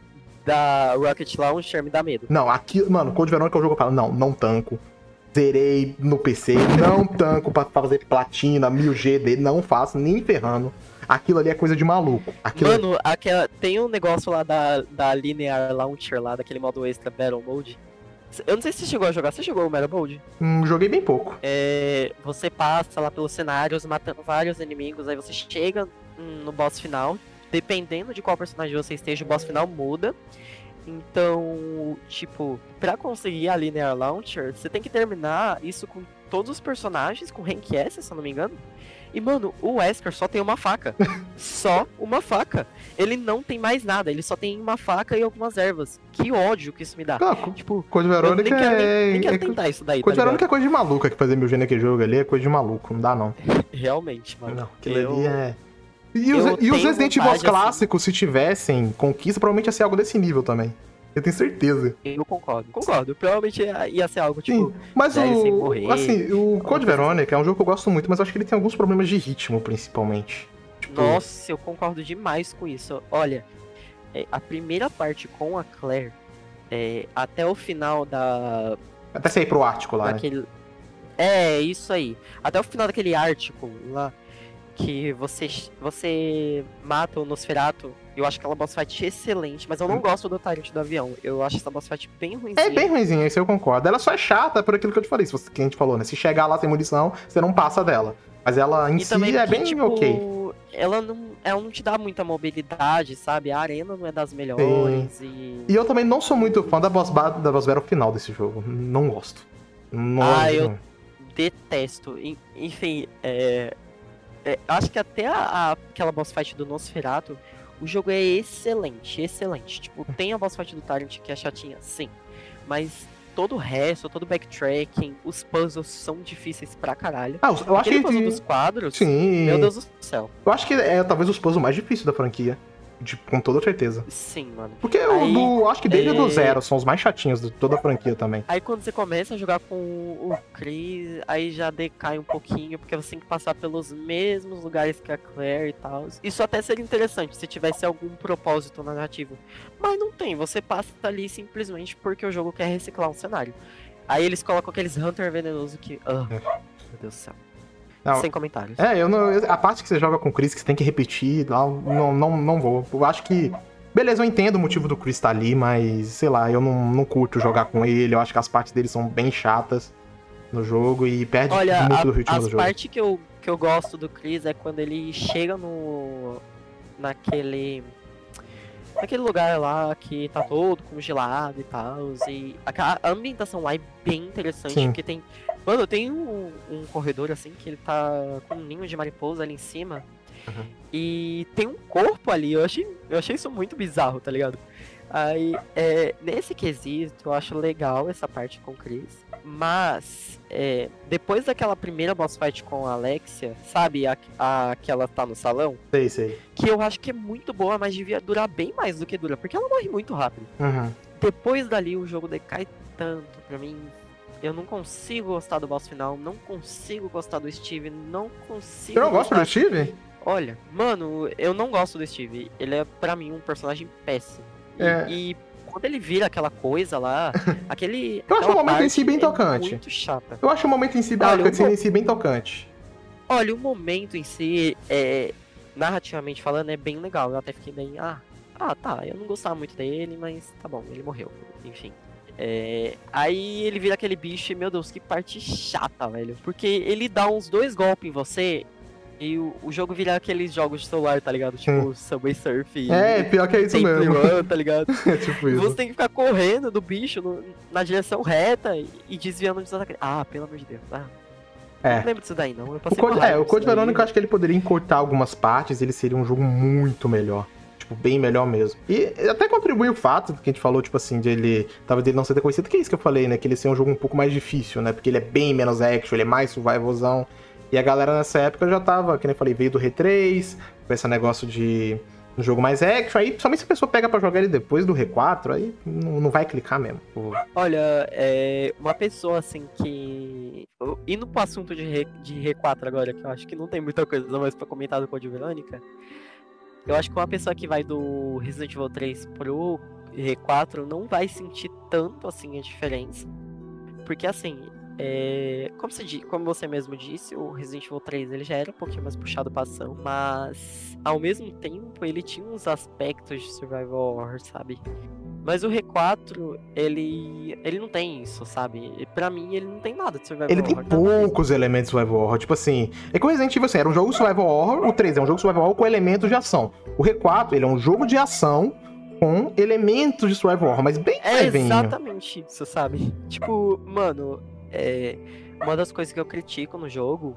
da Rocket Launcher me dá medo. Não, aqui, mano, Code Verônica é o jogo que eu falo, não, não tanco. Zerei no PC, não tanco pra fazer platina, 1000G dele, não faço, nem ferrando. Aquilo ali é coisa de maluco. Aquilo Mano, aquela, tem um negócio lá da, da Linear Launcher lá, daquele modo extra Battle Mode. Eu não sei se você chegou a jogar. Você jogou o Battle Mode? hum, joguei bem pouco. É, você passa lá pelos cenários, matando vários inimigos, aí você chega no boss final. Dependendo de qual personagem você esteja, o boss final muda. Então, tipo, pra conseguir a Linear Launcher, você tem que terminar isso com todos os personagens, com Rank S, se eu não me engano. E, mano, o Wesker só tem uma faca. só uma faca. Ele não tem mais nada, ele só tem uma faca e algumas ervas. Que ódio que isso me dá. Não, Tipo, Code eu Verônica nem quero, nem, é. nem quero é- tentar isso daí, tá Code ligado? Verônica é coisa de maluca que fazer mil G naquele jogo ali, é coisa de maluco, não dá não. Realmente, mano. Não, aquilo eu- ali é. E os, e os Resident Evil assim. clássicos, se tivessem conquista, provavelmente ia ser algo desse nível também. Eu tenho certeza. Eu concordo. Concordo. Provavelmente ia ser algo tipo. Sim, mas o. morrer, Assim, o Code coisa Veronica é um jogo que eu gosto muito, mas acho que ele tem alguns problemas de ritmo, principalmente. Tipo, Nossa, eu concordo demais com isso. Olha, é, a primeira parte com a Claire, é, até o final da. Até sair pro Ártico lá, né? daquele... É, isso aí. Até o final daquele Ártico lá, que você, você mata o Nosferatu. Eu acho aquela boss fight excelente, mas eu não gosto do Tyrant do avião. Eu acho essa boss fight bem ruimzinha. É bem ruimzinha, isso eu concordo. Ela só é chata por aquilo que eu te falei, que a gente falou, né? Se chegar lá sem munição, você não passa dela. Mas ela em E si é porque, bem tipo, ok. Ela não, ela não te dá muita mobilidade, sabe? A arena não é das melhores e... E eu também não sou muito fã da boss, da boss battle final desse jogo. Não gosto. Não, Ah, eu- não. detesto. En- Enfim, é, é, acho que até a, a- aquela boss fight do Nosferatu, o jogo é excelente, excelente. Tipo, tem a boss fight do Tyrant que é chatinha, sim. Mas todo o resto, todo o backtracking, os puzzles são difíceis pra caralho. Ah, eu acho Aquele que. puzzle dos quadros, Sim. meu Deus do céu. Eu acho que é talvez os puzzles mais difíceis da franquia. De, com toda certeza. Sim, mano. Porque Aí, o do. Acho que dele e do é- zero são os mais chatinhos de toda a franquia também. Aí quando você começa a jogar com o Chris, aí já decai um pouquinho, porque você tem que passar pelos mesmos lugares que a Claire e tal. Isso até seria interessante se tivesse algum propósito narrativo. Mas não tem, você passa ali simplesmente porque o jogo quer reciclar um cenário. Aí eles colocam aqueles Hunter venenoso que. ah, meu Deus do céu. Não, Sem comentários. É, eu não. A parte que você joga com o Chris, que você tem que repetir, não, não, não, não vou. Eu acho que. Beleza, eu entendo o motivo do Chris estar ali, mas sei lá, eu não, não curto jogar com ele. Eu acho que as partes dele são bem chatas no jogo e perde Olha, muito a, do ritmo do jogo. partes que eu, que eu gosto do Chris é quando ele chega no. naquele. naquele lugar lá que tá todo congelado e tal. E a, a ambientação lá é bem interessante, Sim. porque tem. Mano, tem um, um corredor assim que ele tá com um ninho de mariposa ali em cima. Uhum. E tem um corpo ali, eu achei, eu achei isso muito bizarro, tá ligado? Aí, é, nesse quesito, eu acho legal essa parte com o Chris. Mas, é, depois daquela primeira boss fight com a Alexia, sabe? A, a que ela tá no salão, Sei, sei. que eu acho que é muito boa, mas devia durar bem mais do que dura, porque ela morre muito rápido. Uhum. Depois dali, o jogo decai tanto pra mim. Eu não consigo gostar do boss final, não consigo gostar do Steve, não consigo. Você não gosta gostar- do Steve? Olha, mano, eu não gosto do Steve. Ele é, pra mim, um personagem péssimo. E, É. e quando ele vira aquela coisa lá, aquele. Eu acho o momento em si bem é tocante. muito chata. Eu acho o momento em si, Olha, eu vou- em si bem tocante. Olha, o momento em si, é, narrativamente falando, é bem legal. Eu até fiquei bem. Ah, ah, tá. Eu não gostava muito dele, mas tá bom, ele morreu. Enfim. É, aí ele vira aquele bicho e, meu Deus, que parte chata, velho. Porque ele dá uns dois golpes em você e o, o jogo vira aqueles jogos de celular, tá ligado? Tipo Subway Surf e É, pior que é isso mesmo. Run, tá ligado? É tipo isso. você tem que ficar correndo do bicho no- na direção reta e, e desviando dos ataques. Ah, pelo amor de Deus. Ah, É. Não lembro disso daí, não. O Code, é, o Code. Verônica eu acho que ele poderia encurtar algumas partes, ele seria um jogo muito melhor. Tipo, bem melhor mesmo. E até contribui o fato que a gente falou, tipo assim, de ele. Talvez dele não ser conhecido, que é isso que eu falei, né? Que ele ser um jogo um pouco mais difícil, né? Porque ele é bem menos action, ele é mais survivalzão. E a galera nessa época já tava, que nem eu falei, veio do R3, com esse negócio de um jogo mais action. Aí, somente se a pessoa pega pra jogar ele depois do R4, aí não, não vai clicar mesmo. Olha, é, uma pessoa assim que. Indo pro assunto de, Re- de R4 agora, que eu acho que não tem muita coisa mais pra comentar do Code Verônica. Eu acho que uma pessoa que vai do Resident Evil 3 pro R4 não vai sentir tanto assim a diferença. Porque assim, é, como, você, como você mesmo disse, o Resident Evil 3 ele já era um pouquinho mais puxado pra ação, mas ao mesmo tempo ele tinha uns aspectos de survival horror, sabe? Mas o R4, ele ele não tem isso, sabe? E Pra mim ele não tem nada de survival Ele tem horror. nada disso. poucos elementos de survival horror. Tipo assim, é que o Resident Evil assim, era um jogo survival horror, o 3 é um jogo survival horror com elementos de ação. O R4, ele é um jogo de ação com elementos de survival horror, mas bem É levinho. exatamente isso, sabe? Tipo, mano, é, uma das coisas que eu critico no jogo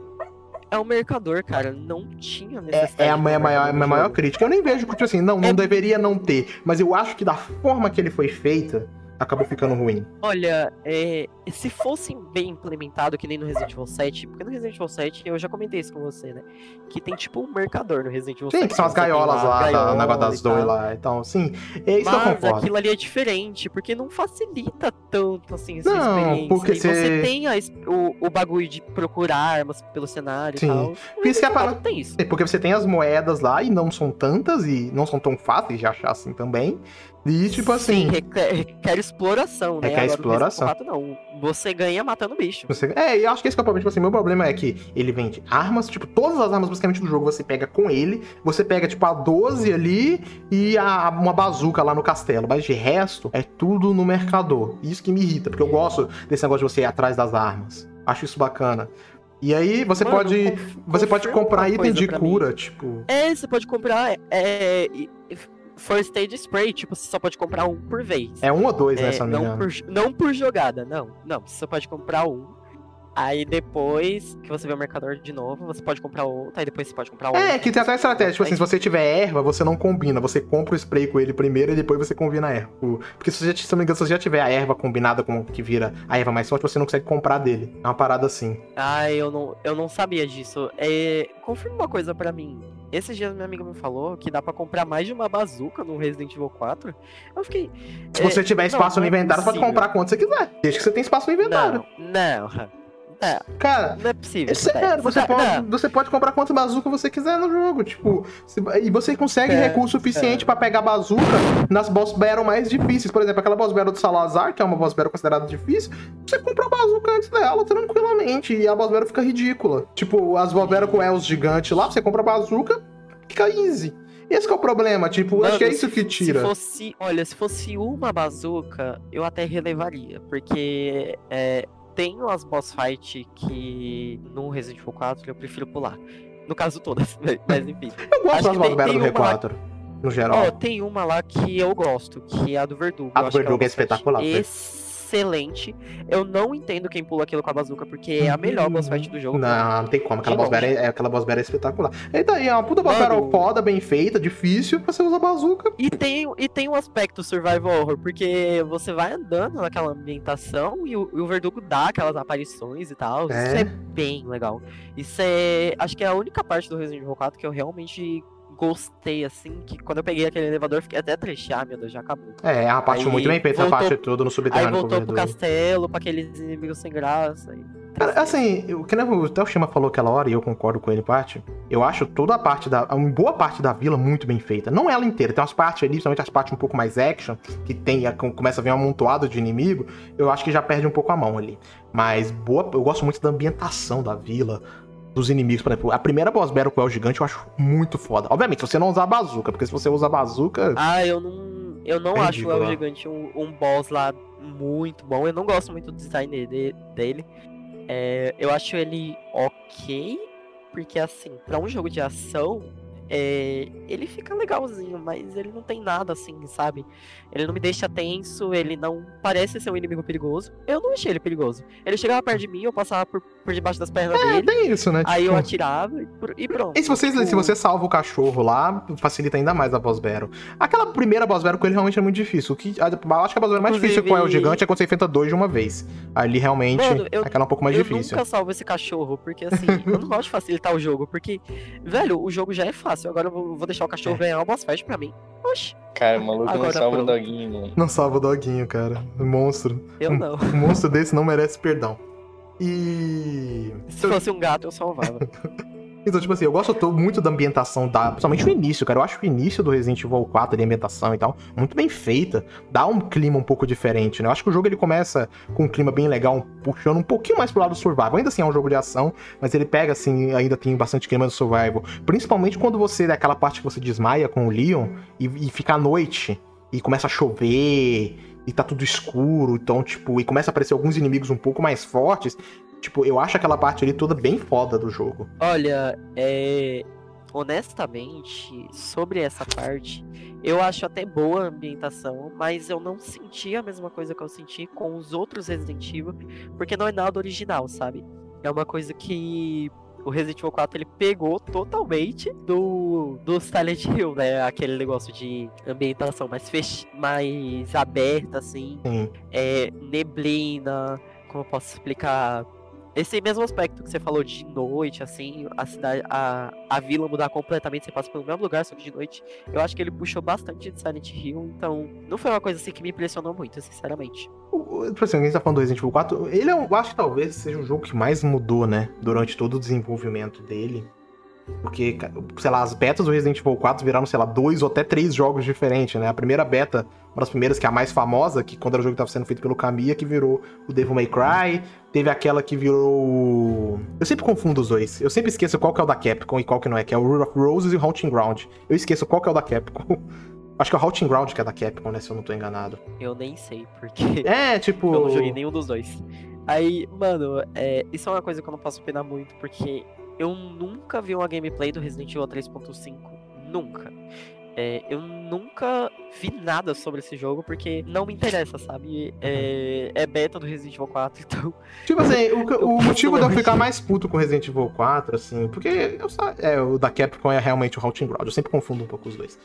é o mercador, cara. Não tinha necessidade. É, é a minha maior, minha maior crítica. Eu nem vejo, tipo assim, não, não É- deveria não ter. Mas eu acho que da forma que ele foi feita, acabou ficando ruim? Olha, é, se fosse bem implementado, que nem no Resident Evil 7, porque no Resident Evil 7, eu já comentei isso com você, né? Que tem tipo um mercador no Resident Evil 7. Sim, que são as gaiolas lá, da gaiola Negócio das lá. Então, sim, é isso que eu Mas concordo. aquilo ali é diferente, porque não facilita tanto assim essa Não, experiência. porque E você- tem a o, o bagulho de procurar armas pelo cenário Sim. e tal. Por isso que a Resident Evil parada- 4 tem isso. É Porque você tem as moedas lá e não são tantas e não são tão fáceis de achar assim também. E tipo assim. Sim, requer, requer exploração, né? Requer Agora, exploração. 4 não. Você ganha matando bicho. Você... É, e eu acho que esse é o problema. Tipo assim, meu problema é que ele vende armas, tipo, todas as armas basicamente do jogo você pega com ele. Você pega, tipo, a 12 ali e a, uma bazuca lá no castelo. Mas de resto, é tudo no mercador. Isso que me irrita, porque eu gosto desse negócio de você ir atrás das armas. Acho isso bacana. E aí você Mano, pode. Você pode comprar item de pra mim. cura, tipo. É, você pode comprar. É, e- First Aid Spray, tipo, você só pode comprar um por vez. É um ou dois, né, É, se eu não por, não por jogada, não. Não, você só pode comprar um. Aí depois que você vê o mercador de novo, você pode comprar outro, aí depois você pode comprar outro. É, que tem até estratégia. Tipo assim, se você tiver erva, você não combina. Você compra o spray com ele primeiro e depois você combina a erva. Porque se, você já, se não me engano, se você já tiver a erva combinada com o que vira a erva mais forte, você não consegue comprar dele. É uma parada assim. Ah, eu não, eu não sabia disso. É, confirma uma coisa pra mim. Esses dias minha amiga me falou que dá pra comprar mais de uma bazuca no Resident Evil 4. Eu fiquei. Se é, você tiver não, espaço não no é inventário, você pode comprar quanto você quiser. Desde que você tenha espaço no inventário. Não, não. Não, Cara, não é possível. é sério, você pode, não. você pode comprar quantas bazuca você quiser no jogo. Tipo, e você consegue É, recurso suficiente pra pegar bazuca nas boss battle mais difíceis. Por exemplo, aquela boss battle do Salazar, que é uma boss battle considerada difícil, você compra a bazuca antes dela tranquilamente. E a boss battle fica ridícula. Tipo, as boss battle com Els gigante lá, você compra a bazuca, fica easy. Esse que é o problema, tipo, acho que é Mano, isso que tira. Se fosse, olha, se fosse uma bazuca, eu até relevaria, porque é, tem umas boss fight que no Resident Evil 4 eu prefiro pular. No caso todas, mas enfim. Eu gosto das boss battle do tem uma lá- R4, no geral. Ó, tem uma lá que eu gosto, que é a do Verdugo. A do que Verdugo é espetacular, velho. Excelente. Eu não entendo quem pula aquilo com a bazuca, porque é a melhor boss fight do jogo. Não, não tem como. Aquela boss battle é, aquela boss battle é espetacular. E daí, é uma puta boss battle foda, bem feita, difícil, você usa bazuca. E tem, e tem um aspecto survival horror, porque você vai andando naquela ambientação e o, e o Verdugo dá aquelas aparições e tal. É. Isso é bem legal. Isso é. Acho que é a única parte do Resident Evil 4 que eu realmente gostei, assim, que quando eu peguei aquele elevador, fiquei até triste. Ah, meu Deus, já acabou. É, é uma parte Aí muito bem feita, essa voltou- parte toda no Aí subterrâneo o voltou pro castelo, pra aqueles inimigos sem graça. E... Cara, assim, o que o até o Shima falou aquela hora, e eu concordo com ele, parte. Eu acho toda a parte da. Uma boa parte da vila muito bem feita. Não ela inteira, tem umas partes ali, principalmente as partes um pouco mais action, que tem, a- começa a vir um amontoado de inimigo, eu acho que já perde um pouco a mão ali. Mas boa, eu gosto muito da ambientação da vila, dos inimigos, por exemplo. A primeira boss battle com o El Gigante eu acho muito foda. Obviamente, se você não usar a bazuca, porque se você usa a bazuca. Ah, eu não. Eu não É acho o El ridículo, Gigante um, um boss lá muito bom. Eu não gosto muito do design de- dele. É, eu acho ele ok, porque assim, pra um jogo de ação, é, ele fica legalzinho, mas ele não tem nada assim, sabe? Ele não me deixa tenso, ele não parece ser um inimigo perigoso. Eu não achei ele perigoso. Ele chegava perto de mim, eu passava por, por debaixo das pernas É, dele, tem isso, né? aí eu Tipo, atirava e, e pronto. E se você, Tipo, se você salva o cachorro lá, facilita ainda mais a boss battle. Aquela primeira boss battle com ele realmente é muito difícil. O que, a, eu acho que a boss battle mais difícil com o Inclusive- Gigante é quando você enfrenta dois de uma vez. Ali realmente, Mano, eu- aquela é um pouco mais eu difícil. nunca salvo esse cachorro, porque assim, eu não gosto de facilitar o jogo, porque, velho, o jogo já é fácil, agora eu vou, deixar o cachorro É. ganhar uma boss fight pra mim. Oxi, Cara, o maluco não Agora salva o pronto. doguinho, mano. Não salva o doguinho, cara. Monstro. eu não. Um monstro desse não merece perdão. E. Se fosse um gato, eu salvava. Então, tipo assim, eu gosto to- muito da ambientação, da, principalmente o início, cara. Eu acho o início do Resident Evil 4, ali, a ambientação e tal, muito bem feita. Dá um clima um pouco diferente, né? Eu acho que o jogo ele começa com um clima bem legal, puxando um pouquinho mais pro lado do survival. Ainda assim é um jogo de ação, mas ele pega, assim, ainda tem bastante clima do survival. Principalmente quando você, daquela parte que você desmaia com o Leon e, e fica à noite e começa a chover e tá tudo escuro, então, tipo, e começa a aparecer alguns inimigos um pouco mais fortes. Tipo, eu acho aquela parte ali toda bem foda do jogo. Olha, é. Honestamente, sobre essa parte, eu acho até boa a ambientação, mas eu não senti a mesma coisa que eu senti com os outros Resident Evil, porque não é nada original, sabe? É uma coisa que o Resident Evil 4 ele pegou totalmente do, do Silent Hill, né? Aquele negócio de ambientação mais fech... mais aberta, assim. Sim. É, neblina, como eu posso explicar? Esse mesmo aspecto que você falou de noite, assim, a cidade, a, a vila mudar completamente, você passa pelo mesmo lugar, só que de noite. Eu acho que ele puxou bastante de Silent Hill, então não foi uma coisa assim que me impressionou muito, sinceramente. O- o- assim, a gente tá falando do Resident Evil 4, ele é um, eu acho que talvez seja o jogo que mais mudou, né? Durante todo o desenvolvimento dele. Porque, sei lá, as betas do Resident Evil 4 viraram, sei lá, dois ou até três jogos diferentes, né? A primeira beta, uma das primeiras, que é a mais famosa, que quando era o jogo que tava sendo feito pelo Kamiya, que virou o Devil May Cry. Teve aquela que virou. Eu sempre confundo os dois. Eu sempre esqueço qual que é o da Capcom e qual que não é, que é o Rule of Roses e o Haunting Ground. Eu esqueço qual que é o da Capcom. Acho que é o Haunting Ground que é da Capcom, né? Se eu não tô enganado. Eu nem sei, porque É, tipo. eu não joguei nenhum dos dois. Aí, mano, é, isso é uma coisa que eu não posso opinar muito, porque eu nunca vi uma gameplay do Resident Evil 3.5. Nunca. É, eu nunca vi nada sobre esse jogo, porque não me interessa, sabe? É, é beta do Resident Evil 4, então. Tipo assim, o, Eu o motivo de eu ficar mais puto com Resident Evil 4, assim, porque eu é, o da Capcom é realmente o Haunting Ground, eu sempre confundo um pouco os dois.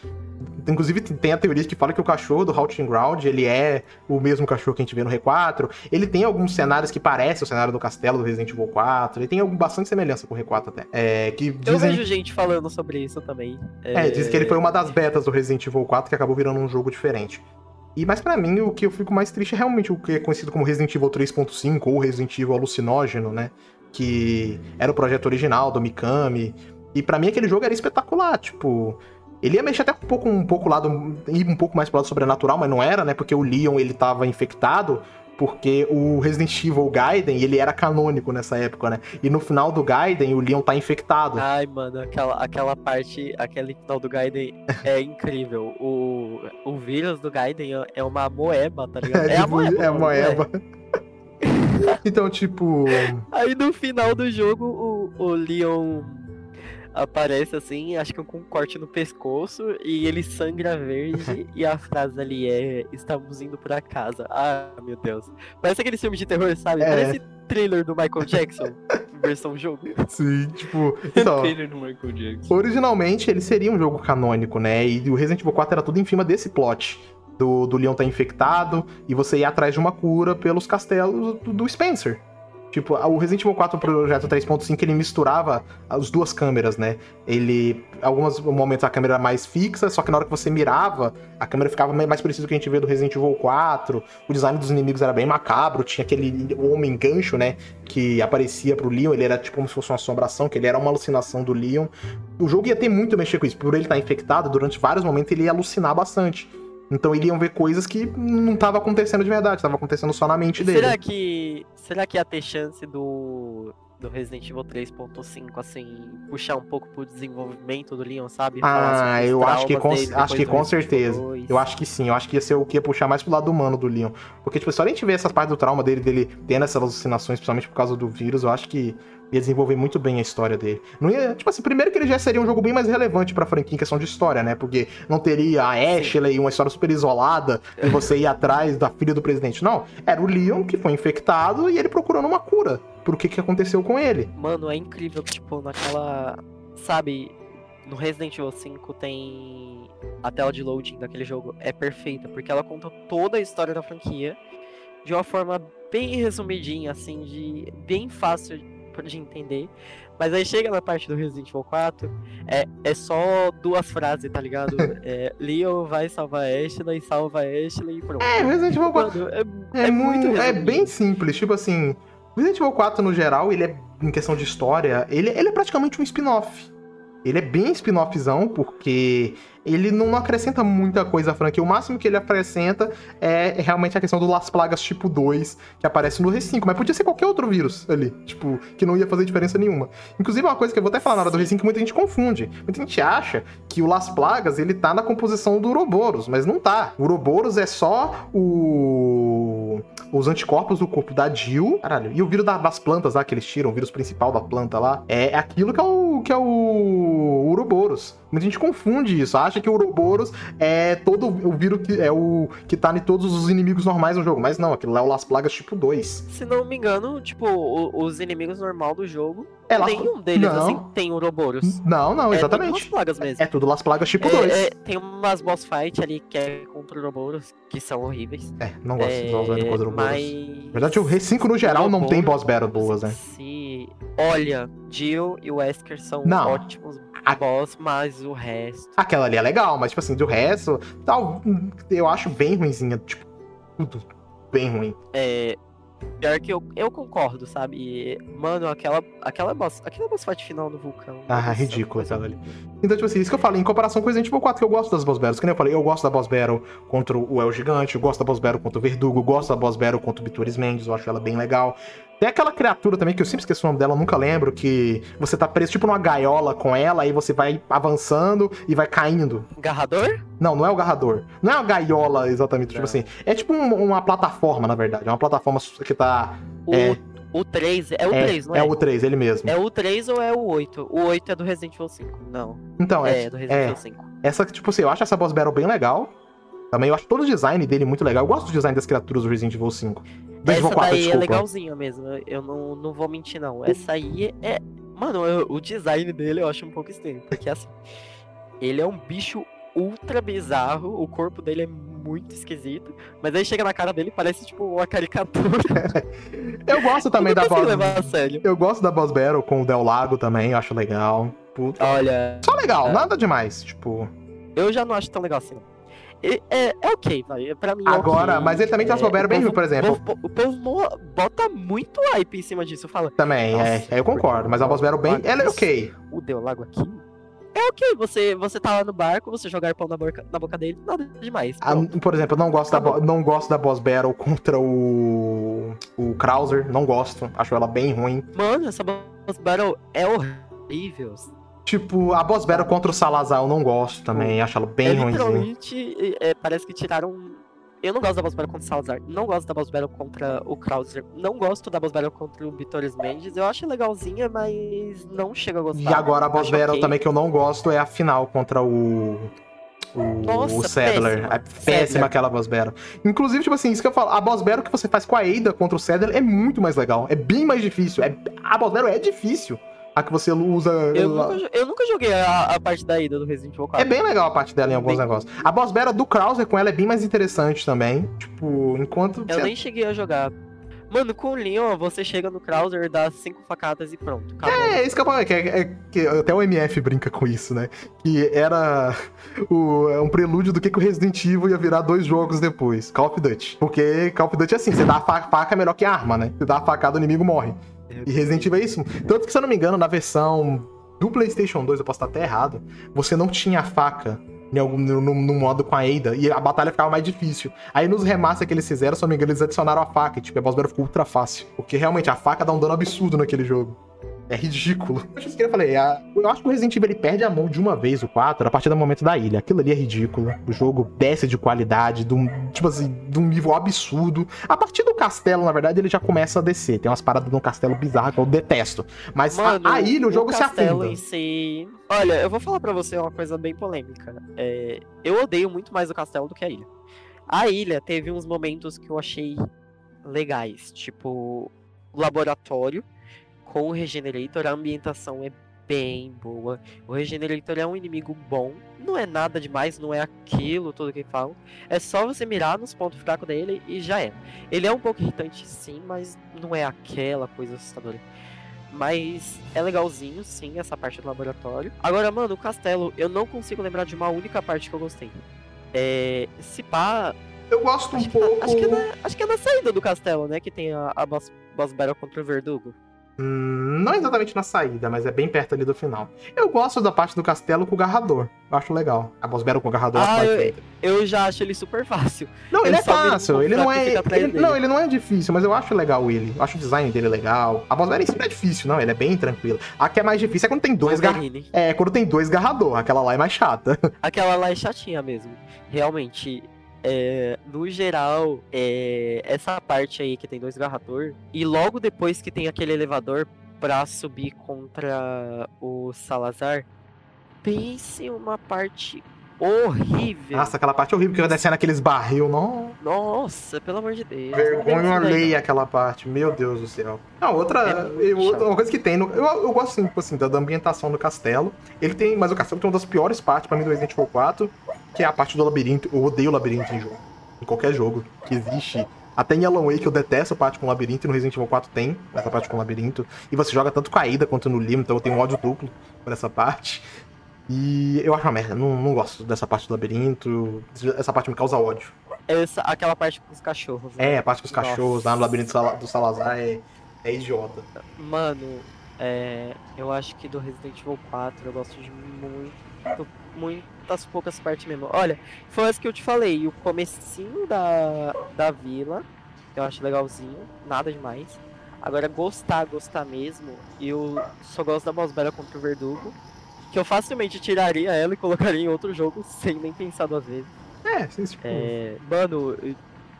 Inclusive, tem a teoria que fala que o cachorro do Haunting Ground, ele é o mesmo cachorro que a gente vê no R4, ele tem alguns cenários que parecem o cenário do castelo do Resident Evil 4, ele tem algum, bastante semelhança com o R4 até. É, que Eu dizem... vejo gente falando sobre isso também. É, dizem que ele foi uma das betas do Resident Evil 4 que acabou virando um jogo diferente. E mas pra mim o que eu fico mais triste é realmente o que é conhecido como Resident Evil 3.5 ou Resident Evil alucinógeno, né? Que era o projeto original do Mikami. E pra mim aquele jogo era espetacular, tipo, ele ia mexer até um pouco um pouco lado ir um pouco mais pro lado sobrenatural, mas não era, né? Porque o Leon ele tava infectado porque o Resident Evil Gaiden, ele era canônico nessa época, né? E no final do Gaiden, o Leon tá infectado. Ai, mano, aquela, aquela parte, aquele final do Gaiden é incrível. O, o vírus do Gaiden é- é uma moeba, tá ligado? É, a tipo, moeba. é a é? moeba. então, tipo. Aí no final do jogo, o, o Leon aparece assim, acho que com um corte no pescoço, e ele sangra verde, e a frase ali é: Estamos indo pra casa. Ah, meu Deus. Parece aquele filme de terror, sabe? É. Parece trailer do Michael Jackson, versão jogo. Sim, tipo. Então, Trailer do Michael Jackson. originalmente ele seria um jogo canônico, né? E o Resident Evil 4 era tudo em cima desse plot. Do, do Leon tá infectado e você ir atrás de uma cura pelos castelos do, do Spencer. Tipo, o Resident Evil 4 Projeto 3.5 ele misturava as duas câmeras, né? Ele. Alguns momentos a câmera era mais fixa, só que na hora que você mirava, a câmera ficava mais parecido com o que a gente vê do Resident Evil 4. O design dos inimigos era bem macabro, tinha aquele homem gancho, né? Que aparecia pro Leon, ele era tipo como se fosse uma assombração, que ele era uma alucinação do Leon. O jogo ia ter muito a mexer com isso. Por ele estar infectado, durante vários momentos ele ia alucinar bastante. Então ele iam ver coisas que não tava acontecendo de verdade, tava acontecendo só na mente dele. Será que. Será que ia ter chance do. Do Resident Evil 3.5, assim, puxar um pouco pro desenvolvimento do Leon, sabe? Ah, eu acho que com, acho que com certeza. 2. Eu acho que sim, eu acho que ia ser o que ia puxar mais pro lado humano do Leon. Porque, tipo, só a gente ver essas partes do trauma dele, dele tendo essas alucinações, principalmente por causa do vírus, eu acho que ia desenvolver muito bem a história dele. Não ia, tipo assim, primeiro que ele já seria um jogo bem mais relevante pra franquia em questão de história, né? Porque não teria a Ashley, uma história super isolada, e você ir atrás da filha do presidente. Não, era o Leon que foi infectado e ele procurando uma cura pro que, que aconteceu com ele. Mano, é incrível que, tipo, naquela. Sabe, no Resident Evil 5 tem. A tela de loading daquele jogo é perfeita, porque ela conta toda a história da franquia de uma forma bem resumidinha, assim, de bem fácil de entender. Mas aí chega na parte do Resident Evil 4, é, é só duas frases, tá ligado? É, Leon vai salvar Ashley, salva Ashley e pronto. É, Resident Evil 4 Mano, é, É, é muito mu- é resumido. bem simples, tipo assim, Resident Evil 4 no geral, ele é, em questão de história, ele, ele é praticamente um spin-off. Ele é bem spin-offzão, porque ele não acrescenta muita coisa à franquia. O máximo que ele acrescenta é realmente a questão do Las Plagas tipo 2, que aparece no R5. Mas podia ser qualquer outro vírus ali, tipo, que não ia fazer diferença nenhuma. Inclusive, uma coisa que eu vou até falar na hora do R5 que muita gente confunde. Muita gente acha que o Las Plagas, ele tá na composição do Uroboros, mas não tá. O Uroboros é só o... os anticorpos do corpo da Jill. Caralho, e o vírus da- das plantas lá que eles tiram, o vírus principal da planta lá, é aquilo que é o, que é o Uroboros. Muita gente confunde isso, acha que o Uroboros é todo o vírus que é o que tá em todos os inimigos normais do jogo, mas não, aquilo lá é o Las Plagas tipo 2. Se não me engano, tipo, o- os inimigos normal do jogo É Las- Nenhum deles, Não. assim, tem Ouroboros. Não, não, É exatamente. duas plagas mesmo. É tudo Las Plagas tipo É, 2. é, tem umas boss fight ali que é contra Ouroboros, que são horríveis. É, não gosto de usar É, os Ouroboros. mas... Na verdade, o R5 no geral não tem boss battle boas, né? Se... Olha, Jill e o Wesker são Não. ótimos A- boss, mas o resto... Aquela ali é legal, mas, tipo assim, do resto, tal, eu acho bem ruinzinha. Tipo, tudo bem ruim. É... Pior que eu, eu concordo, sabe? Mano, aquela, aquela boss, aquela boss fight final no vulcão. Ah, ridículo coisa aquela ali. Então, tipo assim, isso que eu falei, em comparação com Resident Evil 4, que eu gosto das boss battles. Que nem eu falei, eu gosto da boss battle contra o El Gigante, eu gosto da boss battle contra o Verdugo, eu gosto da boss battle contra o Bitores Mendes, eu acho ela bem legal. Tem aquela criatura também, que eu sempre esqueço o nome dela, eu nunca lembro, que você tá preso tipo numa gaiola com ela, aí você vai avançando e vai caindo. Garrador? Não, não é o garrador. Não é uma gaiola exatamente, tipo Não. assim. É tipo um- uma plataforma, na verdade. É uma plataforma que tá. O, É. o 3, é o 3, não é? é o 3, ele mesmo. É o 3 ou é o 8? O 8 é do Resident Evil 5. Não. Então, é, É, do Resident é. Evil 5. Essa, tipo assim, eu acho essa boss battle bem legal. Também eu acho todo o design dele muito legal. Eu gosto do design das criaturas do Resident Evil 5. Essa Evil 4, daí é legalzinha mesmo. Eu não, não vou mentir, não. Essa aí é. Mano, eu- o design dele eu acho um pouco estranho. Porque assim. Ele é um bicho ultra bizarro. O corpo dele é muito esquisito. Mas aí chega na cara dele e parece tipo uma caricatura. Eu gosto também eu da boss. levar a sério. Eu gosto da boss battle com o Del Lago também, eu acho legal. Puta. Olha, Só legal, é. nada demais. Tipo. eu já não acho tão legal assim. É, é ok, vai. Pra mim é Agora, ok. mas ele também tem umas É, boss battle o bem por exemplo. O povo, o povo bota muito hype em cima disso. Fala, Também, é, é, eu concordo. Mas a boss battle bem. Ela é ok. o Deu Lago aqui. É ok, você, você tá lá no barco, você jogar pão na boca, na boca dele, nada demais. Por exemplo, eu não gosto, da, Acabou. bo- não gosto da boss battle contra o. O Krauser. Não gosto. Acho ela bem ruim. Mano, essa boss battle é horrível. Tipo, a boss battle contra o Salazar eu não gosto também. Acho ela bem é ruimzinha. literalmente, é, parece que tiraram... Eu não gosto da boss battle contra o Salazar, não gosto da boss battle contra o Krauser, não gosto da boss battle contra o Vitores Mendes. Eu acho legalzinha, mas não chego a gostar. E agora a boss battle ok. também que eu não gosto é a final contra o. O, Nossa, o Sadler. péssima. É péssima Sadler. aquela boss battle. Inclusive, tipo assim, isso que eu falo, a boss battle que você faz com a Ada contra o Sadler é muito mais legal. É bem mais difícil. É, a boss battle é difícil. A que você usa. Eu nunca, eu nunca joguei a, a parte da ida do Resident Evil 4. É bem legal a parte dela em alguns Bem- negócios. A boss battle do Krauser com ela é bem mais interessante também. Tipo, enquanto. Eu nem cheguei a jogar. Mano, com o Leon, você chega no Krauser, dá cinco facadas e pronto. Acabou. É, isso que eu falo, que, é- é- que até o MF brinca com isso, né? Que era o, é um prelúdio do que, que o Resident Evil ia virar dois jogos depois. Call of Duty. Porque Call of Duty é assim, você dá a fa- faca é melhor que arma, né? Você dá a facada, o inimigo morre. E Resident Evil é isso. Tanto que, se eu não me engano, na versão do PlayStation 2, eu posso estar até errado, você não tinha a faca em algum, no, no modo com a Ada, e a batalha ficava mais difícil. Aí nos remaster que eles fizeram, se eu não me engano, eles adicionaram a faca, e tipo, a boss battle ficou ultra fácil. Porque realmente a faca dá um dano absurdo naquele jogo. É ridículo. Eu acho que eu falei, a- eu acho que o Resident Evil ele perde a mão de uma vez, o 4, a partir do momento da ilha. Aquilo ali é ridículo. O jogo desce de qualidade, de um, tipo assim, de um nível absurdo. A partir do castelo, na verdade, ele já começa a descer. Tem umas paradas no castelo bizarras que eu detesto. Mas a- Mano, a, ilha, o jogo se castelo afunda. em si... Olha, eu vou falar pra você uma coisa bem polêmica. É, eu odeio muito mais o castelo do que a ilha. A ilha teve uns momentos que eu achei legais, tipo o laboratório com o Regenerator, a ambientação é bem boa. O Regenerator é um inimigo bom, não é nada demais, não é aquilo tudo que falam. É só você mirar nos pontos fracos dele e já é. Ele é um pouco irritante sim, mas não é aquela coisa assustadora. Mas é legalzinho, sim, essa parte do laboratório. Agora, mano, o castelo, eu não consigo lembrar de uma única parte que eu gostei. É. Se pá. Eu gosto um Acho que, pouco. acho, que é na, acho que é na saída do castelo, né? Que tem a, a boss, boss battle contra o Verdugo. Hum, não exatamente na saída, mas é bem perto ali do final. Eu gosto da parte do castelo com o garrador. Eu acho legal. A boss battle com o garrador Ah, eu- feita. Eu já acho ele super fácil. Não, ele ele é fácil. Ele não é. ele- não, ele não é difícil, mas eu acho legal ele. Eu acho o design dele legal. A boss battle em si não é difícil, não. Ele é bem tranquilo. A que é mais difícil é quando tem dois garradores. É, quando tem dois garrador. Aquela lá é mais chata. Aquela lá é chatinha mesmo. Realmente, é, no geral, é, essa parte aí que tem dois garrador, e logo depois que tem aquele elevador pra subir contra o Salazar, pense uma parte horrível. Nossa, aquela parte horrível que vai descendo aqueles barril, não. Nossa, pelo amor de Deus. Vergonha alheia aquela parte, meu Deus do céu. Não, outra. É eu- uma coisa que tem. no- eu, eu gosto assim, tipo assim, da, da ambientação do castelo. Ele tem. Mas o castelo tem uma das piores partes pra mim do Resident Evil 4, que é a parte do labirinto. Eu odeio labirinto em jogo. Em qualquer jogo que existe. Até em Alan Wake eu detesto a parte com labirinto e no Resident Evil 4 tem essa parte com labirinto. E você joga tanto com a Ida quanto no Limo, então eu tenho um ódio duplo por essa parte. E eu acho uma merda, não, não gosto dessa parte do labirinto. Essa parte me causa ódio. Essa, aquela parte com os cachorros. né? É, a parte com os cachorros lá no labirinto do Sala- do Salazar é, é idiota. Mano, é, eu acho que do Resident Evil 4 eu gosto de muito, muitas poucas partes mesmo. Olha, foi essa que eu te falei, o comecinho da, da vila, eu acho legalzinho, nada demais. Agora, gostar, gostar mesmo, eu só gosto da boss battle contra o Verdugo, que eu facilmente tiraria ela e colocaria em outro jogo sem nem pensar duas vezes. É, sim, tipo, É, mano,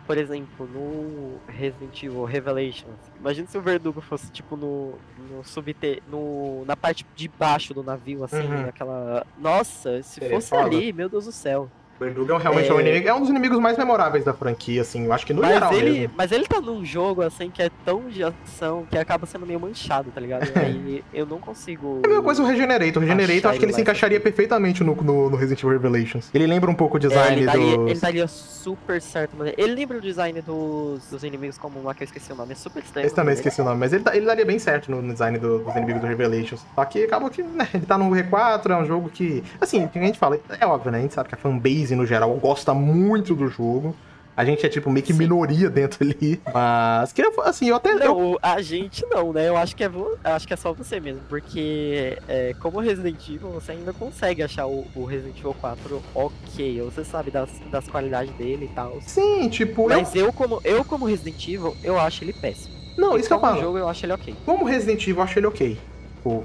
por exemplo, no Resident Evil Revelations, imagina se o Verdugo fosse tipo no, no subte, no na parte de baixo do navio, assim, Uhum. aquela. Nossa, se Seria fosse foda. ali, meu Deus do céu. Verdugo é realmente é- um inimigo, é um dos inimigos mais memoráveis da franquia, assim, eu acho que no Mas geral ele, mesmo. mas ele tá num jogo assim que é tão de ação que acaba sendo meio manchado, tá ligado? Aí eu não consigo. É a mesma coisa o Regenerator. O Regenerator, acho que ele se encaixaria assim. perfeitamente no, no, no Resident Evil Revelations. Ele lembra um pouco o É, design ele, daria, dos... ele daria super certo, mano. Ele lembra o design dos, dos inimigos como lá que eu esqueci o nome, é super estranho. Esse também esqueci o nome, mas ele, ele daria bem certo no design do- dos inimigos do Revelations. Só que acabou que, né, ele tá no R4, é um jogo que. Assim, o que a gente fala, é óbvio, né? A gente sabe que a fanbase no geral gosta muito do jogo. A gente é tipo meio que Sim. minoria dentro ali. Mas, queria, assim, eu até. eu- Não, a gente não, né? Eu acho que é, vo- acho que é só você mesmo, porque é, como Resident Evil, você ainda consegue achar o, o Resident Evil 4 ok, você sabe das, das qualidades dele e tal. Sim, tipo, eu- Mas eu como, eu como Resident Evil, eu acho ele péssimo. Não, isso que eu como falo. jogo, eu acho ele ok. Como Resident Evil, eu acho ele ok.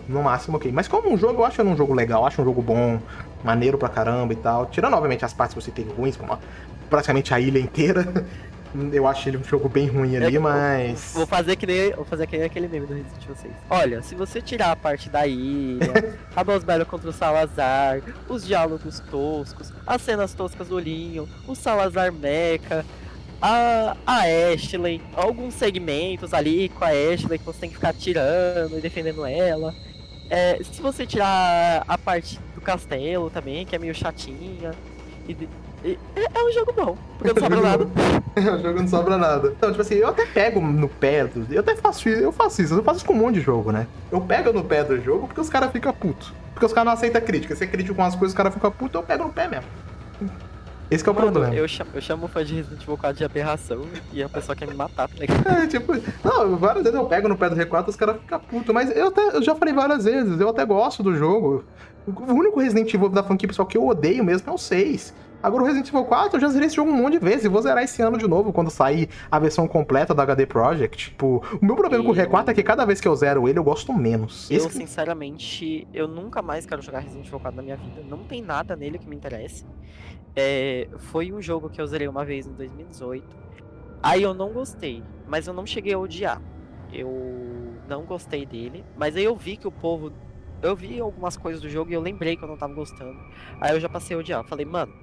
No máximo ok. Mas como um jogo, eu acho ele um jogo legal, eu acho um jogo bom, maneiro pra caramba e tal. Tirando, obviamente, as partes que você teve ruins, como praticamente a ilha inteira. Eu acho ele um jogo bem ruim ali, Eu- mas. Vou fazer que nem, vou fazer que nem aquele meme do Resident Evil 6. Olha, se você tirar a parte da ilha, a boss battle contra o Salazar, os diálogos toscos, as cenas toscas do Linho, o Salazar mecha, a, a Ashley, alguns segmentos ali com a Ashley que você tem que ficar tirando e defendendo ela. É, se você tirar a parte do castelo também, que é meio chatinha. e e- é, é um jogo bom, porque não sobra nada. o jogo não sobra nada. Então, tipo assim, eu até pego no pé, do- eu até faço isso, eu faço isso, eu faço isso com um monte de jogo, né? Eu pego no pé do jogo porque os caras ficam putos. Porque os caras não aceitam crítica. Se é crítico com as coisas, os caras ficam putos, eu pego no pé mesmo. Esse é o Mano, problema. eu chamo, eu chamo o fã de Resident Evil 4 de aberração e a pessoa quer me matar, tá ligado? É, tipo, não, várias vezes eu pego no pé do R4 os caras ficam putos, mas eu, até, eu já falei várias vezes, eu até gosto do jogo. O único Resident Evil da franquia pessoal que eu odeio mesmo é o 6. Agora o Resident Evil 4 eu já zerei esse jogo um monte de vezes e vou zerar esse ano de novo quando sair a versão completa da HD Projekt. Tipo, o meu problema com o R4 é que cada vez que eu zero ele eu gosto menos. Eu, Esse sinceramente, eu nunca mais quero jogar Resident Evil 4 na minha vida. Não tem nada nele que me interesse. É, foi um jogo que eu zerei uma vez em 2018. Aí eu não gostei, mas eu não cheguei a odiar. Eu não gostei dele, mas aí eu vi que o povo. Eu vi algumas coisas do jogo e eu lembrei que eu não tava gostando. Aí eu já passei a odiar. Falei, mano,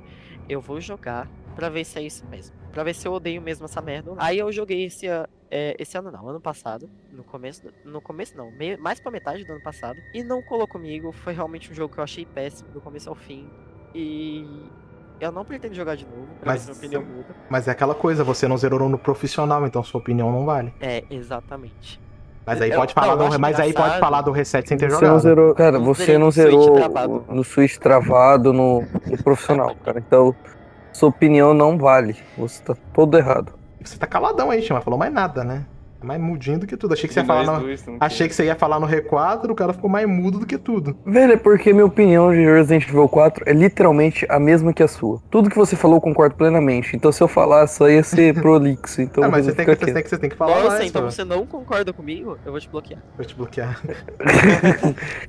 eu vou jogar pra ver se é isso mesmo. Pra ver se eu odeio mesmo essa merda. Aí eu joguei esse, é, esse ano não, ano passado. No começo, no começo não, meio- mais pra metade do ano passado. E não colou comigo. Foi realmente um jogo que eu achei péssimo do começo ao fim. E eu não pretendo jogar de novo, Mas- minha opinião muda. Mas é aquela coisa, você não zerou no profissional, então sua opinião não vale. É, exatamente. Mas aí Eu- pode falar eu do, mas aí pode falar do reset sem ter Você jogado. não zerou, cara, Não você não no Switch zerou travado. no Switch travado no, no profissional, cara. Então, sua opinião não vale. Você tá todo errado. Você tá caladão aí, chama, falou mais nada, né? É mais mudinho do que tudo. Achei que você ia falar no... dois Achei que você ia falar no R4, o cara ficou mais mudo do que tudo. Velho, é porque minha opinião de Resident Evil 4 é literalmente a mesma que a sua. Tudo que você falou eu concordo plenamente. Então, se eu falar, só ia ser prolixo. Então, ah, mas você tem, que, você, tem que, você tem que falar Nossa, mais, então você não concorda comigo? Eu vou te bloquear. Vou te bloquear.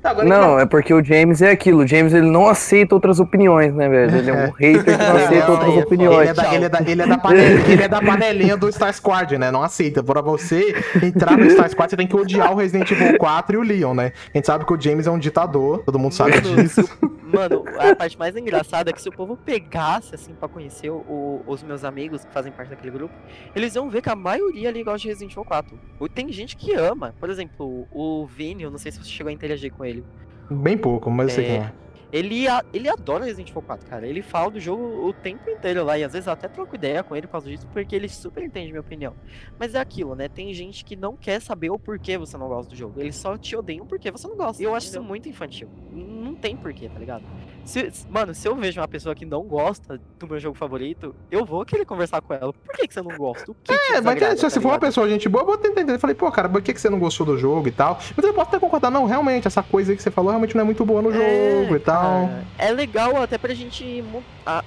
Tá, Não, é porque o James é aquilo. O James ele não aceita outras opiniões, né, velho? Ele é um hater que não É, aceita não, outras é- opiniões. Ele é, da, ele, é da, ele, é da panelinha, ele é da panelinha do Star Squad, né? Não aceita. Pra você entrar no Star Squad, você tem que odiar o Resident Evil 4 e o Leon, né? A gente sabe que o James é um ditador, todo mundo sabe Mano, disso. Mano, a parte mais engraçada é que se o povo pegasse, assim, pra conhecer o- os meus amigos que fazem parte daquele grupo, eles iam ver que a maioria ali gosta de Resident Evil 4. O- Tem gente que ama. Por exemplo, o Vini, eu não sei se você chegou a interagir com ele. Bem pouco, mas eu sei É. quem é. Ele, a- ele adora Resident Evil 4, cara. Ele fala do jogo o tempo inteiro lá. E às vezes eu até troco ideia com ele por causa disso, porque ele super entende minha opinião. Mas é aquilo, né? Tem gente que não quer saber o porquê você não gosta do jogo. Eles só te odeiam porque você não gosta. E eu acho isso muito infantil. Não tem porquê, tá ligado? Se- mano, se eu vejo uma pessoa que não gosta do meu jogo favorito, eu vou querer conversar com ela. Por que, que você não gosta? O que É, mas desagrada, se tá for uma pessoa gente boa, eu vou tentar entender. Eu falei, pô, cara, por que, que você não gostou do jogo e tal? Mas eu posso até concordar, não, realmente, essa coisa aí que você falou realmente não é muito boa no É, jogo e tal. É legal até pra gente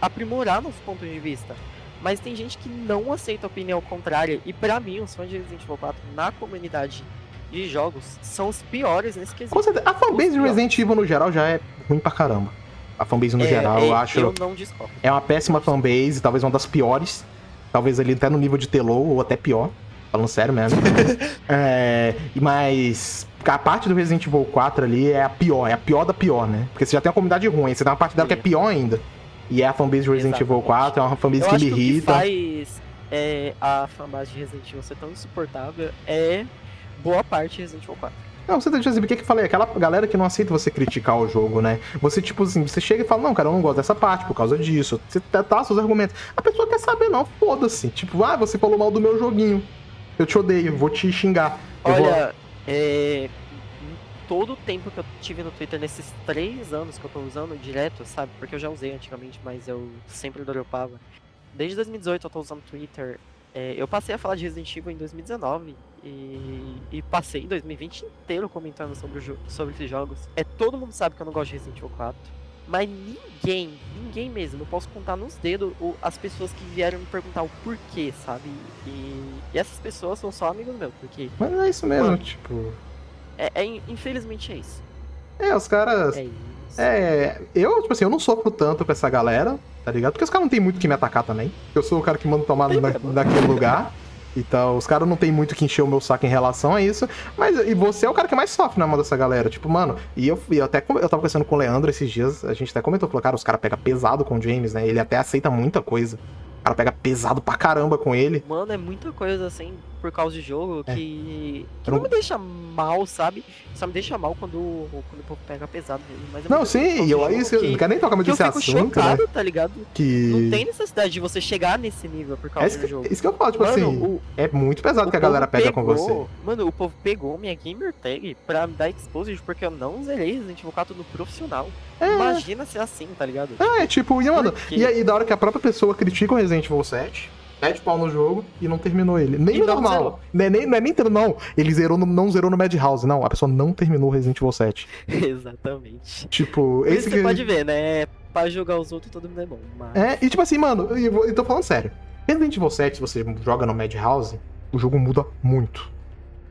aprimorar nosso ponto de vista. Mas tem gente que não aceita a opinião contrária. E pra mim, os fãs de Resident Evil 4 na comunidade de jogos são os piores nesse quesito. Com certeza. A fanbase de Resident Evil no geral já é ruim pra caramba. A fanbase no É, geral, é, eu acho. Eu não discordo. É uma péssima fanbase, talvez uma das piores. Talvez ali até no nível de Telou, ou até pior. Falando sério mesmo. é, mas a parte do Resident Evil 4 ali é a pior, é a pior da pior, né? Porque você já tem uma comunidade ruim, você tem uma parte dela que é pior ainda. E é a fanbase de Resident Evil Exatamente. 4, é uma fanbase Eu que me que o que irrita. faz é, a fanbase de Resident Evil ser tão insuportável é boa parte de Resident Evil 4. Não, você deixa assim, porque que eu falei? Aquela galera que não aceita você criticar o jogo, né? Você, tipo assim, você chega e fala, não, cara, eu não gosto dessa parte por causa disso. Você tá tá seus argumentos. A pessoa quer saber, não, foda-se. Tipo, ah, você falou mal do meu joguinho. Eu te odeio, vou te xingar. Eu vou- Olha, é, em todo o tempo que eu tive no Twitter, nesses três anos que eu tô usando direto, sabe? Porque eu já usei antigamente, mas eu sempre dropava. Desde 2018 eu tô usando Twitter. É, eu passei a falar de Resident Evil em 2019 e, e passei 2020 inteiro comentando sobre, o sobre esses jogos. É, todo mundo sabe que eu não gosto de Resident Evil 4. Mas ninguém, ninguém mesmo, eu posso contar nos dedos o- as pessoas que vieram me perguntar o porquê, sabe? E, e essas pessoas são só amigos meus, porque Mas é isso mesmo, Mano. tipo. é, é in- infelizmente é isso. É, os caras. É isso. É, eu, tipo assim, eu não sofro tanto com essa galera, tá ligado? Porque os caras não tem muito que me atacar também. Eu sou o cara que manda tomar na, naquele lugar. Então, os caras não tem muito que encher o meu saco em relação a isso. Mas, e você é o cara que mais sofre na mão dessa galera. Tipo, mano, e eu, e eu até eu tava conversando com o Leandro esses dias, a gente até comentou, falou, cara, os caras pegam pesado com o James, né? Ele até aceita muita coisa. O cara pega pesado pra caramba com ele. Mano, é muita coisa assim por causa de jogo É. que, que não me deixa mal, sabe? Só me deixa mal quando, quando o povo pega pesado mesmo. Mas é Não, sim, eu, eu que, não quero nem tocar muito nesse assunto, chocado, né? tá ligado? Que. Não tem necessidade de você chegar nesse nível por É causa isso do que, jogo. isso que eu falo, tipo Mano, assim, o, é muito pesado que a galera pega com pegou- você. Mano, o povo pegou minha gamer tag pra me dar exposed porque eu não zerei Resident Evil 4 no profissional. É. Imagina ser assim, tá ligado? É, tipo, e, mano, e aí da hora que a própria pessoa critica o Resident Evil 7, mete pau no jogo e não terminou ele. Nem E no não normal. zerou. Não é nem, não é nem não. Ele zerou no- não zerou no Madhouse, não. A pessoa não terminou Resident Evil 7. Exatamente. Tipo, Por esse isso que... você pode ver, né? Pra jogar os outros todo mundo é bom. Mas... É, e tipo assim, mano, eu, eu tô falando sério. Resident Evil 7, se você joga no Madhouse, o jogo muda muito.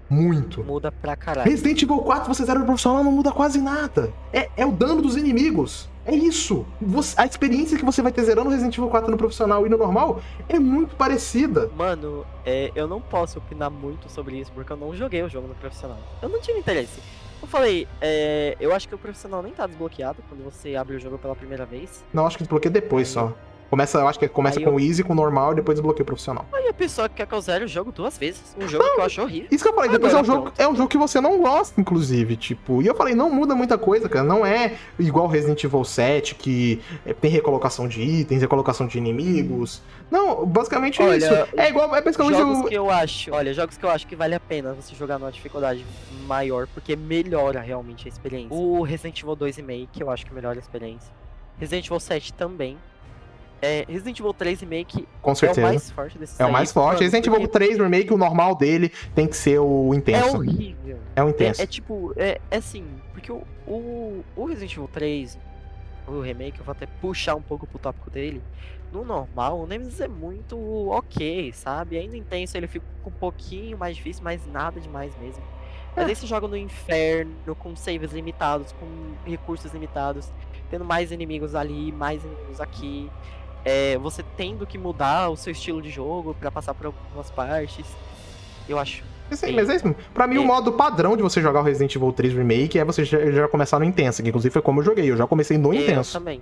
Muito. Muda pra caralho. Resident Evil 4, você zera no profissional, não muda quase nada. É, é o dano dos inimigos. É isso. Você- a experiência que você vai ter zerando Resident Evil 4 no profissional e no normal é muito parecida. Mano, é, eu não posso opinar muito sobre isso porque eu não joguei o jogo no profissional. Eu não tive interesse. Eu falei, é, eu acho que o profissional nem tá desbloqueado quando você abre o jogo pela primeira vez. Não, acho que desbloqueia depois só. Começa, eu acho que começa Aí com eu- o easy, com o normal e depois desbloqueia o profissional. Aí a pessoa quer que eu zere o jogo duas vezes. Um jogo que eu acho horrível. Isso que eu falei, depois é um, jogo, é um jogo que você não gosta, inclusive, tipo. E eu falei, não muda muita coisa, cara. Não é igual Resident Evil 7, que é, tem recolocação de itens, recolocação de inimigos. Não, basicamente é Olha, isso. É igual, é basicamente Jogos o. que eu acho, olha, jogos que eu acho que vale a pena você jogar numa dificuldade maior, porque melhora realmente a experiência. O Resident Evil 2 Remake, eu acho que melhora a experiência. Resident Evil 7 também. É, Resident Evil 3 Remake Com é o certeza. mais forte desses É o aí, mais forte. mano, Resident porque Evil 3 Remake, o normal dele tem que ser o É intenso. horrível. É o É, intenso. é tipo, é, é assim, porque o, o, o Resident Evil 3, o remake, eu vou até puxar um pouco pro tópico dele. No normal, o Nemesis é muito ok, sabe? Ainda intenso, ele fica um pouquinho mais difícil, mas nada demais mesmo. Mas É. aí você joga no inferno, com saves limitados, com recursos limitados, tendo mais inimigos ali, mais inimigos aqui. É, você tendo que mudar o seu estilo de jogo pra passar por algumas partes. Eu acho Sim, mas é isso. Pra mim, o modo padrão de você jogar o Resident Evil 3 Remake é você já, já começar no Intenso, que inclusive foi como eu joguei. Eu já comecei no Eu Intenso também.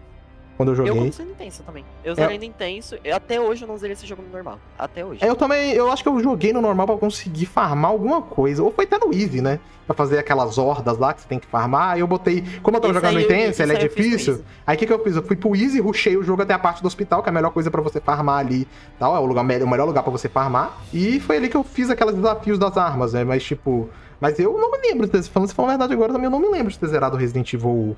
Quando eu Eu joguei. comecei no intenso também. Eu zerei no intenso. Até hoje eu não zerei esse jogo no normal. Até hoje. É, Eu também, eu acho que eu joguei no normal pra conseguir farmar alguma coisa. Ou foi até no Easy, né? Pra fazer aquelas hordas lá que você tem que farmar. Aí eu botei. Como eu tava jogando no eu- esse ele é eu difícil. Aí o que, que eu fiz? Eu fui pro Easy, rushei o jogo até a parte do hospital, que é a melhor coisa pra você farmar ali. Tal, é o, lugar, o melhor lugar pra você farmar. E foi ali que eu fiz aqueles desafios das armas, né? Mas tipo. Mas eu não me lembro ter. Falando, se for a verdade agora, também eu não me lembro de ter zerado Resident Evil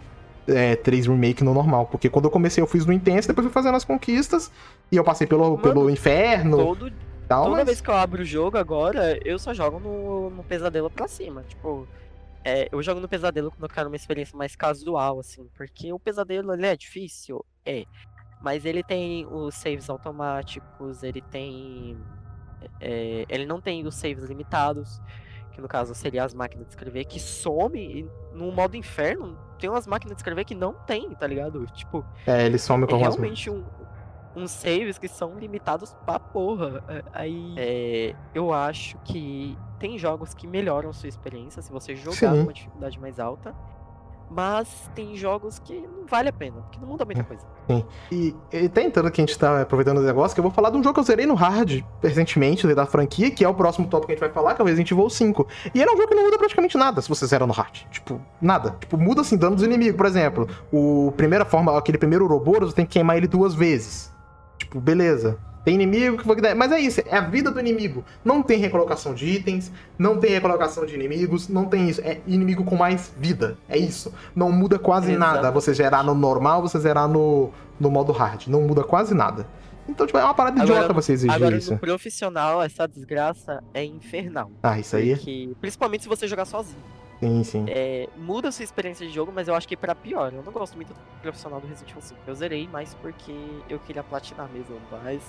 é, 3 Remake no normal. Porque quando eu comecei, eu fiz no Intense, depois fui fazendo as conquistas. E eu passei pelo, pelo inferno Todo, tal. toda mas- vez que eu abro o jogo agora, eu só jogo no, no pesadelo pra cima. Tipo, é, eu jogo no pesadelo quando eu quero uma experiência mais casual, assim. Porque o pesadelo, ele é difícil? É. Mas ele tem os saves automáticos, ele tem. é, ele não tem os saves limitados, que no caso seria as máquinas de escrever, que some e no modo inferno tem umas máquinas de escrever que não tem, tá ligado? Tipo, É, ele some com é realmente um, uns saves que são limitados pra porra. É, Aí é, eu acho que tem jogos que melhoram sua experiência se você jogar Sim. com uma dificuldade mais alta. Mas tem jogos que não vale a pena, que não muda muita coisa. E, e tentando que a gente tá aproveitando o negócio, que eu vou falar de um jogo que eu zerei no hard recentemente, da franquia, que é o próximo tópico que a gente vai falar, que é o Resident Evil 5. E ele é um jogo que não muda praticamente nada se você zera no hard. Tipo, nada. Tipo, muda assim, dano dos inimigos. Por exemplo, o primeira forma, aquele primeiro Ouroboros, você tem que queimar ele duas vezes. Tipo, beleza. Tem inimigo que foi que der. Mas é isso, é a vida do inimigo. Não tem recolocação de itens, não tem recolocação de inimigos, não tem isso. É inimigo com mais vida. É isso. Não muda quase nada. Exatamente. Você zerar no normal, você zerar no, no modo hard. Não muda quase nada. Então, tipo, é uma parada Agora, idiota você exigir Agora, isso. no profissional, essa desgraça é infernal. Ah, isso aí? Porque, principalmente se você jogar sozinho. Sim, sim. É, muda a sua experiência de jogo, mas eu acho que pra pior. Eu não gosto muito do profissional do Resident Evil 5. Eu zerei mais porque eu queria platinar mesmo, mas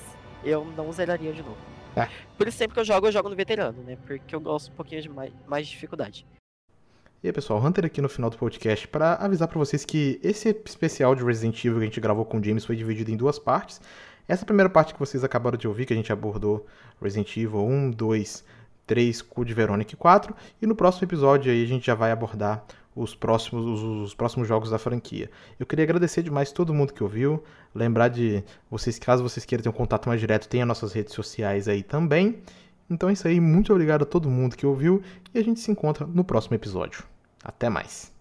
eu não zeraria de novo. É. Por isso sempre que eu jogo, eu jogo no veterano, né? Porque eu gosto um pouquinho de mais, mais dificuldade. E aí, pessoal, Hunter aqui no final do podcast para avisar pra vocês que esse especial de Resident Evil que a gente gravou com o James foi dividido em duas partes. Essa primeira parte que vocês acabaram de ouvir, que a gente abordou Resident Evil 1, 2, 3, Code Veronic 4, e no próximo episódio aí a gente já vai abordar os próximos, os, os próximos jogos da franquia. Eu queria agradecer demais todo mundo que ouviu, lembrar de vocês, caso vocês queiram ter um contato mais direto, tem as nossas redes sociais aí também. Então é isso aí, muito obrigado a todo mundo que ouviu e a gente se encontra no próximo episódio. Até mais.